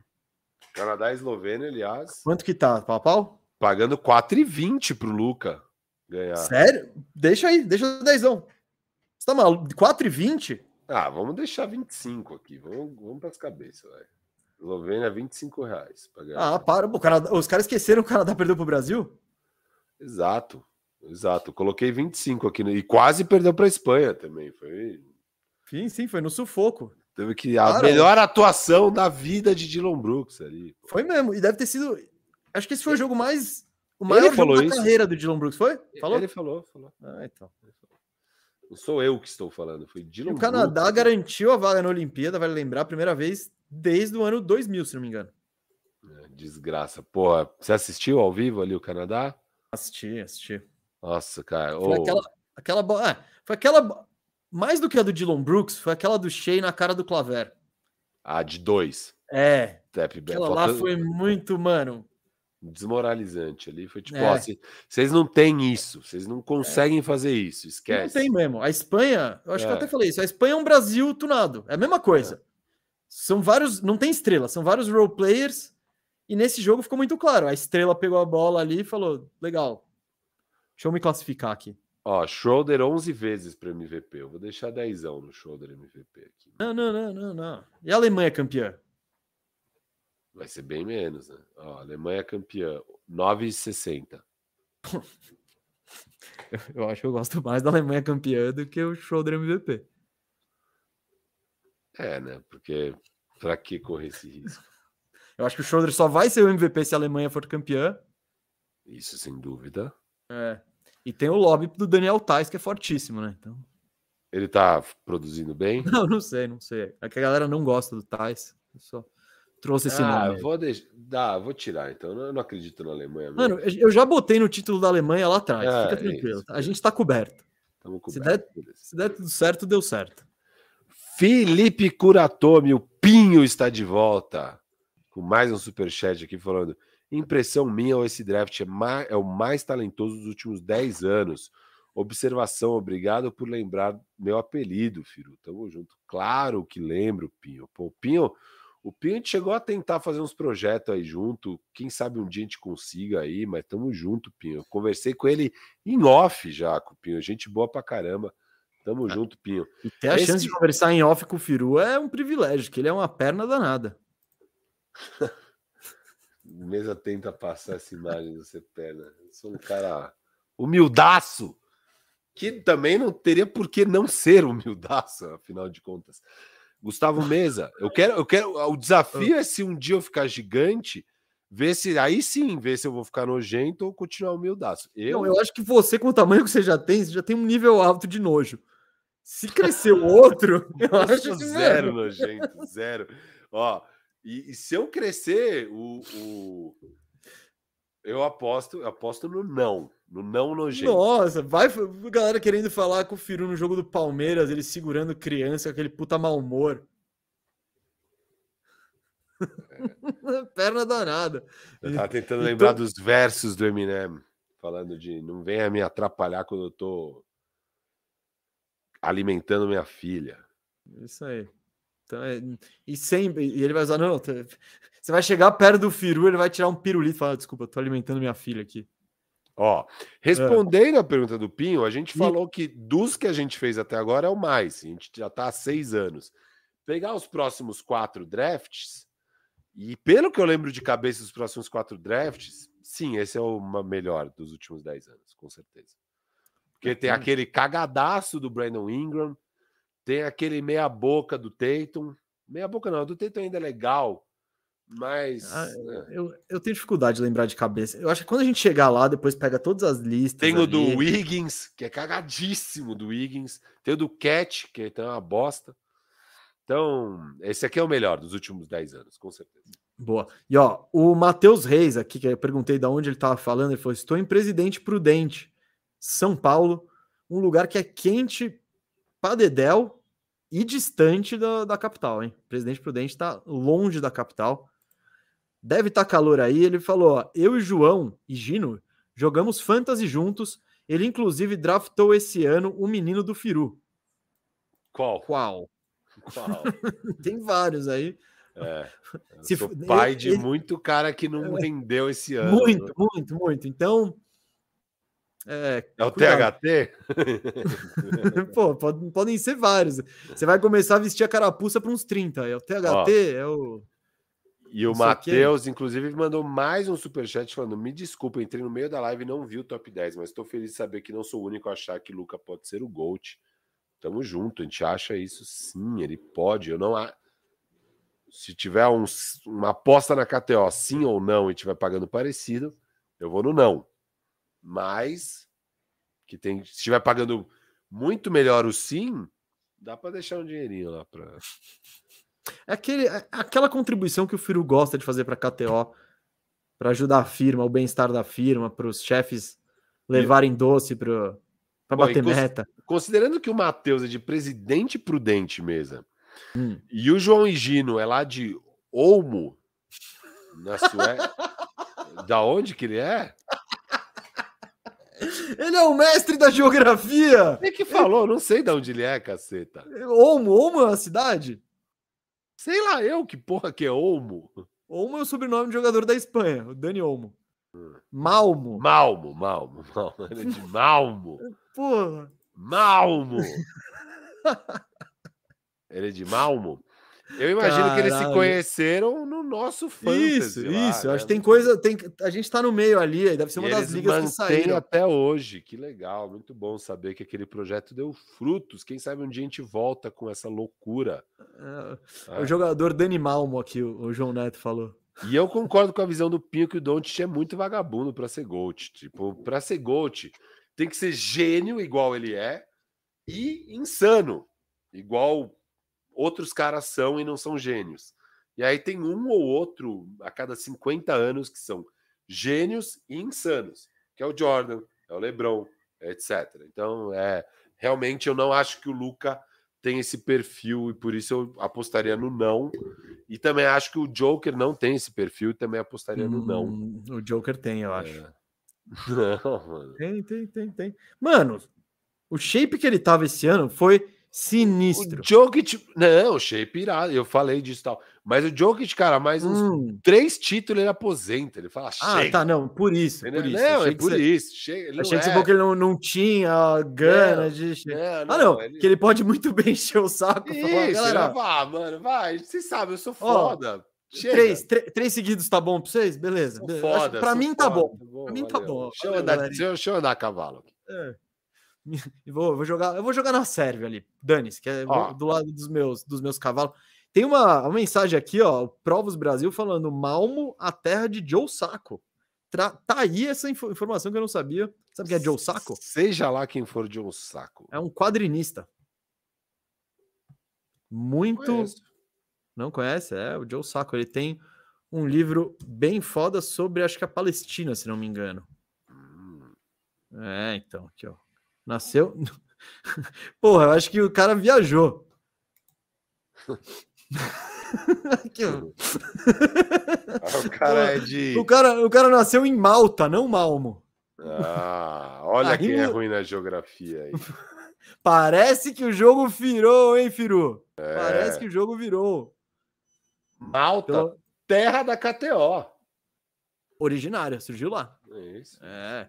Canadá e Eslovênia, aliás, Quanto que tá, pau pau? pagando 4,20 pro Luca ganhar. Sério? Deixa aí, deixa o dezão. Você tá maluco? 4,20? Ah, vamos deixar 25 aqui. Vamos, vamos para as cabeças, velho. Eslovênia, 25 reais. pra. Ah, para. O Canadá- os caras esqueceram que o Canadá perdeu pro Brasil? Exato, exato. Coloquei 25 aqui no- e quase perdeu para a Espanha também. Foi Sim, sim, foi no sufoco. Teve que a Cara, melhor atuação da vida de Dylan Brooks ali. pô. Foi mesmo. E deve ter sido. Acho que esse foi o jogo mais. O Ele maior jogo falou da carreira do Dylan Brooks, foi? Falou? Ele falou, falou. Ah, então. Não sou eu que estou falando, foi E Dylan o Canadá Brooks. garantiu a vaga na Olimpíada, vale lembrar, a primeira vez desde o ano 2000, se não me engano. É, Desgraça. Porra, você assistiu ao vivo ali o Canadá? Assisti, assisti. Nossa, cara. Foi ô, aquela. aquela bo- ah, foi aquela. Mais do que a do Dylan Brooks, foi aquela do Shea na cara do Claver. A de dois. É, back. aquela lá foi muito, mano. desmoralizante ali. Foi tipo, É. ó, cê- vocês não têm isso, vocês não conseguem fazer isso, Não esquece. tem mesmo. A Espanha, eu acho que eu É. até falei isso. A Espanha é um Brasil tunado. É a mesma coisa. São vários. Não tem estrela, são vários role players. E nesse jogo ficou muito claro. A estrela pegou a bola ali e falou: legal. Deixa eu me classificar aqui. Ó, Schroeder 11 vezes para MVP. Eu vou deixar 10 no Schroeder MVP aqui. Não, não, não, não, não. E a Alemanha campeã? Vai ser bem menos, né? Ó, Alemanha campeã, 9,60. Eu, eu acho que eu gosto mais da Alemanha campeã do que o Schroeder MVP. É, né? Porque pra que correr esse risco? Eu acho que o Schroeder só vai ser o MVP se a Alemanha for campeã. Isso sem dúvida. É. E tem o lobby do Daniel Tais, que é fortíssimo, né? Então... Ele tá produzindo bem. Não, não sei, não sei. É que a galera não gosta do Tais. Eu só trouxe esse Ah, nome. vou deixar. Dá, vou tirar então. Eu não acredito na Alemanha. mesmo. Mano, eu já botei no título da Alemanha lá atrás. É, Fica é tranquilo. isso. A gente tá coberto. Tamo se coberto, beleza. Se der tudo certo, deu certo. Felipe Curatomi, o Pinho está de volta. Com mais um superchat aqui falando. Impressão minha, esse draft é, ma- é o mais talentoso dos últimos 10 anos. Observação, obrigado por lembrar meu apelido, Firu. Tamo junto. Claro que lembro, Pinho. Pô, o Pinho, o Pinho a gente chegou a tentar fazer uns projetos aí junto. Quem sabe um dia a gente consiga aí, mas tamo junto, Pinho. Eu conversei com ele em off já, com o Pinho. Gente boa pra caramba. Tamo Ah. junto, Pinho. E ter a Esse- chance de conversar em off com o Firu é um privilégio, que ele é uma perna danada. O Mesa tenta passar essa imagem do você perna. Eu sou um cara humildaço, que também não teria por que não ser humildaço, afinal de contas. Gustavo Mesa, eu quero, eu quero. O desafio é se um dia eu ficar gigante, ver se aí sim, ver se eu vou ficar nojento ou continuar humildaço. Eu, Não, eu acho que você, com o tamanho que você já tem, você já tem um nível alto de nojo. Se crescer o outro, eu acho zero mano, nojento, zero. Ó, e, e se eu crescer, o, o- eu aposto, eu aposto no não, no não nojento. Nossa, vai galera querendo falar com o Firu no jogo do Palmeiras, ele segurando criança, aquele puta mau humor. Perna danada. Eu tava tentando Então- lembrar dos versos do Eminem, falando de não venha me atrapalhar quando eu tô alimentando minha filha. Isso aí. Então, é- e sempre, e ele vai usar, não, tá- você vai chegar perto do Firu, ele vai tirar um pirulito e falar, desculpa, eu tô alimentando minha filha aqui. Ó, respondendo a pergunta do Pinho, a gente falou que dos que a gente fez até agora é o mais. A gente já tá há seis anos. Pegar os próximos quatro drafts, e pelo que eu lembro de cabeça dos próximos quatro drafts, sim, esse é o melhor dos últimos dez anos, com certeza. Porque tem Hum. aquele cagadaço do Brandon Ingram, tem aquele meia-boca do Tatum. Meia-boca não, do Tatum ainda é legal, mas. Ah, é. Eu, eu tenho dificuldade de lembrar de cabeça. Eu acho que quando a gente chegar lá, depois pega todas as listas. Tem o do ali. Wiggins, que é cagadíssimo do Wiggins. Tem o do Cat, que é uma bosta. Então, esse aqui é o melhor dos últimos 10 anos, com certeza. Boa. E ó, o Matheus Reis aqui, que eu perguntei de onde ele estava falando, ele falou: estou em Presidente Prudente, São Paulo, um lugar que é quente pra dedéu e distante da, da capital, hein? Presidente Prudente está longe da capital. Deve estar calor aí. Ele falou: ó, eu e João e Gino jogamos fantasy juntos. Ele, inclusive, draftou esse ano o menino do Firu. Qual? Qual? Qual? Tem vários aí. É. Se pai ele- de ele- muito cara que não rendeu esse ano. Muito, muito, muito. Então. É, É o cuidado. THT? Pô, pode- podem ser vários. Você vai começar a vestir a carapuça para uns 30. É o THT, é o. E o é- Matheus, inclusive, mandou mais um superchat falando: Me desculpa, entrei no meio da live e não vi o top 10, mas estou feliz de saber que não sou o único a achar que Luca pode ser o GOAT. Tamo junto, a gente acha isso sim, ele pode. Eu não. a- Se tiver uns- uma aposta na KTO, sim ou não, e tiver pagando parecido, eu vou no não. Mas que tem, se estiver pagando muito melhor o sim, dá para deixar um dinheirinho lá para. É aquele, é aquela contribuição que o Firu gosta de fazer para KTO, para ajudar a firma, o bem-estar da firma, para os chefes levarem doce para bater cons- meta. Considerando que o Matheus é de Presidente Prudente mesa Hum. e o João Higino é lá de Olmo, na Suécia. da onde que ele é? Ele é o mestre da geografia! Ele que falou, não sei de onde ele é, caceta. Olmo, Olmo é uma cidade? Sei lá eu que porra que é Olmo. Olmo é o sobrenome de jogador da Espanha, o Dani Olmo. Malmo. Malmo, Malmo, Malmo. Ele é de Malmo. Porra. Malmo. Ele é de Malmo? Eu imagino que eles se Caralho. conheceram no nosso fantasy. Isso, lá, isso. Né? acho que tem coisa. Tem, a gente tá no meio ali, deve ser E uma das eles ligas que saíram. até hoje. Que legal, muito bom saber que aquele projeto deu frutos. Quem sabe um dia a gente volta com essa loucura. É, tá? O jogador Dani Malmo aqui, o, o João Neto falou. E eu concordo com a visão do Pinho que o Doncic é muito vagabundo para ser GOAT. Tipo, para ser GOAT, tem que ser gênio igual ele é e insano, igual outros caras são e não são gênios. E aí tem um ou outro a cada 50 anos que são gênios e insanos, que é o Jordan, é o LeBron, etc. Então, é realmente eu não acho que o Luca tem esse perfil e por isso eu apostaria no não. E também acho que o Joker não tem esse perfil e também apostaria no não. Hum, O Joker tem, eu acho. É. Não, mano. Tem, tem, tem, tem. Mano, o shape que ele tava esse ano foi sinistro. O Jokic. Não, o shape irado. Eu falei disso e tal. Mas o Jokic, cara, mais uns Hum. três títulos ele aposenta. Ele fala, Ah, chega. tá, não, por isso. Por isso. Não, Achei é por você- isso. Chega. Ele Achei não que você é. falou que ele não, não tinha gana Não, de. Não, ah, não, ele- que ele pode muito bem encher o saco. Isso, falar, galera, vai, mano, vai. Você sabe, eu sou foda. Chega. três, três seguidos tá bom pra vocês? Beleza. Foda, pra mim tá foda, bom. Pra mim tá valeu. bom. Deixa eu, andar, deixa, eu, andar a cavalo. É. Vou, vou jogar, eu vou jogar na Sérvia ali. Dane-se, que é Ó. do lado dos meus, dos meus cavalos. Tem uma, uma mensagem aqui, ó, o Provos Brasil falando Malmo, a terra de Joe Saco. Tra- tá aí essa info- informação que eu não sabia. Sabe quem é Joe Saco? Seja lá quem for um saco. É um quadrinista. Muito. Conheço. Não conhece? É, o Joe Saco. Ele tem um livro bem foda sobre, acho que a Palestina, se não me engano. Hum. É, então, aqui, ó. Nasceu. Porra, eu acho que o cara viajou. Aqui. Ah, o cara é de. o, cara, o cara nasceu em Malta, não Malmo. Ah, olha Aí quem é ruim na geografia aí. Parece que o jogo virou, hein, Firu? É. Parece que o jogo virou. Malta, Pelo- terra da KTO. Originária, surgiu lá. É isso. É.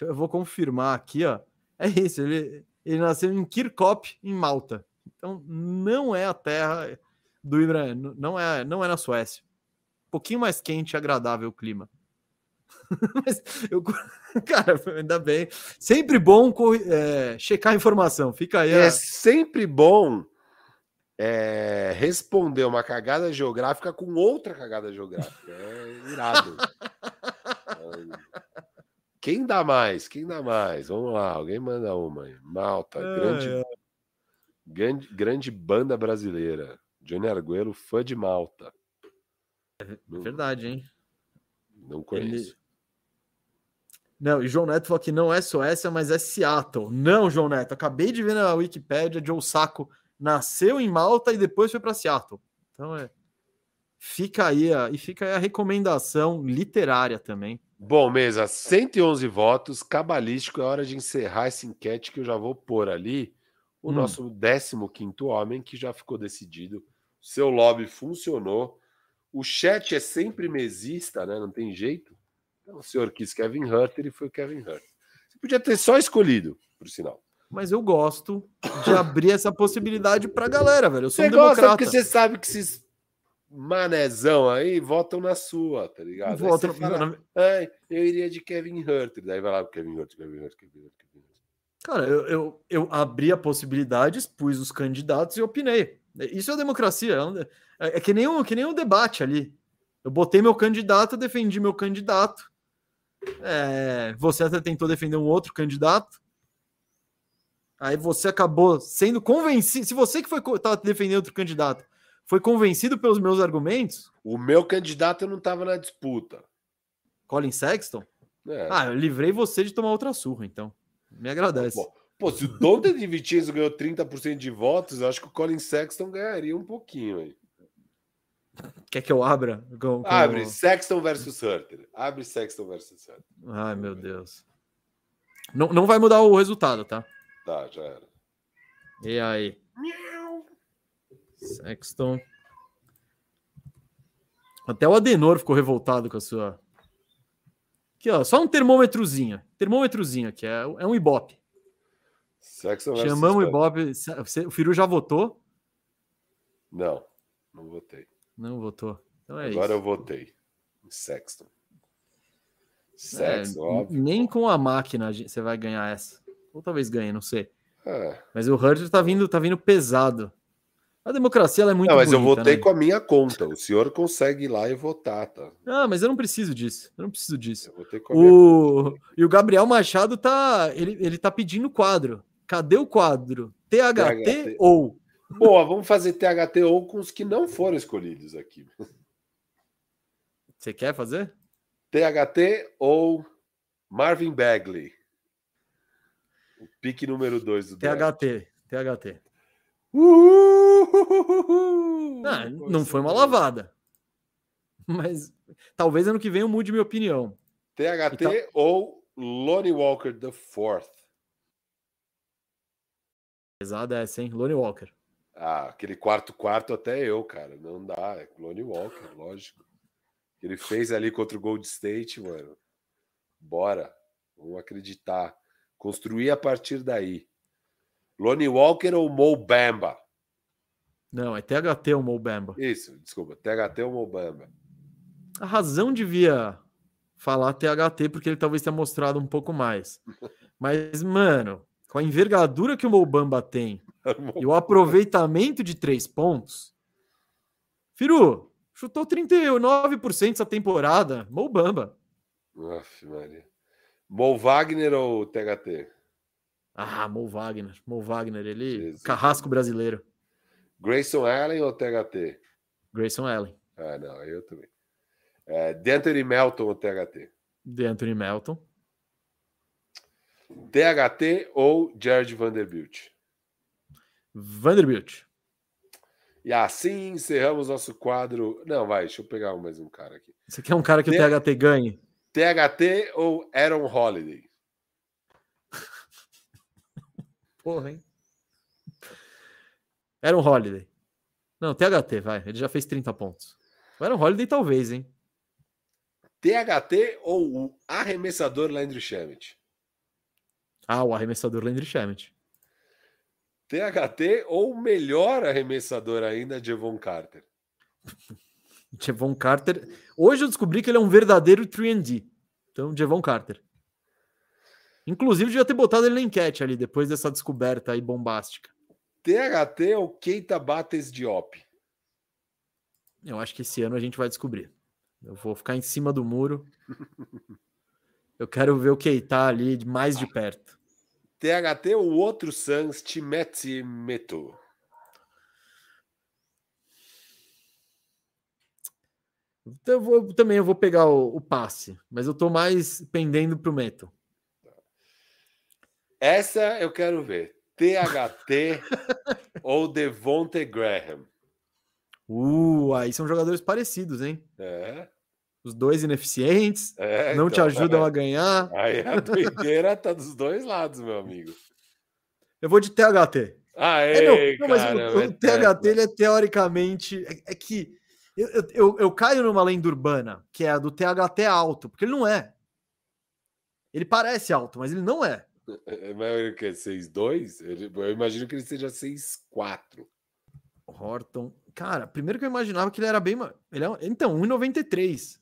Eu vou confirmar aqui, ó. É isso, ele, ele nasceu em Kirkop, em Malta. Então, não é a terra do Ibra, não é, não é na Suécia. Um pouquinho mais quente e agradável o clima. Mas eu, cara, ainda bem. Sempre bom é, checar a informação. Fica aí. É a- sempre bom é, responder uma cagada geográfica com outra cagada geográfica. É irado. Quem dá mais? Quem dá mais? Vamos lá, alguém manda uma aí. Malta, grande, É, é. grande, grande banda brasileira. Johnny Arguello, fã de Malta. Não, Verdade, hein? não conheço. Não, e João Neto falou que não é Suécia, mas é Seattle. Não, João Neto, acabei de ver na Wikipédia, Joe Saco nasceu em Malta e depois foi para Seattle. Então é. Fica aí a, e fica aí a recomendação literária também. Bom, mesa, 111 votos, cabalístico, é hora de encerrar essa enquete que eu já vou pôr ali. O Hum. nosso 15 homem, que já ficou decidido. Seu lobby funcionou. O chat é sempre mesista, né? Não tem jeito. Então, o senhor quis Kevin Herter e foi o Kevin Herter. Você podia ter só escolhido, por sinal. Mas eu gosto de abrir essa possibilidade pra galera, velho. Eu sou Você um gosta democrata. porque você sabe que esses manezão aí votam na sua, tá ligado? Você fala, eu iria de Kevin Herter. Daí vai lá, Kevin Herter, Kevin Herter, Kevin Herter, Kevin Herter. Cara, eu, eu, eu abri a possibilidade, expus os candidatos e opinei. Isso é democracia. É, é- é que, nem um, que nem um debate ali. Eu botei meu candidato, defendi meu candidato. É, você até tentou defender um outro candidato. Aí você acabou sendo convencido. Se você que foi tá defendendo outro candidato foi convencido pelos meus argumentos, O meu candidato não estava na disputa. Colin Sexton, né? ah, eu livrei você de tomar outra surra, então. Me agradece. Bom, pô, se o Dante de Vicenzo ganhou 30% de votos, eu acho que o Colin Sexton ganharia um pouquinho aí. Quer que eu abra? Com- com- Abre Sexton versus Herter. Abre Sexton versus Herter. Ai, meu Deus. Não, não vai mudar o resultado, tá? Tá, já era. E aí? Sexton. Até o Adenor ficou revoltado com a sua. Aqui, ó, só um termômetrozinho. Termômetrozinho aqui, é, é um Ibope. Sexton Chamamos o. Ibope. O Firu já votou? Não, não votei. Não votou. Então é Agora isso. eu votei. em Sexton. É, Sexton, óbvio. nem com a máquina você vai ganhar essa. Ou talvez ganhe, não sei. É. Mas o Herder tá vindo, tá vindo pesado. A democracia ela é muito Não, mas eu bonita, votei né? com a minha conta. O senhor consegue ir lá e votar, tá? Ah, mas eu não preciso disso. Eu não preciso disso. Eu votei com a minha O... E o Gabriel Machado tá. Ele, ele tá pedindo quadro. Cadê o quadro? THT, THT. ou. Boa, vamos fazer THT ou com os que não foram escolhidos aqui. Você quer fazer? THT ou Marvin Bagley? O pique número 2 do draft. THT. Uhul! Ah, não foi uma lavada. Mas talvez ano que vem eu mude minha opinião. THT Então- ou Lonnie Walker the Fourth. Pesada essa, hein? Lonnie Walker. Ah, aquele quarto quarto até eu, cara. Não dá. É Lonnie Walker, lógico. Ele fez ali contra o Gold State, mano. Bora. Vamos acreditar. Construir a partir daí. Lonnie Walker ou Mo Bamba? Não, é THT ou Mo Bamba. Isso, desculpa. THT ou Mo Bamba? A razão devia falar THT porque ele talvez tenha mostrado um pouco mais. Mas, mano, com a envergadura que o Mobamba tem e o aproveitamento de três pontos, Firu, chutou 39% essa temporada. Mobamba. Maria. Mo Wagner ou THT? Ah, Mo Wagner. Mo Wagner, ele. Jesus. Carrasco brasileiro. Grayson Allen ou THT? Grayson Allen. Ah, não, eu também. É, D'Anthony Melton ou THT? D'Anthony Melton. THT ou Jared Vanderbilt? Vanderbilt. E assim encerramos nosso quadro. Não, vai, deixa eu pegar mais um cara aqui. Você quer um cara que T... o THT ganhe? THT ou Aaron Holiday? Porra, hein? Aaron Holiday. Não, THT, vai. Ele já fez 30 pontos. O Aaron Holiday talvez, hein? THT ou o arremessador Landry Shamet? Ah, o arremessador Landry Shamet. THT ou o melhor arremessador ainda, Devon Carter? Devon Carter. Hoje eu descobri que ele é um verdadeiro 3D. Então, Devon Carter. Inclusive, devia ter botado ele na enquete ali, depois dessa descoberta aí bombástica. THT ou Keita Bates Diop? Eu acho que esse ano a gente vai descobrir. Eu vou ficar em cima do muro. Eu quero ver o Keita ali mais de perto. THT ou outro Suns, Timete Meto? Eu vou, também eu vou pegar o, o passe, mas eu tô mais pendendo pro Meto. Essa eu quero ver. THT ou Devonte Graham? Uh, aí são jogadores parecidos, hein? É. Os dois ineficientes, é, não então, te ajudam é. a ganhar. Aí a doideira tá dos dois lados, meu amigo. Eu vou de THT. Ah, é, não, não, mas o, o é THT ele é teoricamente. É, é que eu, eu, eu, caio numa lenda urbana, que é a do THT alto, porque ele não é. Ele parece alto, mas ele não é. É mas ele quer 6'2? Eu imagino que ele seja 6'4. Horton. Cara, primeiro que eu imaginava que ele era bem. Ele é, então, 1,93.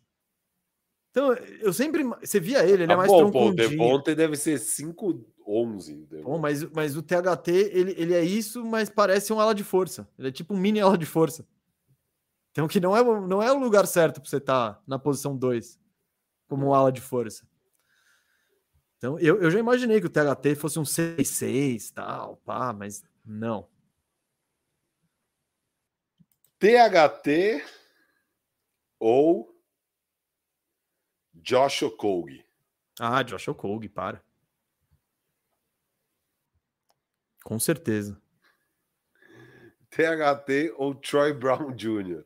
Então, eu sempre. Você via ele, ele é ah, é mais bom, troncudinho. Pô, o Devonta deve ser 5'11. Bom, mas, mas o THT, ele, ele é isso, mas parece um ala de força. Ele é tipo um mini ala de força. Então, que não é, não é o lugar certo para você estar tá na posição 2, como um ala de força. Então, eu, eu já imaginei que o THT fosse um 6'6 tal, pá, mas não. THT ou Josh Okogie? Ah, Josh Okogie, para. Com certeza. THT ou Troy Brown Jr.?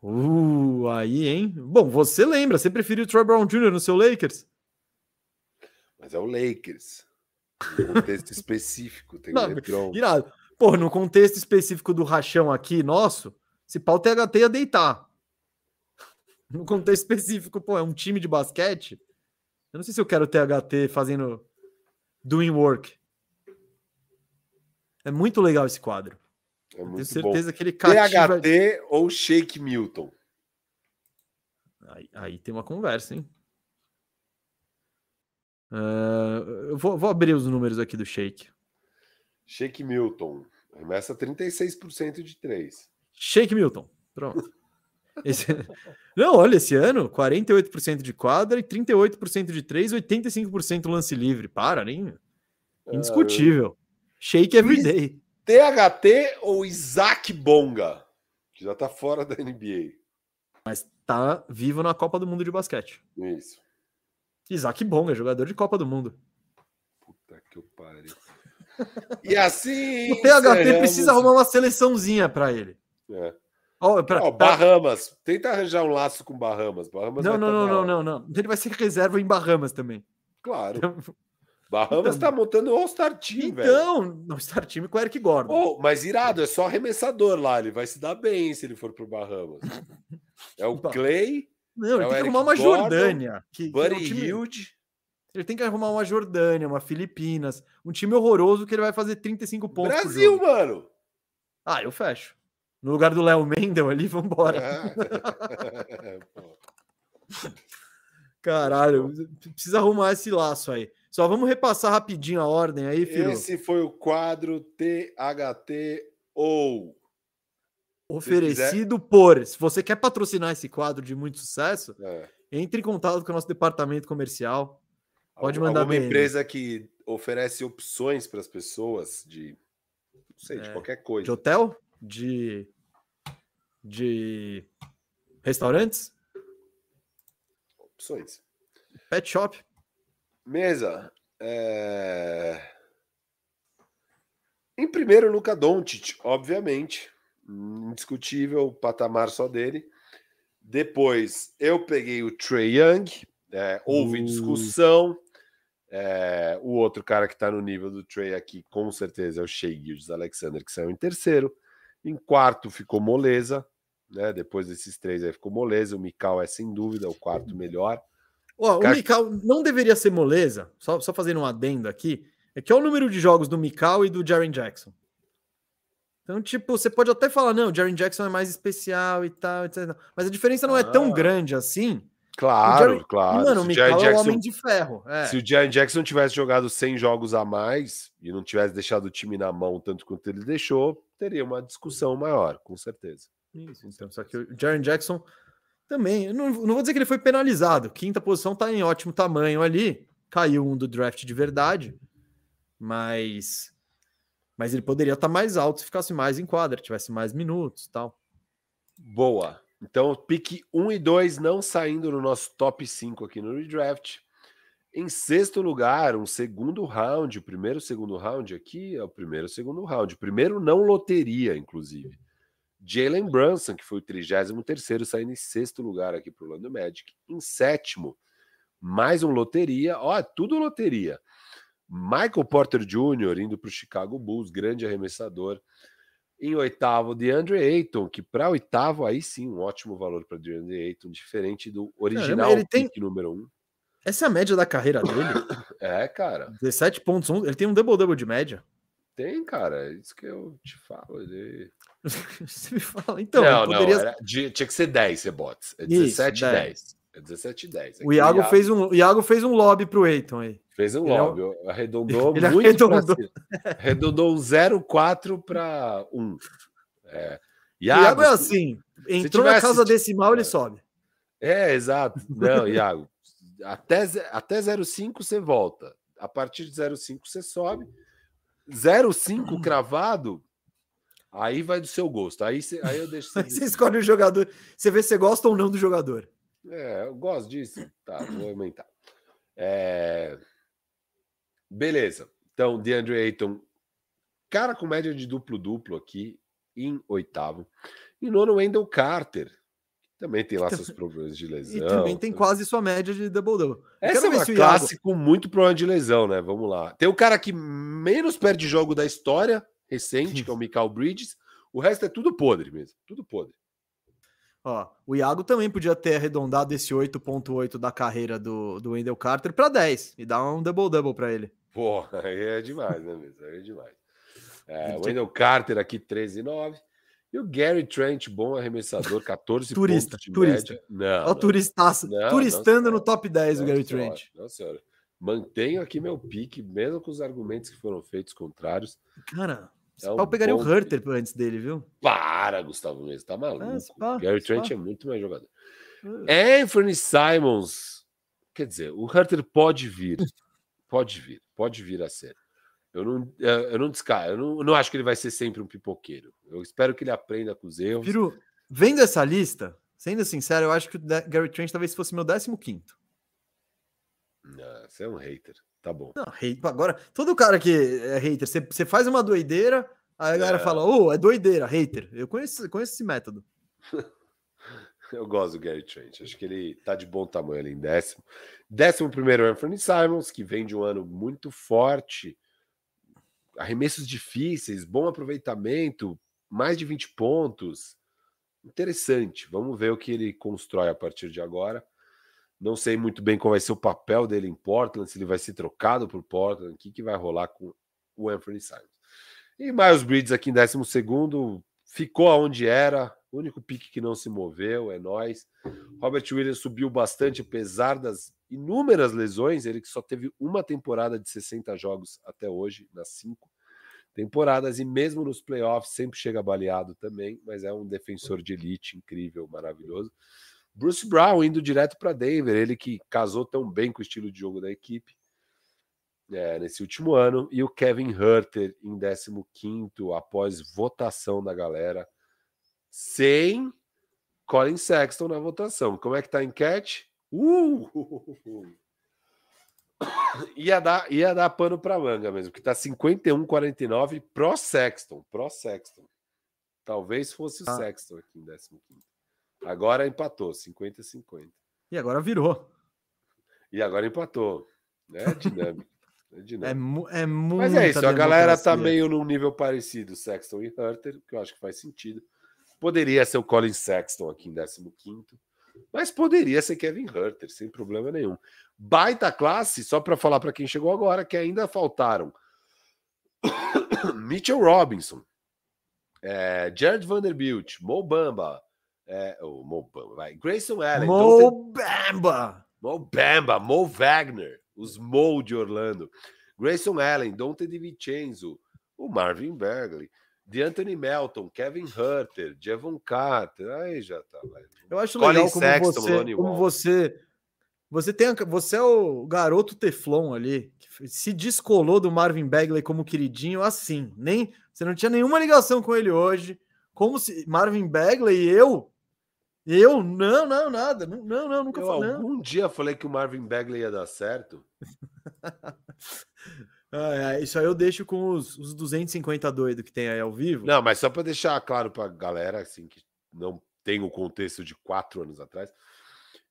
Uh, aí, hein? Bom, você lembra, você preferiu o Troy Brown Jr. no seu Lakers? Mas é o Lakers. No contexto específico, tem Não, um Irado. Pô, no contexto específico do rachão aqui, nosso, se pau THT ia deitar. No contexto específico, pô, é um time de basquete. Eu não sei se eu quero THT fazendo doing work. É muito legal esse quadro. É muito Tenho certeza bom. que ele cativa... THT ou Shake Milton? Aí, aí tem uma conversa, hein? Uh, eu vou, vou, abrir os números aqui do Shake. Shake Milton. Começa 36% de 3. Shake Milton. Pronto. Esse... Não, olha, esse ano, 48% de quadra e 38% de 3, 85% lance livre. Para, nem. Ah, Indiscutível. Shake everyday. THT ou Isaac Bonga? Que já tá fora da NBA. Mas tá vivo na Copa do Mundo de basquete. Isso. Isaac Bonga, jogador de Copa do Mundo. Puta que pariu. E assim. O THT precisa arrumar uma seleçãozinha para ele. É. Oh, pra, oh, Bahamas. Pra... Tenta arranjar um laço com Bahamas. Bahamas não, não, não, não, não, não. Ele vai ser reserva em Bahamas também. Claro. Bahamas tá montando o All-Star Team, velho. Então, não Star Team com o Eric Gordon. Oh, mas irado, é só arremessador lá. Ele vai se dar bem se ele for pro Bahamas. É o Bah. Clay, não, ele é tem que arrumar uma Gordon, Jordânia. Que, que é um Buddy time- Hilde. Ele tem que arrumar uma Jordânia, uma Filipinas, um time horroroso que ele vai fazer 35 pontos Brasil, mano. Ah, eu fecho. No lugar do Léo Mendel ali, vambora. É. Caralho, precisa arrumar esse laço aí. Só vamos repassar rapidinho a ordem aí, filho. Esse foi o quadro THT ou. Oferecido por. Se você quer patrocinar esse quadro de muito sucesso, É. entre em contato com o nosso departamento comercial. Pode mandar Alguma empresa que oferece opções para as pessoas de. Não sei, de É, qualquer coisa. De hotel? De. De. Restaurantes? Opções. Pet shop? Mesa. é, Em primeiro, Luca Doncic, obviamente. Indiscutível, o patamar só dele. Depois, eu peguei o Trey Young. é, houve Uh. discussão. É, o outro cara que está no nível do Trey aqui, com certeza, é o Shea Gildes Alexander, que saiu em terceiro. Em quarto ficou Moleza. Né? Depois desses três aí ficou Moleza. O Mikal é sem dúvida o quarto melhor. Ó, o Cara- Mikal não deveria ser moleza, só, só fazendo um adendo aqui, é que é o número de jogos do Mikal e do Jaren Jackson. Então, tipo, você pode até falar, não, o Jaren Jackson é mais especial e tal, etc. Mas a diferença não é tão Ah. grande assim. Claro, Jaren- claro. Mano, o é o Jackson- homem de ferro. É. Se o Jaren Jackson tivesse jogado 100 jogos a mais e não tivesse deixado o time na mão tanto quanto ele deixou, teria uma discussão maior, com certeza. Isso, então, só que o Jaren Jackson também, não, não vou dizer que ele foi penalizado, quinta posição tá em ótimo tamanho ali, caiu um do draft de verdade, mas mas ele poderia estar mais alto se ficasse mais em quadra, tivesse mais minutos, tal. Boa. Então, pique 1 e 2 não saindo no nosso top 5 aqui no redraft. Em sexto lugar, um segundo round, o primeiro segundo round aqui é o primeiro segundo round. Primeiro não loteria, inclusive. Jalen Brunson, que foi o 33º, saindo em sexto lugar aqui para o Orlando Magic. Em sétimo, mais um loteria. Ó, é tudo loteria. Michael Porter Jr. indo para o Chicago Bulls, grande arremessador. Em oitavo, DeAndre Ayton, que para oitavo, aí sim, um ótimo valor para DeAndre Ayton, diferente do original ele tem- número um. Essa é a média da carreira dele, É, cara, 17 pontos, ele tem um double-double de média. tem, cara, é isso que eu te falo. Ele... Você me fala, então, não, poderia... não, era- tinha que ser 10, você bots. É Isso, 17 10. 10. É 17 10. o Iago fez um, Iago fez um lobby pro Eiton aí. Fez um ele é lobby, arredondou Ele muito arredondou. Arredondou um 0,4 para 1. É. O Iago é assim, entrou na casa decimal, ele É. sobe. É, exato. Não, Iago, até, até 0,5 você volta. A partir de 0,5 você sobe. 0,5 cravado, aí vai do seu gosto. Aí, você, aí eu deixo você. Você escolhe o jogador, você vê se você gosta ou não do jogador. É, eu gosto disso. Tá, vou aumentar. É, Beleza. Então, DeAndre Ayton, cara com média de duplo-duplo aqui, em oitavo. E nono, Wendell Carter. que Também tem lá seus problemas de E lesão. também tem quase sua média de double-double. Essa é uma Iago- classe com muito problema de lesão, né? Vamos lá. Tem o cara que menos perde jogo da história recente, que é o Michael Bridges. O resto é tudo podre mesmo. Tudo podre. Ó, o Iago também podia ter arredondado esse 8.8 da carreira do, do Wendell Carter para 10 e dar um double-double para ele. Porra, aí é demais, né, mesmo? Aí é demais. É, o Wendell Carter aqui, 13,9. E o Gary Trent, bom arremessador, 14 Turista, turista. média. Não, o não, turistaço, Não, turistando não, no top 10 o Gary senhora, Trent. Não, senhora. Mantenho aqui meu pique, mesmo com os argumentos que foram feitos contrários. Cara, É um pau pegaria o Herter antes dele, viu? Para, Gustavo Mendes, tá maluco. É, se pá, Gary se Trent é muito mais jogador. Anthony Simons. Quer dizer, o Hunter pode vir. Pode vir. Pode vir a ser. Eu não, eh, eu não descarto. Eu não, eu não acho que ele vai ser sempre um pipoqueiro. Eu espero que ele aprenda com os erros. Vendo essa lista, sendo sincero, eu acho que o Gary Trent talvez fosse meu 15. Não, você é um hater. Tá bom. Não, hate, agora, todo cara que é hater, você, você faz uma doideira, aí a galera É. fala, ô, é doideira, hater. Eu conheço, conheço esse método. Eu gosto do Gary Trent. Acho que ele tá de bom tamanho ali em décimo. Décimo primeiro, Anthony Simons, que vem de um ano muito forte. Arremessos difíceis, bom aproveitamento, mais de 20 pontos. Interessante. Vamos ver o que ele constrói a partir de agora. Não sei muito bem qual vai ser o papel dele em Portland, se ele vai ser trocado por Portland, o que, que vai rolar com o Anthony Simons. E Miles Bridges aqui em 12 ficou aonde era, o único pique que não se moveu é nós. Robert Williams subiu bastante, apesar das inúmeras lesões. Ele que só teve uma temporada de 60 jogos até hoje, nas cinco temporadas, e mesmo nos playoffs sempre chega baleado também, mas é um defensor de elite incrível, maravilhoso. Bruce Brown indo direto para Denver, ele que casou tão bem com o estilo de jogo da equipe é, nesse último ano, e o Kevin Herter em 15 após votação da galera, sem Colin Sexton na votação. Como é que tá a enquete? Uh! Ia dar, ia dar pano para manga mesmo, que tá 51-49 pro Sexton, pro Sexton. Talvez fosse o ah. Sexton aqui em 15. Agora empatou, 50-50. E agora virou. E agora empatou. É dinâmico. É, dinâmico. é, é muito. Mas é isso, a galera tá meio num nível parecido, Sexton e Hunter, que eu acho que faz sentido. Poderia ser o Colin Sexton aqui em 15, mas poderia ser Kevin Hunter, sem problema nenhum. Baita classe, só para falar para quem chegou agora, que ainda faltaram Mitchell Robinson, é, Jared Vanderbilt, Mo Bamba, é, oh, Mo Bamba, vai, Grayson Allen, Mo então, Bamba, Mo Bamba, Mo Wagner, os Mo de Orlando, Grayson Allen, Dante DiVincenzo, o Marvin Bagley, de Anthony Melton, Kevin Herter, Jevon Carter, aí já tá. Eu acho Colin legal como Sexton, você, como você, você tem, você é o garoto Teflon ali, que se descolou do Marvin Bagley como queridinho assim, nem você não tinha nenhuma ligação com ele hoje, como se Marvin Bagley e eu eu não, não, nada, não, não, nunca eu, falei. Algum dia falei que o Marvin Bagley ia dar certo. Ah, isso aí eu deixo com os, os 250 doidos que tem aí ao vivo. Não, mas só para deixar claro para galera assim, que não tem o contexto de quatro anos atrás,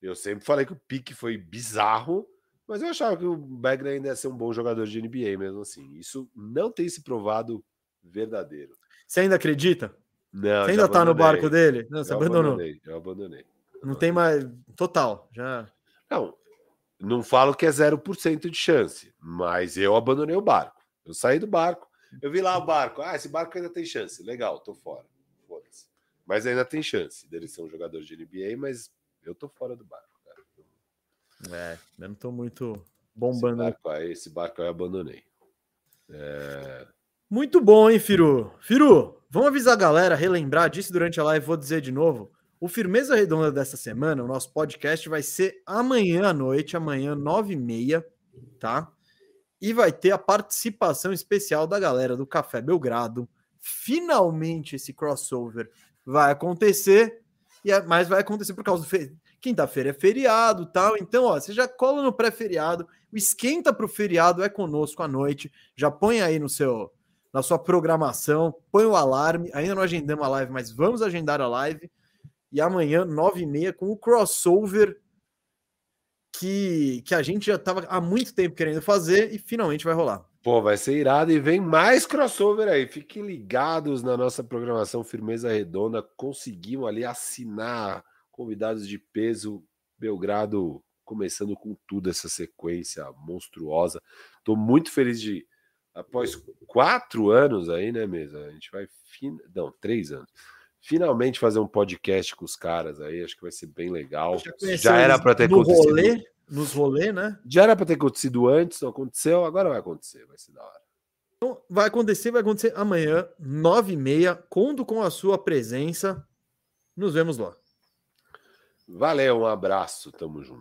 eu sempre falei que o pique foi bizarro, mas eu achava que o Bagley ainda ia ser um bom jogador de NBA mesmo assim. Isso não tem se provado verdadeiro. Você ainda acredita? Não, Você ainda tá no barco dele? Não, você eu abandonou. Abandonei, eu abandonei. Não tem mais. Total, já. Não, não falo que é 0% de chance, mas eu abandonei o barco. Eu saí do barco, eu vi lá o barco. Ah, esse barco ainda tem chance. Legal, tô fora. Foda-se. Mas ainda tem chance dele ser um jogador de NBA, mas eu tô fora do barco, cara. É, eu não tô muito bombando. Esse barco aí, esse barco aí eu abandonei. É... Muito bom, hein, Firu? Firu, vamos avisar a galera, relembrar disso durante a live, vou dizer de novo. O Firmeza Redonda dessa semana, o nosso podcast vai ser amanhã à noite, amanhã, nove e meia, tá? E vai ter a participação especial da galera do Café Belgrado. Finalmente esse crossover vai acontecer, e é, mas vai acontecer por causa do fe... quinta-feira é feriado, tal. Então, ó, você já cola no pré-feriado, esquenta para o feriado é conosco à noite. Já põe aí no seu na sua programação, põe o alarme. Ainda não agendamos a live, mas vamos agendar a live e amanhã, nove e meia, com o crossover que, que a gente já estava há muito tempo querendo fazer e finalmente vai rolar. Pô, vai ser irado e vem mais crossover aí. Fiquem ligados na nossa programação Firmeza Redonda. Conseguimos ali assinar convidados de peso. Belgrado começando com tudo essa sequência monstruosa. Estou muito feliz de, após quatro anos aí, né, mesa? A gente vai. Fin... Não, três anos finalmente fazer um podcast com os caras aí, acho que vai ser bem legal. Já, já era para ter acontecido. Rolê, nos rolê, né? Já era para ter acontecido antes, não aconteceu, agora vai acontecer, vai ser da hora. Então, vai acontecer, vai acontecer amanhã, nove e meia. Conto com a sua presença. Nos vemos lá. Valeu, um abraço, tamo junto.